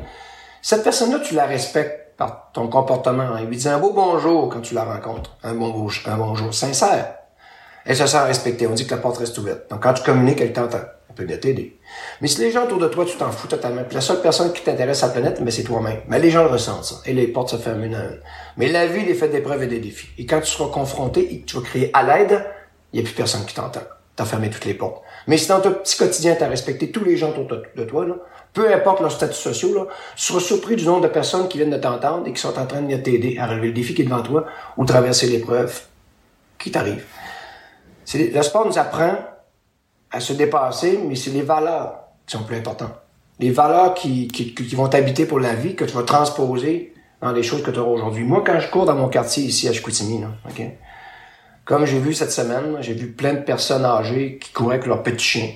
Cette personne-là, tu la respectes par ton comportement. Il lui dit un beau bonjour quand tu la rencontres. Un bon, un bonjour sincère. Elle se sent respectée. On dit que la porte reste ouverte. Donc, quand tu communiques, elle t'entend. Elle peut bien t'aider. Mais si les gens autour de toi, tu t'en fous totalement. Puis la seule personne qui t'intéresse à la planète, mais c'est toi-même. Mais les gens le ressentent, ça. Et les portes se ferment une à une. Mais la vie, est faite d'épreuves et des défis. Et quand tu seras confronté et que tu vas crier à l'aide, il n'y a plus personne qui t'entend. T'as fermé toutes les portes. Mais si dans ton petit quotidien, t'as respecté tous les gens autour de toi, là, peu importe leur statut social, là, seras surpris du nombre de personnes qui viennent de t'entendre et qui sont en train de t'aider à relever le défi qui est devant toi ou traverser l'épreuve qui t'arrive. Le sport nous apprend à se dépasser, mais c'est les valeurs qui sont plus importantes. Les valeurs qui, qui, vont t'habiter pour la vie, que tu vas transposer dans les choses que tu auras aujourd'hui. Moi, quand je cours dans mon quartier ici à Chicoutimi, comme j'ai vu cette semaine, j'ai vu plein de personnes âgées qui couraient avec leur petit chien.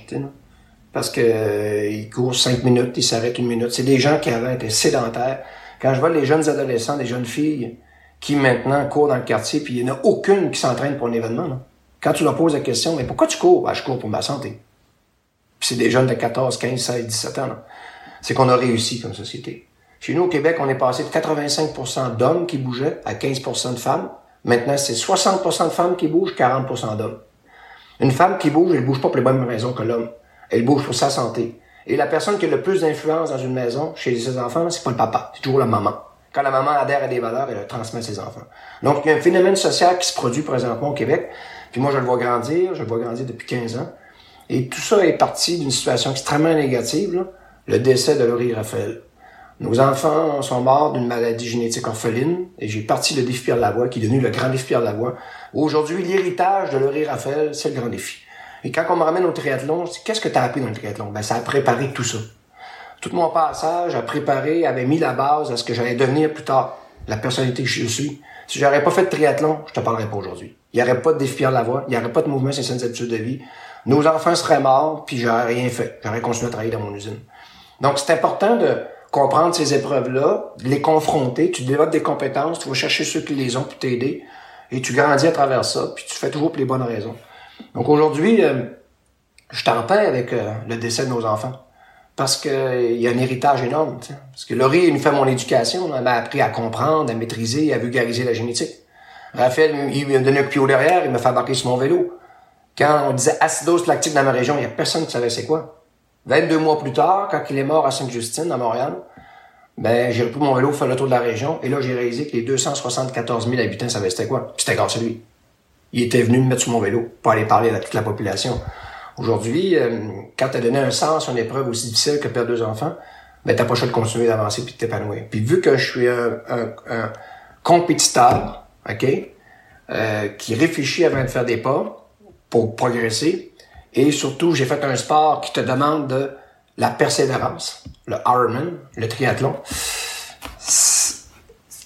Parce que euh, ils courent cinq minutes, ils s'arrêtent une minute. C'est des gens qui avaient été sédentaires. Quand je vois les jeunes adolescents, des jeunes filles qui maintenant courent dans le quartier, puis il n'y en a aucune qui s'entraîne pour un événement. Quand tu leur poses la question, mais pourquoi tu cours? Ben, je cours pour ma santé. Puis c'est des jeunes de 14, 15, 16, 17 ans. C'est qu'on a réussi comme société. Chez nous, au Québec, on est passé de 85% d'hommes qui bougeaient à 15% de femmes. Maintenant, c'est 60% de femmes qui bougent, 40% d'hommes. Une femme qui bouge, elle bouge pas pour les mêmes raisons que l'homme. Elle bouge pour sa santé. Et la personne qui a le plus d'influence dans une maison, chez ses enfants, c'est pas le papa, c'est toujours la maman. Quand la maman adhère à des valeurs, elle le transmet à ses enfants. Donc, il y a un phénomène social qui se produit présentement au Québec. Puis moi, je le vois grandir, je le vois grandir depuis 15 ans. Et tout ça est parti d'une situation extrêmement négative, le décès de Laurie Raphaël. Nos enfants sont morts d'une maladie génétique orpheline, et j'ai parti le défi Pierre Lavoie, qui est devenu le grand défi Pierre Lavoie. Aujourd'hui, l'héritage de Laurie Raphaël, c'est le grand défi. Et quand on me ramène au triathlon, qu'est-ce que tu as appris dans le triathlon? Ben, ça a préparé tout ça. Tout mon passage a préparé, avait mis la base à ce que j'allais devenir plus tard, la personnalité que je suis. Si j'aurais pas fait de triathlon, je te parlerais pas aujourd'hui. Il y aurait pas de défi à la voie, il y aurait pas de mouvement sans habitudes de vie. Nos enfants seraient morts, puis j'aurais rien fait. J'aurais continué à travailler dans mon usine. Donc, c'est important de comprendre ces épreuves-là, de les confronter, tu développes des compétences, tu vas chercher ceux qui les ont pour t'aider, et tu grandis à travers ça, puis tu fais toujours pour les bonnes raisons. Donc aujourd'hui, euh, je t'en paix avec euh, le décès de nos enfants. Parce qu'il y a un héritage énorme. Parce que Laurie, une fait mon éducation. Elle m'a appris à comprendre, à maîtriser, à vulgariser la génétique. Raphaël, il m'a donné un pied derrière, il m'a fait embarquer sur mon vélo. Quand on disait acidose lactique dans ma région, il y a personne qui savait c'est quoi. 22 mois plus tard, quand il est mort à Sainte-Justine, à Montréal, ben, j'ai repris mon vélo faire le tour de la région, et là, j'ai réalisé que les 274 000 habitants savaient c'était quoi. C'était grâce à lui. Il était venu me mettre sur mon vélo pour aller parler à toute la population. Aujourd'hui, euh, quand tu as donné un sens à une épreuve aussi difficile que perdre deux enfants, ben, t'as pas le choix de continuer d'avancer puis de t'épanouir. Puis vu que je suis un, compétiteur, OK, euh, qui réfléchit avant de faire des pas pour progresser, et surtout, j'ai fait un sport qui te demande de la persévérance, le Ironman, le triathlon.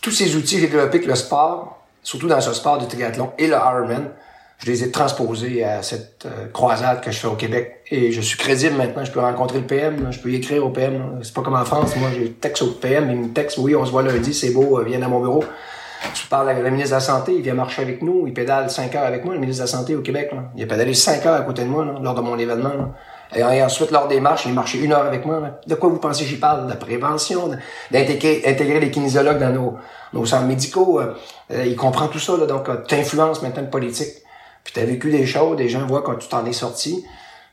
Tous ces outils que j'ai développés avec le sport, surtout dans ce sport du triathlon et le Ironman, je les ai transposés à cette euh, croisade que je fais au Québec. Et je suis crédible maintenant. Je peux rencontrer le PM, je peux écrire au PM. C'est pas comme en France. Moi, j'ai texte au PM, il me texte, oui, on se voit lundi, c'est beau, euh, viens à mon bureau. Je parle avec le ministre de la Santé, il vient marcher avec nous, il pédale 5 heures avec moi, le ministre de la Santé au Québec. Il a pédalé 5 heures à côté de moi lors de mon événement. Et, ensuite, lors des marches, il marché une heure avec moi. De quoi vous pensez j'y parle? De prévention, d'intégrer intégrer les kinésiologues dans nos, nos centres médicaux. Euh, il comprend tout ça. Là, donc, tu influences maintenant le politique. Puis tu as vécu des choses, des gens voient quand tu t'en es sorti.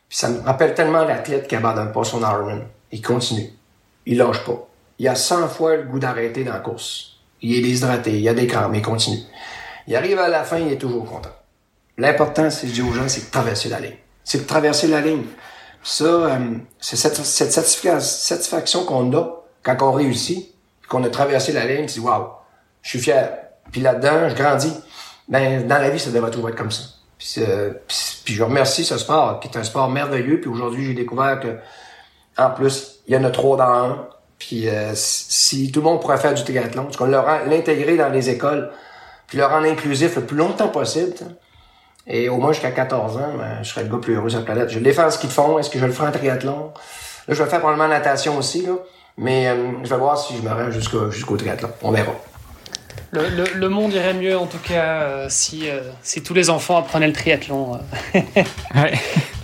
Puis ça me rappelle tellement l'athlète qui abandonne pas son Ironman. Il continue. Il lâche pas. Il a 100 fois le goût d'arrêter dans la course. Il est déshydraté, il a des crampes, mais il continue. Il arrive à la fin, il est toujours content. L'important, c'est, je dis aux gens, c'est de traverser la ligne. C'est de traverser la ligne. Ça, euh, c'est cette, cette satisfaction qu'on a quand on réussit, qu'on a traversé la ligne, c'est waouh, je suis fier. Puis là-dedans, je grandis. Ben, dans la vie, ça devrait toujours être comme ça. Euh, puis, je remercie ce sport, qui est un sport merveilleux. Puis aujourd'hui, j'ai découvert que, en plus, il y en a trois dans un. Puis euh, si tout le monde pourrait faire du triathlon, qu'on l'intégrer dans les écoles, puis le rendre inclusif le plus longtemps possible. Et au moins jusqu'à 14 ans, ben, je serais le gars plus heureux sur la planète. Je vais faire ce qu'ils font. Est-ce que je le ferai en triathlon? Là, je vais faire probablement natation aussi, là. Mais euh, je vais voir si je me rends jusqu'au triathlon. On verra. Le, monde irait mieux en tout cas euh, si, euh, si tous les enfants apprenaient le triathlon. Euh. ouais,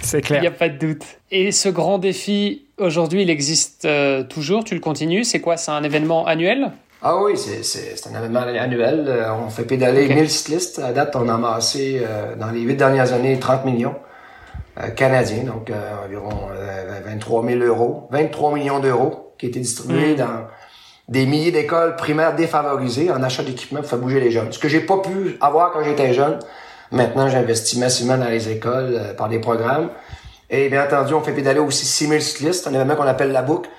c'est clair. Il n'y a pas de doute. Et ce grand défi, aujourd'hui, il existe toujours, tu le continues? C'est quoi? C'est un événement annuel? Ah oui, c'est un événement annuel. on fait pédaler 1000 cyclistes. À date, on a amassé dans les huit dernières années 30 millions canadiens, donc environ 23 000 euros, 23 millions d'euros qui étaient distribués hmm. dans des milliers d'écoles primaires défavorisées en achat d'équipement pour faire bouger les jeunes. Ce que j'ai pas pu avoir quand j'étais jeune. Maintenant, j'investis massivement dans les écoles euh, par des programmes. Et bien entendu, on fait pédaler aussi 6000 cyclistes, un événement qu'on appelle la boucle.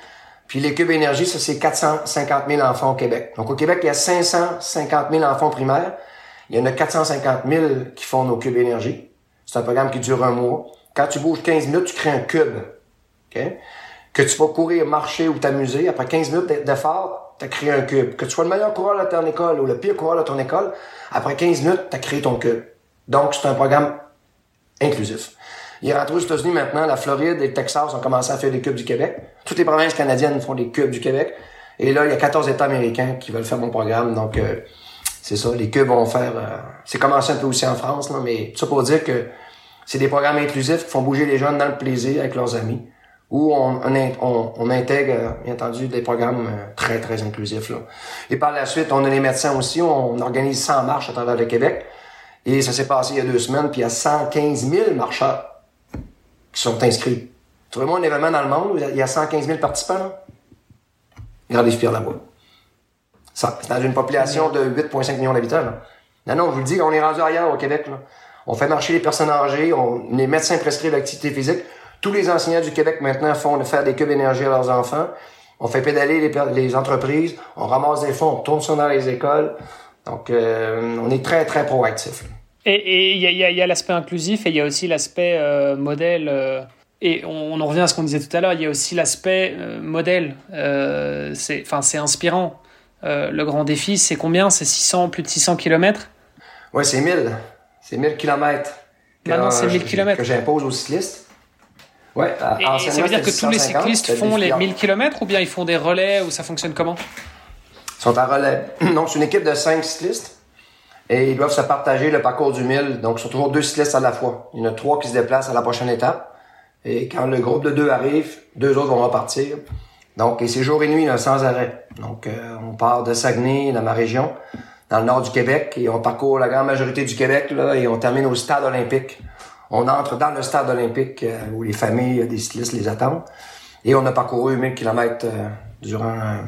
Puis les cubes énergie, ça c'est 450 000 enfants au Québec. Donc au Québec, il y a 550 000 enfants primaires. Il y en a 450 000 qui font nos cubes énergie. C'est un programme qui dure un mois. Quand tu bouges 15 minutes, tu crées un cube. Okay? que tu vas courir, marcher ou t'amuser, après 15 minutes d'effort, tu as créé un cube. Que tu sois le meilleur coureur de ton école ou le pire coureur de ton école, après 15 minutes, tu as créé ton cube. Donc, c'est un programme inclusif. Il est rentré aux États-Unis maintenant, la Floride et le Texas ont commencé à faire des cubes du Québec. Toutes les provinces canadiennes font des cubes du Québec. Et là, il y a 14 États américains qui veulent faire mon programme. Donc, euh, c'est ça, les cubes vont faire... Euh, c'est commencé un peu aussi en France, là, mais tout ça pour dire que c'est des programmes inclusifs qui font bouger les jeunes dans le plaisir avec leurs amis où on, on, on, intègre, bien entendu, des programmes euh, très, très inclusifs. Là. Et par la suite, on a les médecins aussi, on organise 100 marches à travers le Québec. Et ça s'est passé il y a deux semaines, puis il y a 115 000 marcheurs qui sont inscrits. Trouvez-moi un événement dans le monde où il y a 115 000 participants. Là. Regardez fier là-bas. C'est dans une population de 8,5 millions d'habitants. Non, non, je vous le dis, on est rendu ailleurs au Québec. Là. On fait marcher les personnes âgées, on, les médecins prescrivent l'activité physique. Tous les enseignants du Québec maintenant font faire des cubes énergie à leurs enfants. On fait pédaler les, les entreprises, on ramasse des fonds, on tourne ça dans les écoles. Donc, euh, on est très, très proactif. Et il y a, l'aspect inclusif et il y a aussi l'aspect euh, modèle. Euh, et on, en revient à ce qu'on disait tout à l'heure, il y a aussi l'aspect modèle. c'est, inspirant. le grand défi, c'est combien? C'est 600, plus de 600 km Oui, c'est 1000. C'est 1000 km. Maintenant, c'est 1000 km. Que j'impose aux cyclistes. Ouais, et, ça veut dire que tous les cyclistes font les 1000 km ou bien ils font des relais ou ça fonctionne comment? Ils sont en relais. Non, c'est une équipe de 5 cyclistes. Et ils doivent se partager le parcours du 1000. Donc, sont toujours deux cyclistes à la fois. Il y en a trois qui se déplacent à la prochaine étape. Et quand le groupe de deux arrive, deux autres vont repartir. Donc, et c'est jour et nuit sans arrêt. Donc, euh, on part de Saguenay, dans ma région, dans le nord du Québec, et on parcourt la grande majorité du Québec, là, et on termine au stade olympique. On entre dans le stade olympique euh, où les familles des cyclistes les attendent. Et on a parcouru 1000 km euh, durant,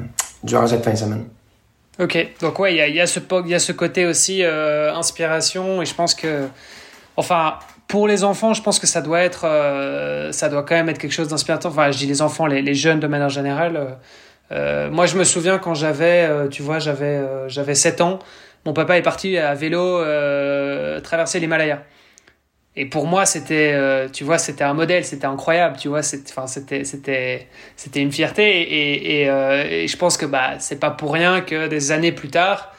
durant cette fin de semaine. Ok, donc ouais, il y a, y, a ce, y a ce côté aussi euh, inspiration et je pense que, enfin, pour les enfants, je pense que ça doit être, euh, ça doit quand même être quelque chose d'inspirateur. Enfin, je dis les enfants, les, les jeunes de manière générale. Euh, moi, je me souviens quand j'avais, tu vois, j'avais, j'avais 7 ans, mon papa est parti à vélo traverser l'Himalaya. Et pour moi, c'était, euh, tu vois, c'était un modèle, c'était incroyable, tu vois, enfin, c'était, c'était, c'était une fierté. Euh, et, je pense que bah, c'est pas pour rien que des années plus tard,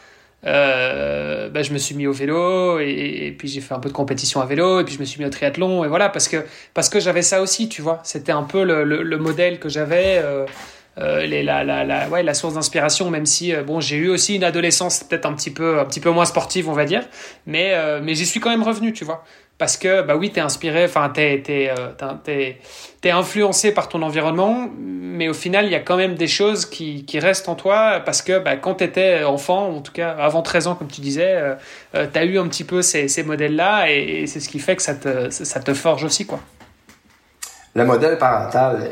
euh, bah, je me suis mis au vélo et, puis j'ai fait un peu de compétition à vélo et puis je me suis mis au triathlon et voilà parce que parce que j'avais ça aussi, tu vois, c'était un peu le, le, modèle que j'avais. La, la, source d'inspiration, même si bon, j'ai eu aussi une adolescence peut-être un petit peu, un petit peu moins sportive, on va dire, mais, mais j'y suis quand même revenu, tu vois. Parce que, bah oui, t'es inspiré, enfin, t'es, t'es, t'es, t'es influencé par ton environnement, mais au final, il y a quand même des choses qui, qui restent en toi, parce que bah, quand t'étais enfant, en tout cas avant 13 ans, comme tu disais, euh, t'as eu un petit peu ces, ces modèles-là, et, c'est ce qui fait que ça te, ça te forge aussi, quoi. Le modèle parental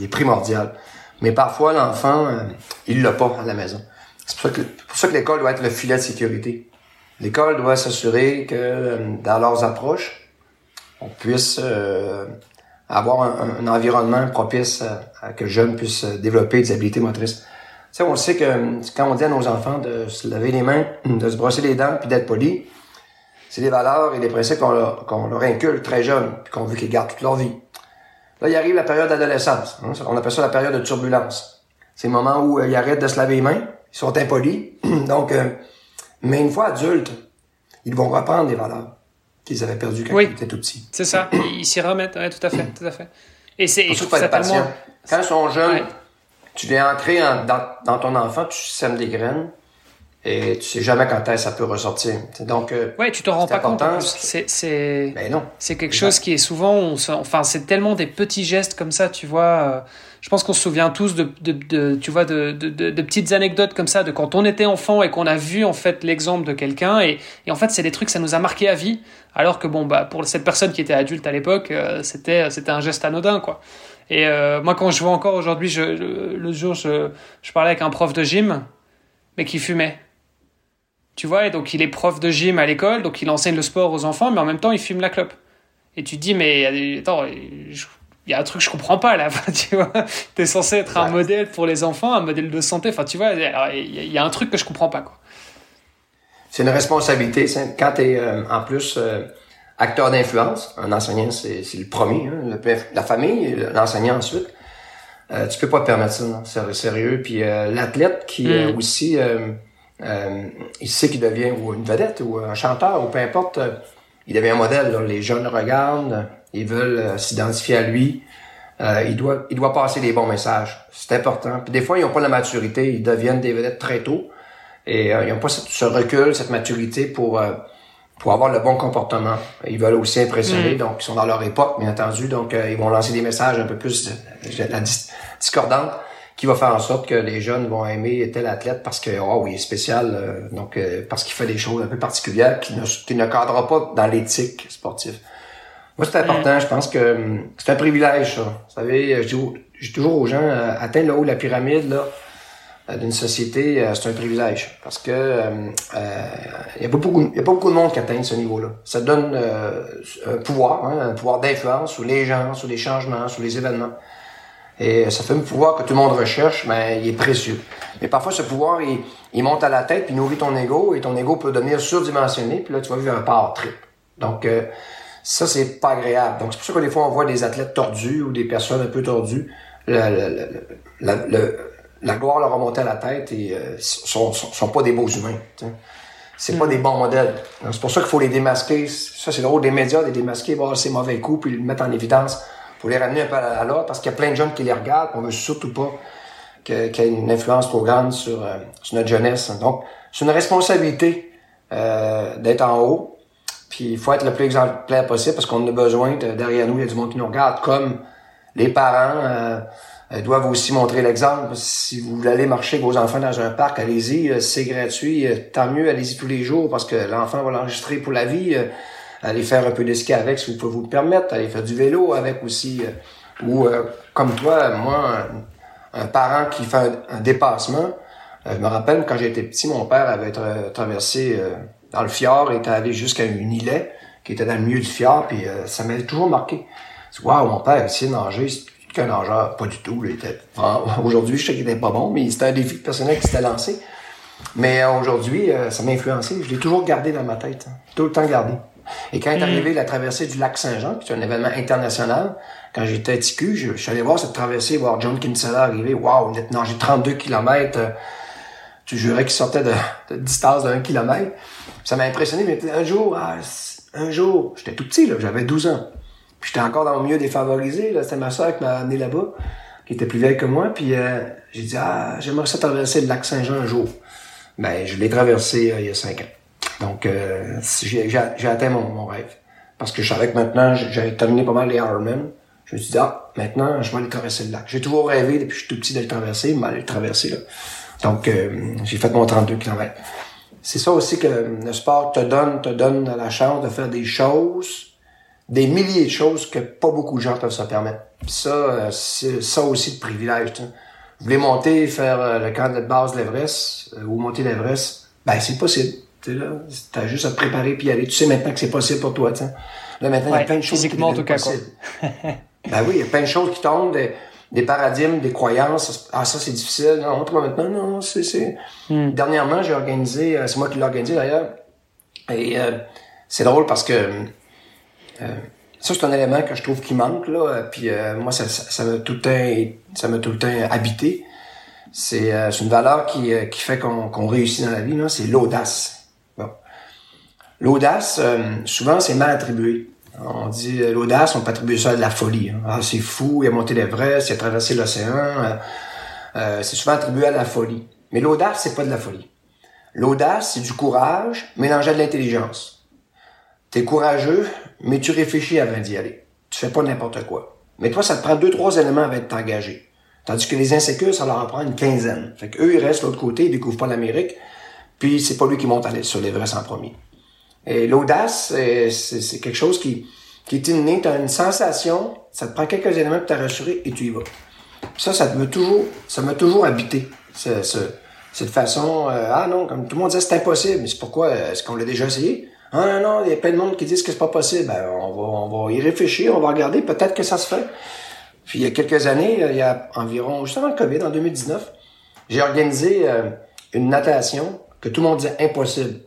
est primordial. Mais parfois, l'enfant, euh, il l'a pas à la maison. C'est pour ça que, l'école doit être le filet de sécurité. L'école doit s'assurer que euh, dans leurs approches, on puisse euh, avoir un, environnement propice à, que le jeune puisse développer des habiletés motrices. Tu sais, on sait que quand on dit à nos enfants de se laver les mains, de se brosser les dents, puis d'être poli, c'est des valeurs et des principes qu'on leur, inculque très jeunes, puis qu'on veut qu'ils gardent toute leur vie. Là, il arrive la période d'adolescence. Hein, on appelle ça la période de turbulence. C'est le moment où euh, ils arrêtent de se laver les mains, ils sont impolis. Donc, mais une fois adultes, ils vont reprendre des valeurs qu'ils avaient perdues quand ils étaient tout petits. C'est ça. Ils s'y remettent. Ouais, tout à fait, tout à fait. Et c'est ça tellement... Quand ils sont jeunes, tu viens entrer dans, dans, ton enfant, tu sèmes des graines et tu sais jamais quand est ça peut ressortir. Donc, euh, ouais, tu te rends pas compte. C'est c'est ben non. C'est quelque chose qui est souvent, on enfin, c'est tellement des petits gestes comme ça, tu vois. Euh, je pense qu'on se souvient tous de, tu vois, de, petites anecdotes comme ça, de quand on était enfant et qu'on a vu en fait l'exemple de quelqu'un et, en fait c'est des trucs ça nous a marqué à vie. Alors que bon bah pour cette personne qui était adulte à l'époque, euh, c'était c'était un geste anodin quoi. Et moi quand je vois encore aujourd'hui, je, le jour je je parlais avec un prof de gym, mais qui fumait tu vois, et donc il est prof de gym à l'école, donc il enseigne le sport aux enfants, mais en même temps il fume la clope. Et tu te dis, mais attends, il y a un truc que je comprends pas là, tu vois. T'es censé être un modèle pour les enfants, un modèle de santé, enfin tu vois, il y a un truc que je comprends pas, quoi. C'est une responsabilité, quand tu es euh, en plus euh, acteur d'influence, un enseignant c'est le premier, hein, la famille, l'enseignant ensuite. Euh, tu peux pas te permettre ça, c'est sérieux. Puis l'athlète qui mm. aussi euh, il sait qu'il devient ou une vedette ou un chanteur ou peu importe, euh, il devient un modèle. Les jeunes regardent, ils veulent euh, s'identifier à lui. il doit il doit passer des bons messages. C'est important. Puis des fois, ils n'ont pas la maturité, ils deviennent des vedettes très tôt et ils n'ont pas ce recul, cette maturité pour pour avoir le bon comportement. Ils veulent aussi impressionner, mm. donc ils sont dans leur époque, bien entendu, donc ils vont lancer des messages un peu plus la discordante qui va faire en sorte que les jeunes vont aimer tel athlète parce que oh oui, il est spécial, euh, donc euh, parce qu'il fait des choses un peu particulières qui ne, qui ne cadrent pas dans l'éthique sportive. Moi, c'est important. Je pense que hum, c'est un privilège, ça. Vous savez, je dis, toujours aux gens, euh, atteindre le haut de la pyramide là d'une société, c'est un privilège parce que il y a pas beaucoup, a pas beaucoup de monde qui atteigne ce niveau-là. Ça donne un pouvoir, hein, un pouvoir d'influence sur les gens, sur les changements, sur les événements. Et ça fait un pouvoir que tout le monde recherche, mais il est précieux. Mais parfois, ce pouvoir, il, il monte à la tête, puis nourrit ton ego, et ton ego peut devenir surdimensionné, puis là, tu vas vivre un power trip. Donc, euh, ça, c'est pas agréable. Donc, c'est pour ça que des fois, on voit des athlètes tordus ou des personnes un peu tordues. La, la, la gloire leur a monté à la tête et euh, sont, sont, pas des beaux humains. C'est pas mm. des bons modèles. C'est pour ça qu'il faut les démasquer. Ça, c'est le rôle des médias, de démasquer, voir ces mauvais coups, puis les mettre en évidence faut les ramener un peu à l'ordre parce qu'il y a plein de jeunes qui les regardent. On veut surtout pas qu'il y ait une influence trop grande sur, euh, sur notre jeunesse. Donc, c'est une responsabilité euh, d'être en haut. Puis il faut être le plus exemplaire possible parce qu'on a besoin de, derrière nous, il y a du monde qui nous regarde, comme les parents euh, doivent aussi montrer l'exemple. Si vous voulez marcher avec vos enfants dans un parc, allez-y, c'est gratuit, tant mieux, allez-y tous les jours parce que l'enfant va l'enregistrer pour la vie. allez faire un peu de ski avec si vous pouvez vous le permettre, allez faire du vélo avec aussi. ou comme toi, moi, un, parent qui fait un dépassement, euh, je me rappelle quand j'étais petit, mon père avait traversé euh, dans le fjord et était allé jusqu'à une îlet qui était dans le milieu du fjord, puis euh, ça m'avait toujours marqué. Waouh, mon père de nager, c'était qu'un nageur, pas du tout. Aujourd'hui, je sais qu'il était pas bon, mais c'était un défi personnel qui s'était lancé. Mais aujourd'hui, ça m'a influencé. Je l'ai toujours gardé dans ma tête, hein. tout le temps gardé. Et quand est mm. arrivé la traversée du lac Saint-Jean, qui est un événement international, quand j'étais ticu, je, je, suis allé voir cette traversée, voir John Kinsella arriver. Waouh, on est nagé 32 km tu jurais qu'il sortait de, de distance d'un kilomètre. Ça m'a impressionné, mais un jour, ah, un jour, j'étais tout petit, j'avais 12 ans. Puis j'étais encore dans le milieu défavorisé, c'était ma soeur qui m'a amené là-bas, qui était plus vieille que moi, puis euh, j'ai dit, ah, j'aimerais ça traverser le lac Saint-Jean un jour. Ben, je l'ai traversé euh, il y a 5 ans. Donc, euh, j'ai atteint mon, mon, rêve. Parce que je savais que maintenant, j'avais terminé pas mal les Ironman. Je me suis dit, ah, maintenant, je vais aller traverser le lac. J'ai toujours rêvé, depuis que je suis tout petit, de le traverser, mais aller le traverser, là. Donc, euh, j'ai fait mon 32 km. C'est ça aussi que le sport te donne, te donne la chance de faire des choses, des milliers de choses que pas beaucoup de gens peuvent se permettre. ça, euh, c'est ça aussi de privilège. Vous voulez monter, faire euh, le camp de base de l'Everest ou monter l'Everest, ben c'est possible. Tu as juste à te préparer puis y aller. Tu sais maintenant que c'est possible pour toi. Là maintenant, il y a plein de choses qui sont possibles. ben oui, il y a plein de choses qui tombent des paradigmes, des croyances. Ah, ça, c'est difficile. Non, montre-moi maintenant. Non, c'est, c'est... Hmm. Dernièrement, j'ai organisé, euh, c'est moi qui l'ai organisé d'ailleurs. Et euh, c'est drôle parce que euh, ça, c'est un élément que je trouve qui manque, là. Puis moi, ça, ça, m'a tout le temps, ça m'a tout le temps habité. C'est, c'est une valeur qui, qui fait qu'on, qu'on réussit dans la vie, là. C'est l'audace. Bon. L'audace, souvent, c'est mal attribué. On dit euh, l'audace, on peut attribuer ça à de la folie. Hein. Ah, c'est fou, il a monté l'Everest, il a traversé l'océan. Euh, euh, c'est souvent attribué à la folie. Mais l'audace, c'est pas de la folie. L'audace, c'est du courage mélangé à de l'intelligence. T'es courageux, mais tu réfléchis avant d'y aller. Tu fais pas n'importe quoi. Mais toi, ça te prend deux, trois éléments avant de t'engager. Tandis que les insécures, ça leur en prend une quinzaine. Fait qu'eux, ils restent de l'autre côté, ils découvrent pas l'Amérique, puis c'est pas lui qui monte sur l'Everest en premier. Et l'audace, c'est quelque chose qui, qui est inné. Tu as une sensation, ça te prend quelques éléments pour rassurer et tu y vas. Ça, ça m'a toujours, ça m'a toujours habité. Ce, cette façon, euh, ah non, comme tout le monde disait, c'est impossible. Mais c'est pourquoi? Euh, est-ce qu'on l'a déjà essayé? Ah non, non, il y a plein de monde qui disent que c'est pas possible. Ben, on va, on va y réfléchir, on va regarder, peut-être que ça se fait. Puis il y a quelques années, il y a environ, juste avant le COVID, en 2019, j'ai organisé euh, une natation que tout le monde disait impossible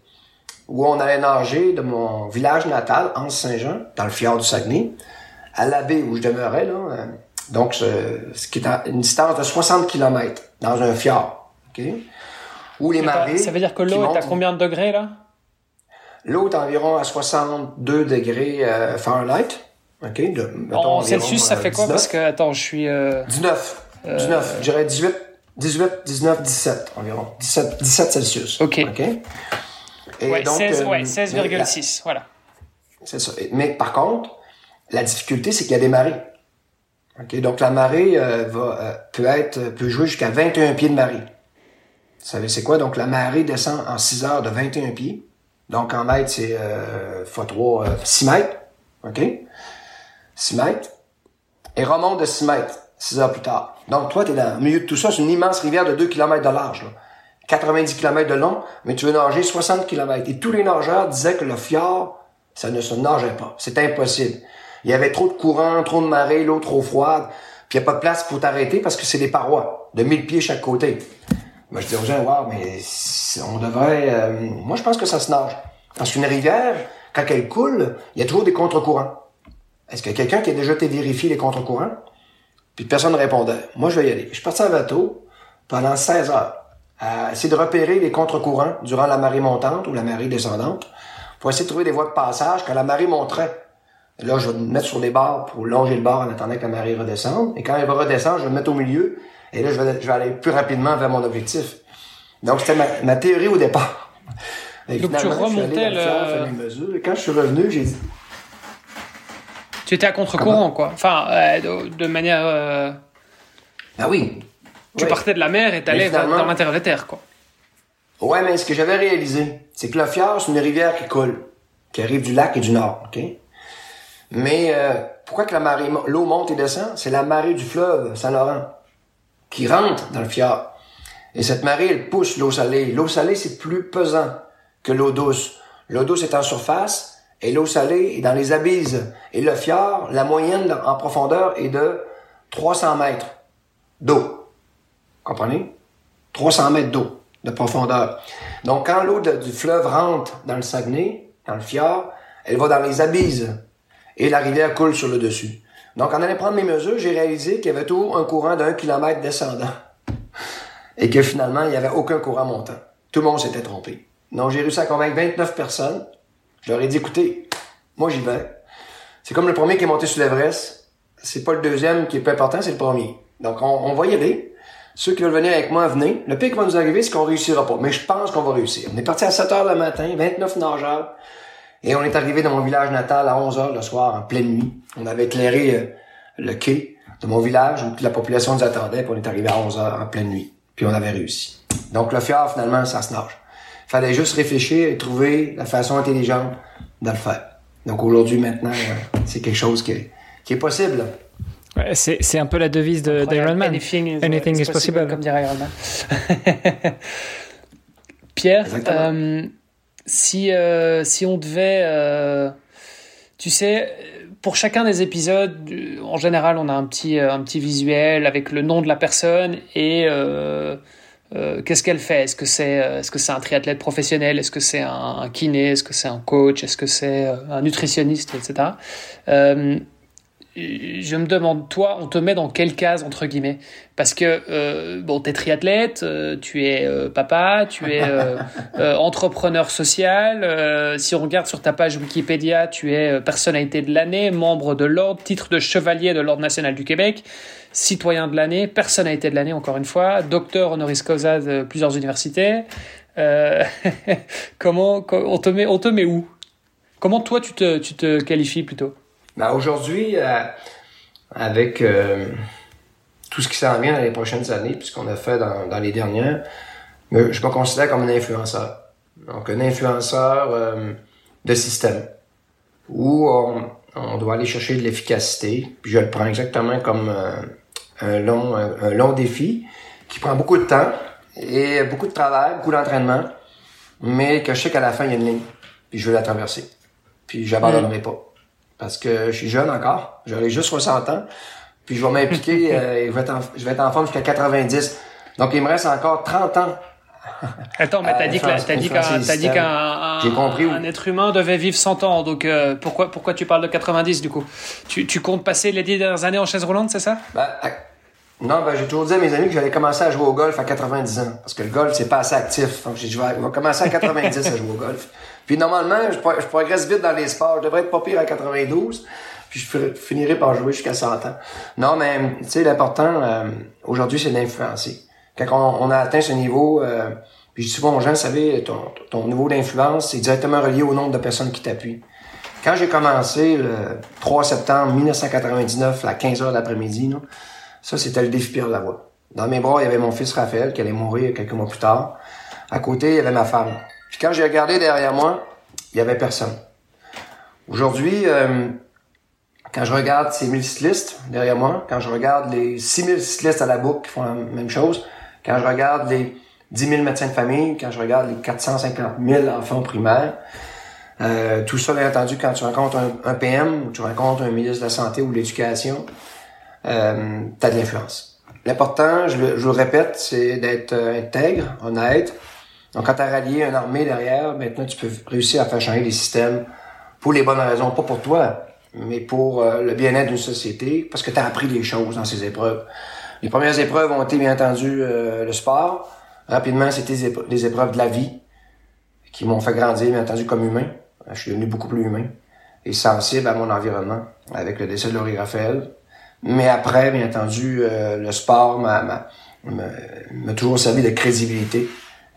où on allait nager de mon village natal, Anse-Saint-Jean, dans le fjord du Saguenay, à la baie où je demeurais, là. Euh, donc, ce, qui est à une distance de 60 km dans un fjord. OK? Où les marées. Ça veut dire que l'eau est à combien de degrés, là? L'eau est environ à 62 degrés euh, Fahrenheit. OK? De, en Celsius, ça fait quoi? Euh, Parce que, attends, je suis. 19. 19. Je dirais 18, 18, 19, 17 environ. 17, 17 Celsius. OK. OK? Et donc, 16,6, euh, voilà. C'est ça. Mais par contre, la difficulté, c'est qu'il y a des marées. Okay? Donc la marée euh, va, euh, peut être peut jouer jusqu'à 21 pieds de marée. Vous savez c'est quoi? Donc la marée descend en 6 heures de 21 pieds. Donc en mètres, c'est euh, x3, 6 mètres. OK? 6 mètres. Et remonte de 6 mètres, 6 heures plus tard. Donc toi, tu es dans le milieu de tout ça. C'est une immense rivière de 2 km de large. Là. 90 km de long, mais tu veux nager 60 km. Et tous les nageurs disaient que le fjord, ça ne se nageait pas. C'est impossible. Il y avait trop de courant, trop de marée, l'eau trop froide, puis il n'y a pas de place pour t'arrêter parce que c'est des parois de 1000 pieds chaque côté. Moi, je dis aux gens, wow, mais on devrait... Euh, moi, je pense que ça se nage. Parce qu'une rivière, quand elle coule, il y a toujours des contre-courants. Est-ce qu'il y a quelqu'un qui a déjà été vérifié les contre-courants? Puis personne ne répondait. Moi, je vais y aller. Je suis parti en bateau pendant 16 heures à essayer de repérer les contre-courants durant la marée montante ou la marée descendante pour essayer de trouver des voies de passage quand la marée monterait. là, je vais me mettre sur des barres pour longer le bord en attendant que la marée redescende. Et quand elle va redescendre, je vais me mettre au milieu. Et là, je vais, je vais aller plus rapidement vers mon objectif. Donc, c'était ma, théorie au départ. Et Donc, tu remontais le. Et quand je suis revenu, j'ai dit, Tu étais à contre-courant, quoi. Enfin, euh, de, de manière. euh, ah oui. Tu Ouais. partais de la mer et t'allais dans l'intérieur des terres, quoi. Ouais, mais ce que j'avais réalisé, c'est que le fjord, c'est une rivière qui coule, qui arrive du lac et du nord, OK? Mais euh, pourquoi que la marée, l'eau monte et descend? C'est la marée du fleuve Saint-Laurent qui rentre dans le fjord. Et cette marée, elle pousse l'eau salée. L'eau salée, c'est plus pesant que l'eau douce. L'eau douce est en surface et l'eau salée est dans les abysses. Et le fjord, la moyenne en profondeur est de 300 mètres d'eau. Comprenez? 300 mètres d'eau de profondeur. Donc, quand l'eau du fleuve rentre dans le Saguenay, dans le fjord, elle va dans les abysses et la rivière coule sur le dessus. Donc, en allant prendre mes mesures, j'ai réalisé qu'il y avait toujours un courant d'un kilomètre descendant et que finalement, il n'y avait aucun courant montant. Tout le monde s'était trompé. Donc, j'ai réussi à convaincre 29 personnes. Je leur ai dit, écoutez, moi, j'y vais. C'est comme le premier qui est monté sur l'Everest. C'est pas le deuxième qui est plus important, c'est le premier. Donc, on, on va y aller. Ceux qui veulent venir avec moi, venez. Le pire qui va nous arriver, c'est qu'on réussira pas. Mais je pense qu'on va réussir. On est parti à 7 heures le matin, 29 nageurs. Et on est arrivé dans mon village natal à 11 heures le soir, en pleine nuit. On avait éclairé euh, le quai de mon village où toute la population nous attendait, puis on est arrivé à 11 heures en pleine nuit. Puis on avait réussi. Donc le fjord, finalement, ça se nage. Fallait juste réfléchir et trouver la façon intelligente de le faire. Donc aujourd'hui, maintenant, euh, c'est quelque chose qui est possible. Ouais, C'est c'est un peu la devise de- d'Iron Man. Anything is, Anything is possible. Comme dirait Iron Man. Pierre, euh, si, euh, si on devait. euh, tu sais, pour chacun des épisodes, en général, on a un petit, un petit visuel avec le nom de la personne et. euh, euh, qu'est-ce qu'elle fait? Est-ce que c'est est-ce que c'est un triathlète professionnel? Est-ce que c'est un, un kiné? Est-ce que c'est un coach? Est-ce que c'est un nutritionniste, etc. Euh, je me demande, toi, on te met dans quelle case, entre guillemets? Parce que, euh, bon, t'es triathlète, euh, tu es euh, papa, tu es euh, entrepreneur social. si on regarde sur ta page Wikipédia, tu es personnalité de l'année, membre de l'ordre, titre de chevalier de l'Ordre national du Québec, citoyen de l'année, personnalité de l'année, encore une fois, docteur honoris causa de plusieurs universités. Comment, co- on, te met, on te met où? Comment toi, tu te, tu te qualifies plutôt? Ben, aujourd'hui, euh, avec euh, tout ce qui s'en vient dans les prochaines années, puis ce qu'on a fait dans, dans les dernières, euh, je me considère comme un influenceur. Donc, un influenceur euh, de système, où on, on doit aller chercher de l'efficacité, puis je le prends exactement comme euh, un, long, un, un long défi qui prend beaucoup de temps et beaucoup de travail, beaucoup d'entraînement, mais que je sais qu'à la fin, il y a une ligne, puis je veux la traverser. Puis j'abandonnerai pas parce que je suis jeune encore, j'aurai juste 60 ans, puis je vais m'impliquer, euh, et je, vais être en, je vais être en forme jusqu'à 90. Donc il me reste encore 30 ans. Attends, mais t'as Euh, dit que la- t'as dit qu'un qu'un systèmes. un- être humain devait vivre 100 ans. Donc euh, pourquoi pourquoi tu parles de 90 du coup? Tu, tu comptes passer les 10 dernières années en chaise roulante, c'est ça? Ben, non, ben j'ai toujours dit à mes amis que j'allais commencer à jouer au golf à 90 ans, parce que le golf c'est pas assez actif. Donc j'ai dit, je vais commencer à 90 à jouer au golf. Puis normalement, je, je progresse vite dans les sports. Je devrais être pas pire à 92. Puis je fi- finirai par jouer jusqu'à 100 ans. Non, mais tu sais, l'important euh, aujourd'hui, c'est d'influencer. Quand on, on a atteint ce niveau, euh, puis je dis souvent aux gens, vous savez, ton, ton niveau d'influence, c'est directement relié au nombre de personnes qui t'appuient. Quand j'ai commencé le 3 septembre 1999 à 15h de l'après-midi, ça c'était le défi Pierre Lavoie. Dans mes bras, il y avait mon fils Raphaël qui allait mourir quelques mois plus tard. À côté, il y avait ma femme. Puis quand j'ai regardé derrière moi, il y avait personne. Aujourd'hui, euh, quand je regarde ces 1000 cyclistes derrière moi, quand je regarde les 6000 cyclistes à la boucle qui font la même chose, quand je regarde les 10 000 médecins de famille, quand je regarde les 450 000 enfants primaires, euh, tout ça, bien entendu, quand tu rencontres un, PM ou tu rencontres un ministre de la Santé ou de l'Éducation, euh, tu as de l'influence. L'important, je, je le répète, c'est d'être euh, intègre, honnête. Donc, quand tu as rallié une armée derrière, maintenant, tu peux réussir à faire changer les systèmes pour les bonnes raisons, pas pour toi, mais pour euh, le bien-être d'une société, parce que tu as appris des choses dans ces épreuves. Les premières épreuves ont été, bien entendu, euh, le sport. Rapidement, c'était les, épre- les épreuves de la vie qui m'ont fait grandir, bien entendu, comme humain. Je suis devenu beaucoup plus humain et sensible à mon environnement avec le décès de Laurie Raphaël. Mais après, bien entendu, euh, le sport m'a toujours servi de crédibilité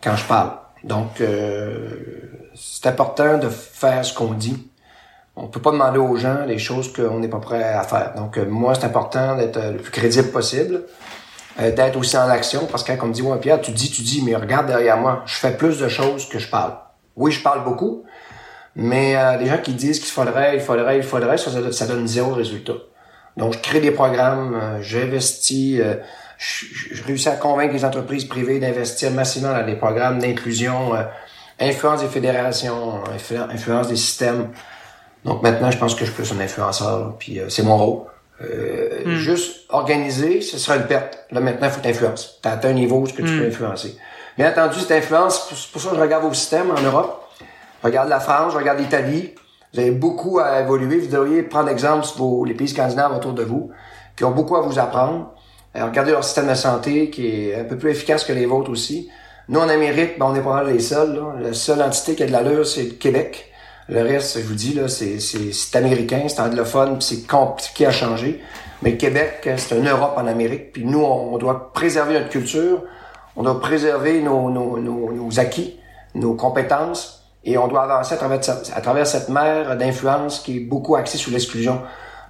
quand je parle. Donc, euh, c'est important de faire ce qu'on dit. On peut pas demander aux gens les choses qu'on n'est pas prêt à faire. Donc, euh, moi, c'est important d'être le plus crédible possible, euh, d'être aussi en action, parce que quand on me dit, ouais, Pierre, tu dis, tu dis, mais regarde derrière moi, je fais plus de choses que je parle. Oui, je parle beaucoup, mais euh, les gens qui disent qu'il faudrait, il faudrait, il faudrait, ça, ça donne zéro résultat. Donc, je crée des programmes, euh, j'investis, euh, je, je, réussis à convaincre les entreprises privées d'investir massivement dans des programmes d'inclusion, euh, influence des fédérations, influence des systèmes. Donc maintenant, je pense que je suis plus un influenceur, puis c'est mon rôle. Mm. Juste organiser, ce sera une perte. Là maintenant, il faut t'influencer. Tu atteint un niveau où que tu peux mm. influencer. Bien entendu, cette influence, c'est pour ça que je regarde vos systèmes en Europe. Je regarde la France, je regarde l'Italie. Vous avez beaucoup à évoluer. Vous devriez prendre exemple sur les pays scandinaves autour de vous, qui ont beaucoup à vous apprendre. Euh, regardez leur système de santé, qui est un peu plus efficace que les vôtres aussi. Nous, en Amérique, ben, on est pas mal les seuls. Là. La seule entité qui a de l'allure, c'est le Québec. Le reste, je vous dis, là, c'est, c'est, américain, c'est anglophone, c'est compliqué à changer. Mais le Québec, c'est une Europe en Amérique. Puis nous, on, doit préserver notre culture, on doit préserver nos, nos, nos, nos acquis, nos compétences et on doit avancer à travers, à travers cette mer d'influence qui est beaucoup axée sur l'exclusion.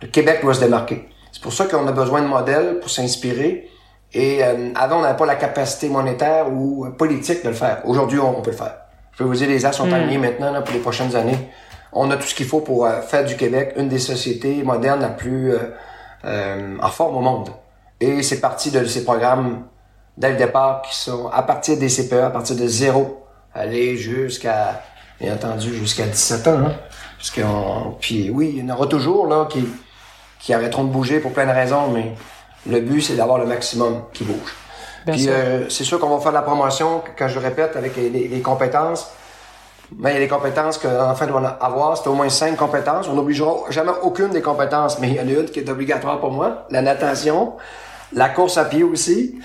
Le Québec doit se démarquer. C'est pour ça qu'on a besoin de modèles pour s'inspirer. Et euh, avant, on n'avait pas la capacité monétaire ou politique de le faire. Aujourd'hui, on, peut le faire. Je peux vous dire, les as sont hmm. alignés maintenant là, pour les prochaines années. On a tout ce qu'il faut pour euh, faire du Québec une des sociétés modernes la plus euh, en forme au monde. Et c'est parti de ces programmes dès le départ qui sont à partir des CPE, à partir de zéro, aller jusqu'à bien entendu, jusqu'à 17 ans. Hein? Parce qu'on, puis oui, il y en aura toujours là qui, qui arrêteront de bouger pour plein de raisons, mais le but, c'est d'avoir le maximum qui bouge. puis euh, c'est sûr qu'on va faire la promotion, quand je répète, avec les, compétences. Mais il y a des compétences que l'enfant doit avoir, c'est au moins cinq compétences. On n'obligera jamais aucune des compétences, mais il y en a une qui est obligatoire pour moi, la natation, la course à pied aussi,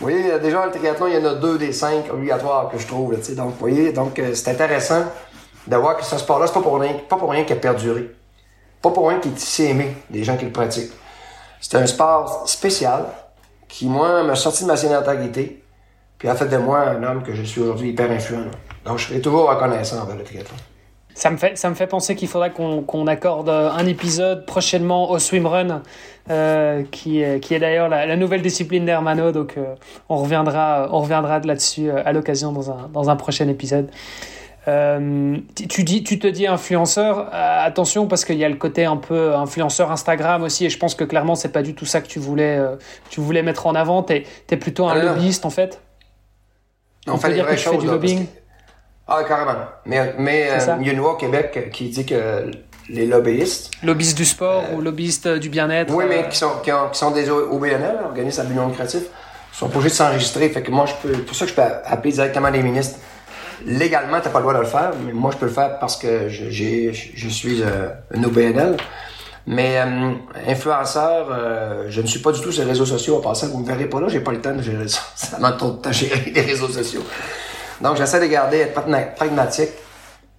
vous voyez, déjà, le triathlon, il y en a deux des cinq obligatoires que je trouve. Là, donc, vous voyez, donc euh, c'est intéressant de voir que ce sport-là, c'est pas pour rien, pas pour rien qu'il a perduré. Pas pour rien qu'il est si aimé des gens qui le pratiquent. C'est un sport spécial qui, moi, m'a sorti de ma sédentarité puis a fait de moi un homme que je suis aujourd'hui hyper influent. Donc, je serai toujours reconnaissant envers le triathlon. Ça me fait, ça me fait penser qu'il faudrait qu'on accorde un épisode prochainement au swimrun, euh, qui, qui est d'ailleurs la, nouvelle discipline d'Hermano. Donc, euh, on reviendra, on reviendra là-dessus euh, à l'occasion dans un, dans un prochain épisode. Euh, tu, dis, tu te dis influenceur, attention parce qu'il y a le côté un peu influenceur Instagram aussi, et je pense que clairement c'est pas du tout ça que tu voulais, tu voulais mettre en avant. T'es es plutôt un lobbyiste en fait? On, fait dire que tu fais du lobbying. Ah, carrément. Mais, mais euh, il y a une loi au Québec qui dit que les lobbyistes. Lobbyistes du sport ou lobbyistes euh, du bien-être. Oui, mais euh, qui sont, qui, sont des OBNL, organismes à but non lucratif, sont obligés de s'enregistrer. Fait que moi, je peux, pour ça que je peux appeler directement les ministres. Légalement, t'as pas le droit de le faire, mais moi, je peux le faire parce que je, je suis un OBNL. Mais influenceur, je ne suis pas du tout sur les réseaux sociaux. En passant, vous me verrez pas là, j'ai pas le temps de gérer ça. Ça m'a trop temps gérer les réseaux sociaux. Donc, j'essaie de garder, être pragmatique,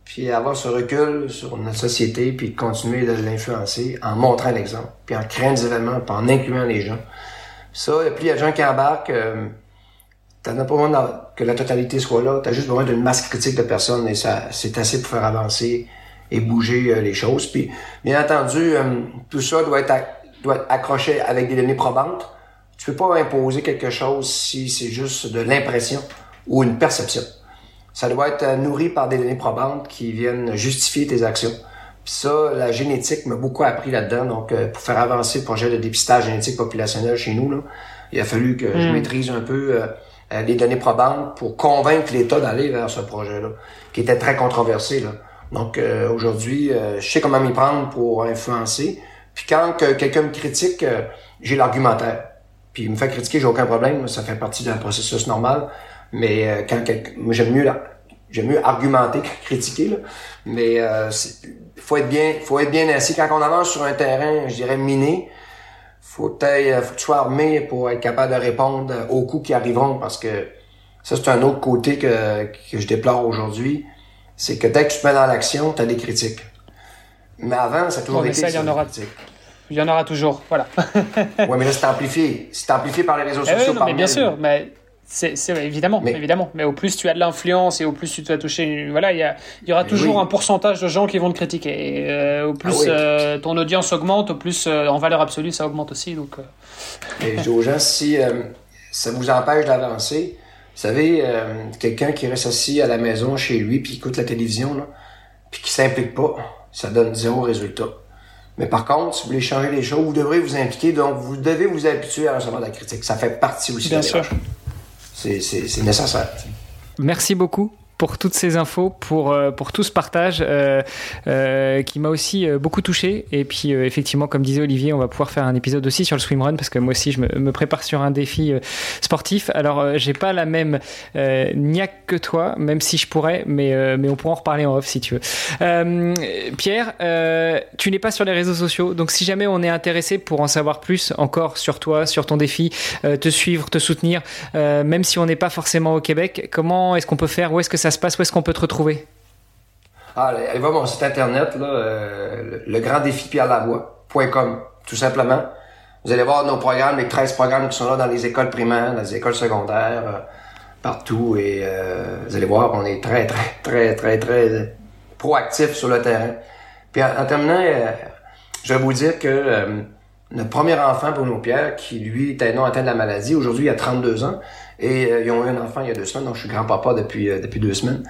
puis avoir ce recul sur notre société, puis continuer de l'influencer en montrant l'exemple, puis en créant des événements, puis en incluant les gens. Ça, et puis il y a des gens qui embarquent, euh, t'en as pas besoin que la totalité soit là, t'as juste besoin d'une masse critique de personnes, et ça, c'est assez pour faire avancer et bouger euh, les choses. Puis, bien entendu, euh, tout ça doit être, doit être accroché avec des données probantes. Tu peux pas imposer quelque chose si c'est juste de l'impression ou une perception. Ça doit être euh, nourri par des données probantes qui viennent justifier tes actions. Puis ça, la génétique m'a beaucoup appris là-dedans. Donc, euh, pour faire avancer le projet de dépistage génétique populationnel chez nous, là, il a fallu que je hmm. maîtrise un peu euh, les données probantes pour convaincre l'État d'aller vers ce projet-là, qui était très controversé. Là. Donc, aujourd'hui, je sais comment m'y prendre pour influencer. Puis quand quelqu'un me critique, j'ai l'argumentaire. Puis il me fait critiquer, j'ai aucun problème. Ça fait partie d'un processus normal. Mais euh, quand j'aime mieux j'aime mieux argumenter que critiquer là. Mais euh, faut être bien, faut être bien assis quand on avance sur un terrain, je dirais miné. Faut, euh, faut que tu sois armé pour être capable de répondre aux coups qui arriveront parce que ça c'est un autre côté que, que je déplore aujourd'hui, c'est que dès que tu te mets dans l'action, tu as des critiques. Mais avant, ça a toujours été ça, il y en aura Il y en aura toujours, voilà. ouais, mais là c'est amplifié, c'est amplifié par les réseaux eh sociaux. mais bien sûr, mais c'est évidemment, mais, évidemment. Mais au plus tu as de l'influence et au plus tu vas toucher, voilà, il y, y, aura toujours un pourcentage de gens qui vont te critiquer. Et, euh, au plus ah euh, ton audience augmente, au plus euh, en valeur absolue ça augmente aussi. Donc. Et je dis aux gens si ça vous empêche d'avancer, vous savez, quelqu'un qui reste assis à la maison chez lui puis qui écoute la télévision là, puis qui s'implique pas, ça donne zéro résultat. Mais par contre, si vous voulez changer les choses, vous devrez vous impliquer. Donc, vous devez vous habituer à recevoir de la critique. Ça fait partie aussi Bien sûr c'est nécessaire. Merci beaucoup pour toutes ces infos, pour, euh, pour tout ce partage euh, euh, qui m'a aussi beaucoup touché. Et puis, effectivement, comme disait Olivier, on va pouvoir faire un épisode aussi sur le swimrun parce que moi aussi, je me, prépare sur un défi sportif. Alors, j'ai pas la même niaque que toi, même si je pourrais, mais, mais on pourra en reparler en off si tu veux. Pierre, tu n'es pas sur les réseaux sociaux, donc si jamais on est intéressé pour en savoir plus encore sur toi, sur ton défi, te suivre, te soutenir, même si on n'est pas forcément au Québec, comment est-ce qu'on peut faire? Où est-ce que ça se passe? Où est-ce qu'on peut te retrouver? Ah, allez voir mon site internet, là, euh, le grand défi tout simplement. Vous allez voir nos programmes, les 13 programmes qui sont là dans les écoles primaires, dans les écoles secondaires, euh, partout. Et euh, vous allez voir, on est très, très, très, très, très proactif sur le terrain. Puis en, terminant, je vais vous dire que notre premier enfant, Bruno Pierre, qui lui était non atteint de la maladie, aujourd'hui il a 32 ans, et euh, ils ont eu un enfant il y a deux semaines, donc je suis grand-papa depuis, euh, depuis deux semaines.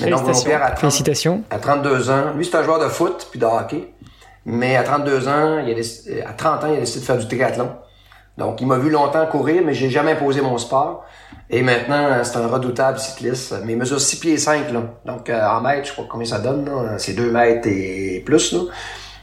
Mais donc, mon père, à, 30, à 32 ans, lui, c'est un joueur de foot puis de hockey. Mais à 32 ans, il a à 30 ans, il a décidé de faire du triathlon. Donc, il m'a vu longtemps courir, mais j'ai jamais imposé mon sport. Et maintenant, c'est un redoutable cycliste. Mais il mesure 6 pieds 5, là. Donc, euh, en mètres, je crois combien ça donne, là. C'est 2 mètres et plus, là.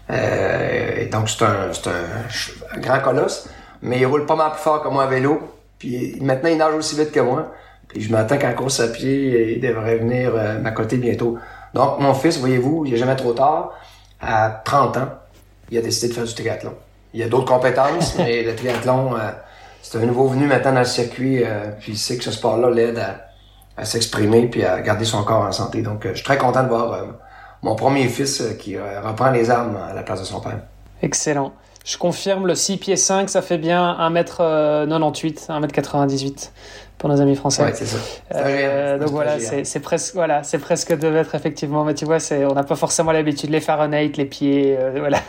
Euh, donc, c'est un, un, un, grand colosse. Mais il roule pas mal plus fort que moi à vélo. Puis maintenant, il nage aussi vite que moi. Puis je m'attends qu'en course à pied, il devrait venir euh, m'accoter bientôt. Donc, mon fils, voyez-vous, il est jamais trop tard. À 30 ans, il a décidé de faire du triathlon. Il a d'autres compétences, mais le triathlon, euh, c'est un nouveau venu maintenant dans le circuit. Euh, puis il sait que ce sport-là l'aide à, s'exprimer puis à garder son corps en santé. Donc, je suis très content de voir mon premier fils qui reprend les armes à la place de son père. Excellent. Je confirme, le 6 pieds 5, ça fait bien 1m98, 1m98 pour nos amis français. Ouais, c'est ça. Euh, donc voilà, c'est presque voilà, c'est presque 2 mètres effectivement, mais tu vois, c'est on n'a pas forcément l'habitude les Fahrenheit, les pieds, euh, voilà.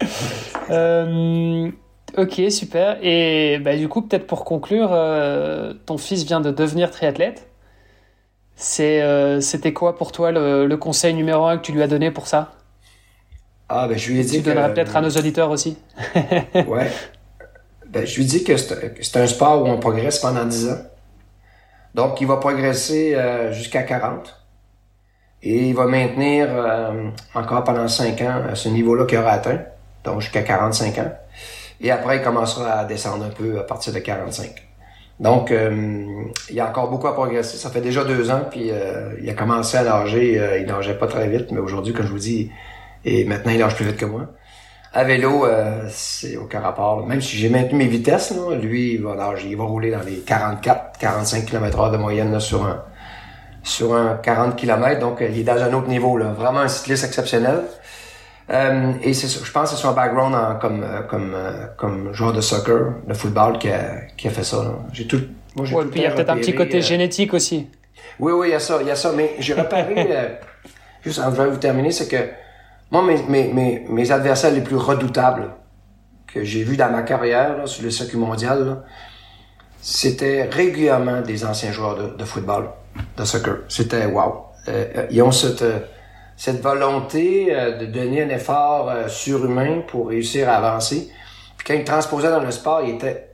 euh, ok, super. Et bah, du coup, peut-être pour conclure, euh, ton fils vient de devenir triathlète. C'est euh, c'était quoi pour toi le, le conseil numéro un que tu lui as donné pour ça? Ah, ben, je lui ai dit. Tu donneras peut-être à nos auditeurs aussi. ouais. Ben, je lui dit que c'est un sport où on progresse pendant 10 ans. Donc, il va progresser euh, jusqu'à 40. Et il va maintenir euh, encore pendant 5 ans à ce niveau-là qu'il aura atteint. Donc, jusqu'à 45 ans. Et après, il commencera à descendre un peu à partir de 45. Donc, euh, il y a encore beaucoup à progresser. Ça fait déjà deux ans, puis il a commencé à nager. il nageait pas très vite, mais aujourd'hui, comme je vous dis, et maintenant, il nage plus vite que moi. À vélo, euh, c'est aucun rapport. Même si j'ai maintenu mes vitesses, là, lui, il va il va rouler dans les 44, 45 km heure de moyenne là, sur un sur un 40 km. Donc, il est dans un autre niveau. Là. Vraiment un cycliste exceptionnel. Euh, et c'est je pense que c'est son background en, comme euh, comme euh, comme joueur de soccer, de football qui a, qui a fait ça. J'ai tout. Moi, j'ai ouais, puis il y a peut-être un petit côté génétique aussi. Oui, oui, il y a ça, il y a ça. Mais j'ai repéré, juste avant de vous terminer, c'est que moi, mes, mes, mes, mes, adversaires les plus redoutables que j'ai vus dans ma carrière là, sur le circuit mondial, c'était régulièrement des anciens joueurs de, football, de soccer. C'était wow. Euh, euh, ils ont cette, euh, cette volonté de donner un effort surhumain pour réussir à avancer. Puis quand ils transposaient dans le sport, ils étaient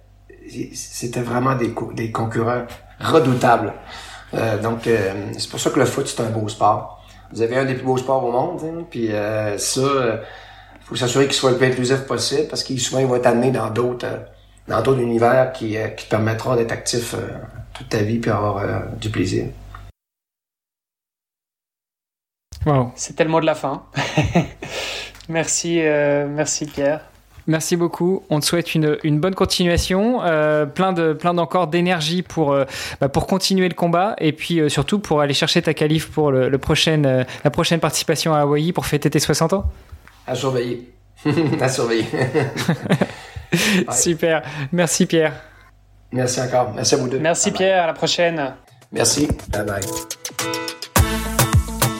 c'était vraiment des, des concurrents redoutables. donc, c'est pour ça que le foot, c'est un beau sport vous avez un des plus beaux sports au monde, hein, puis euh, ça, il faut s'assurer qu'il soit le plus inclusif possible parce qu'il souvent il va t'amener dans d'autres euh, dans d'autres univers qui, euh, qui te permettront d'être actif toute ta vie puis avoir du plaisir. Wow. C'est tellement de la fin. merci, merci Pierre. Merci beaucoup. On te souhaite une, une bonne continuation, euh, plein de plein d'encore d'énergie pour euh, bah, pour continuer le combat et puis euh, surtout pour aller chercher ta qualif pour le, le prochain, la prochaine participation à Hawaï pour fêter tes 60 ans. À surveiller. à surveiller. Super. Merci Pierre. Merci encore. Merci à vous deux. Merci Pierre, à la prochaine. Merci. Bye bye.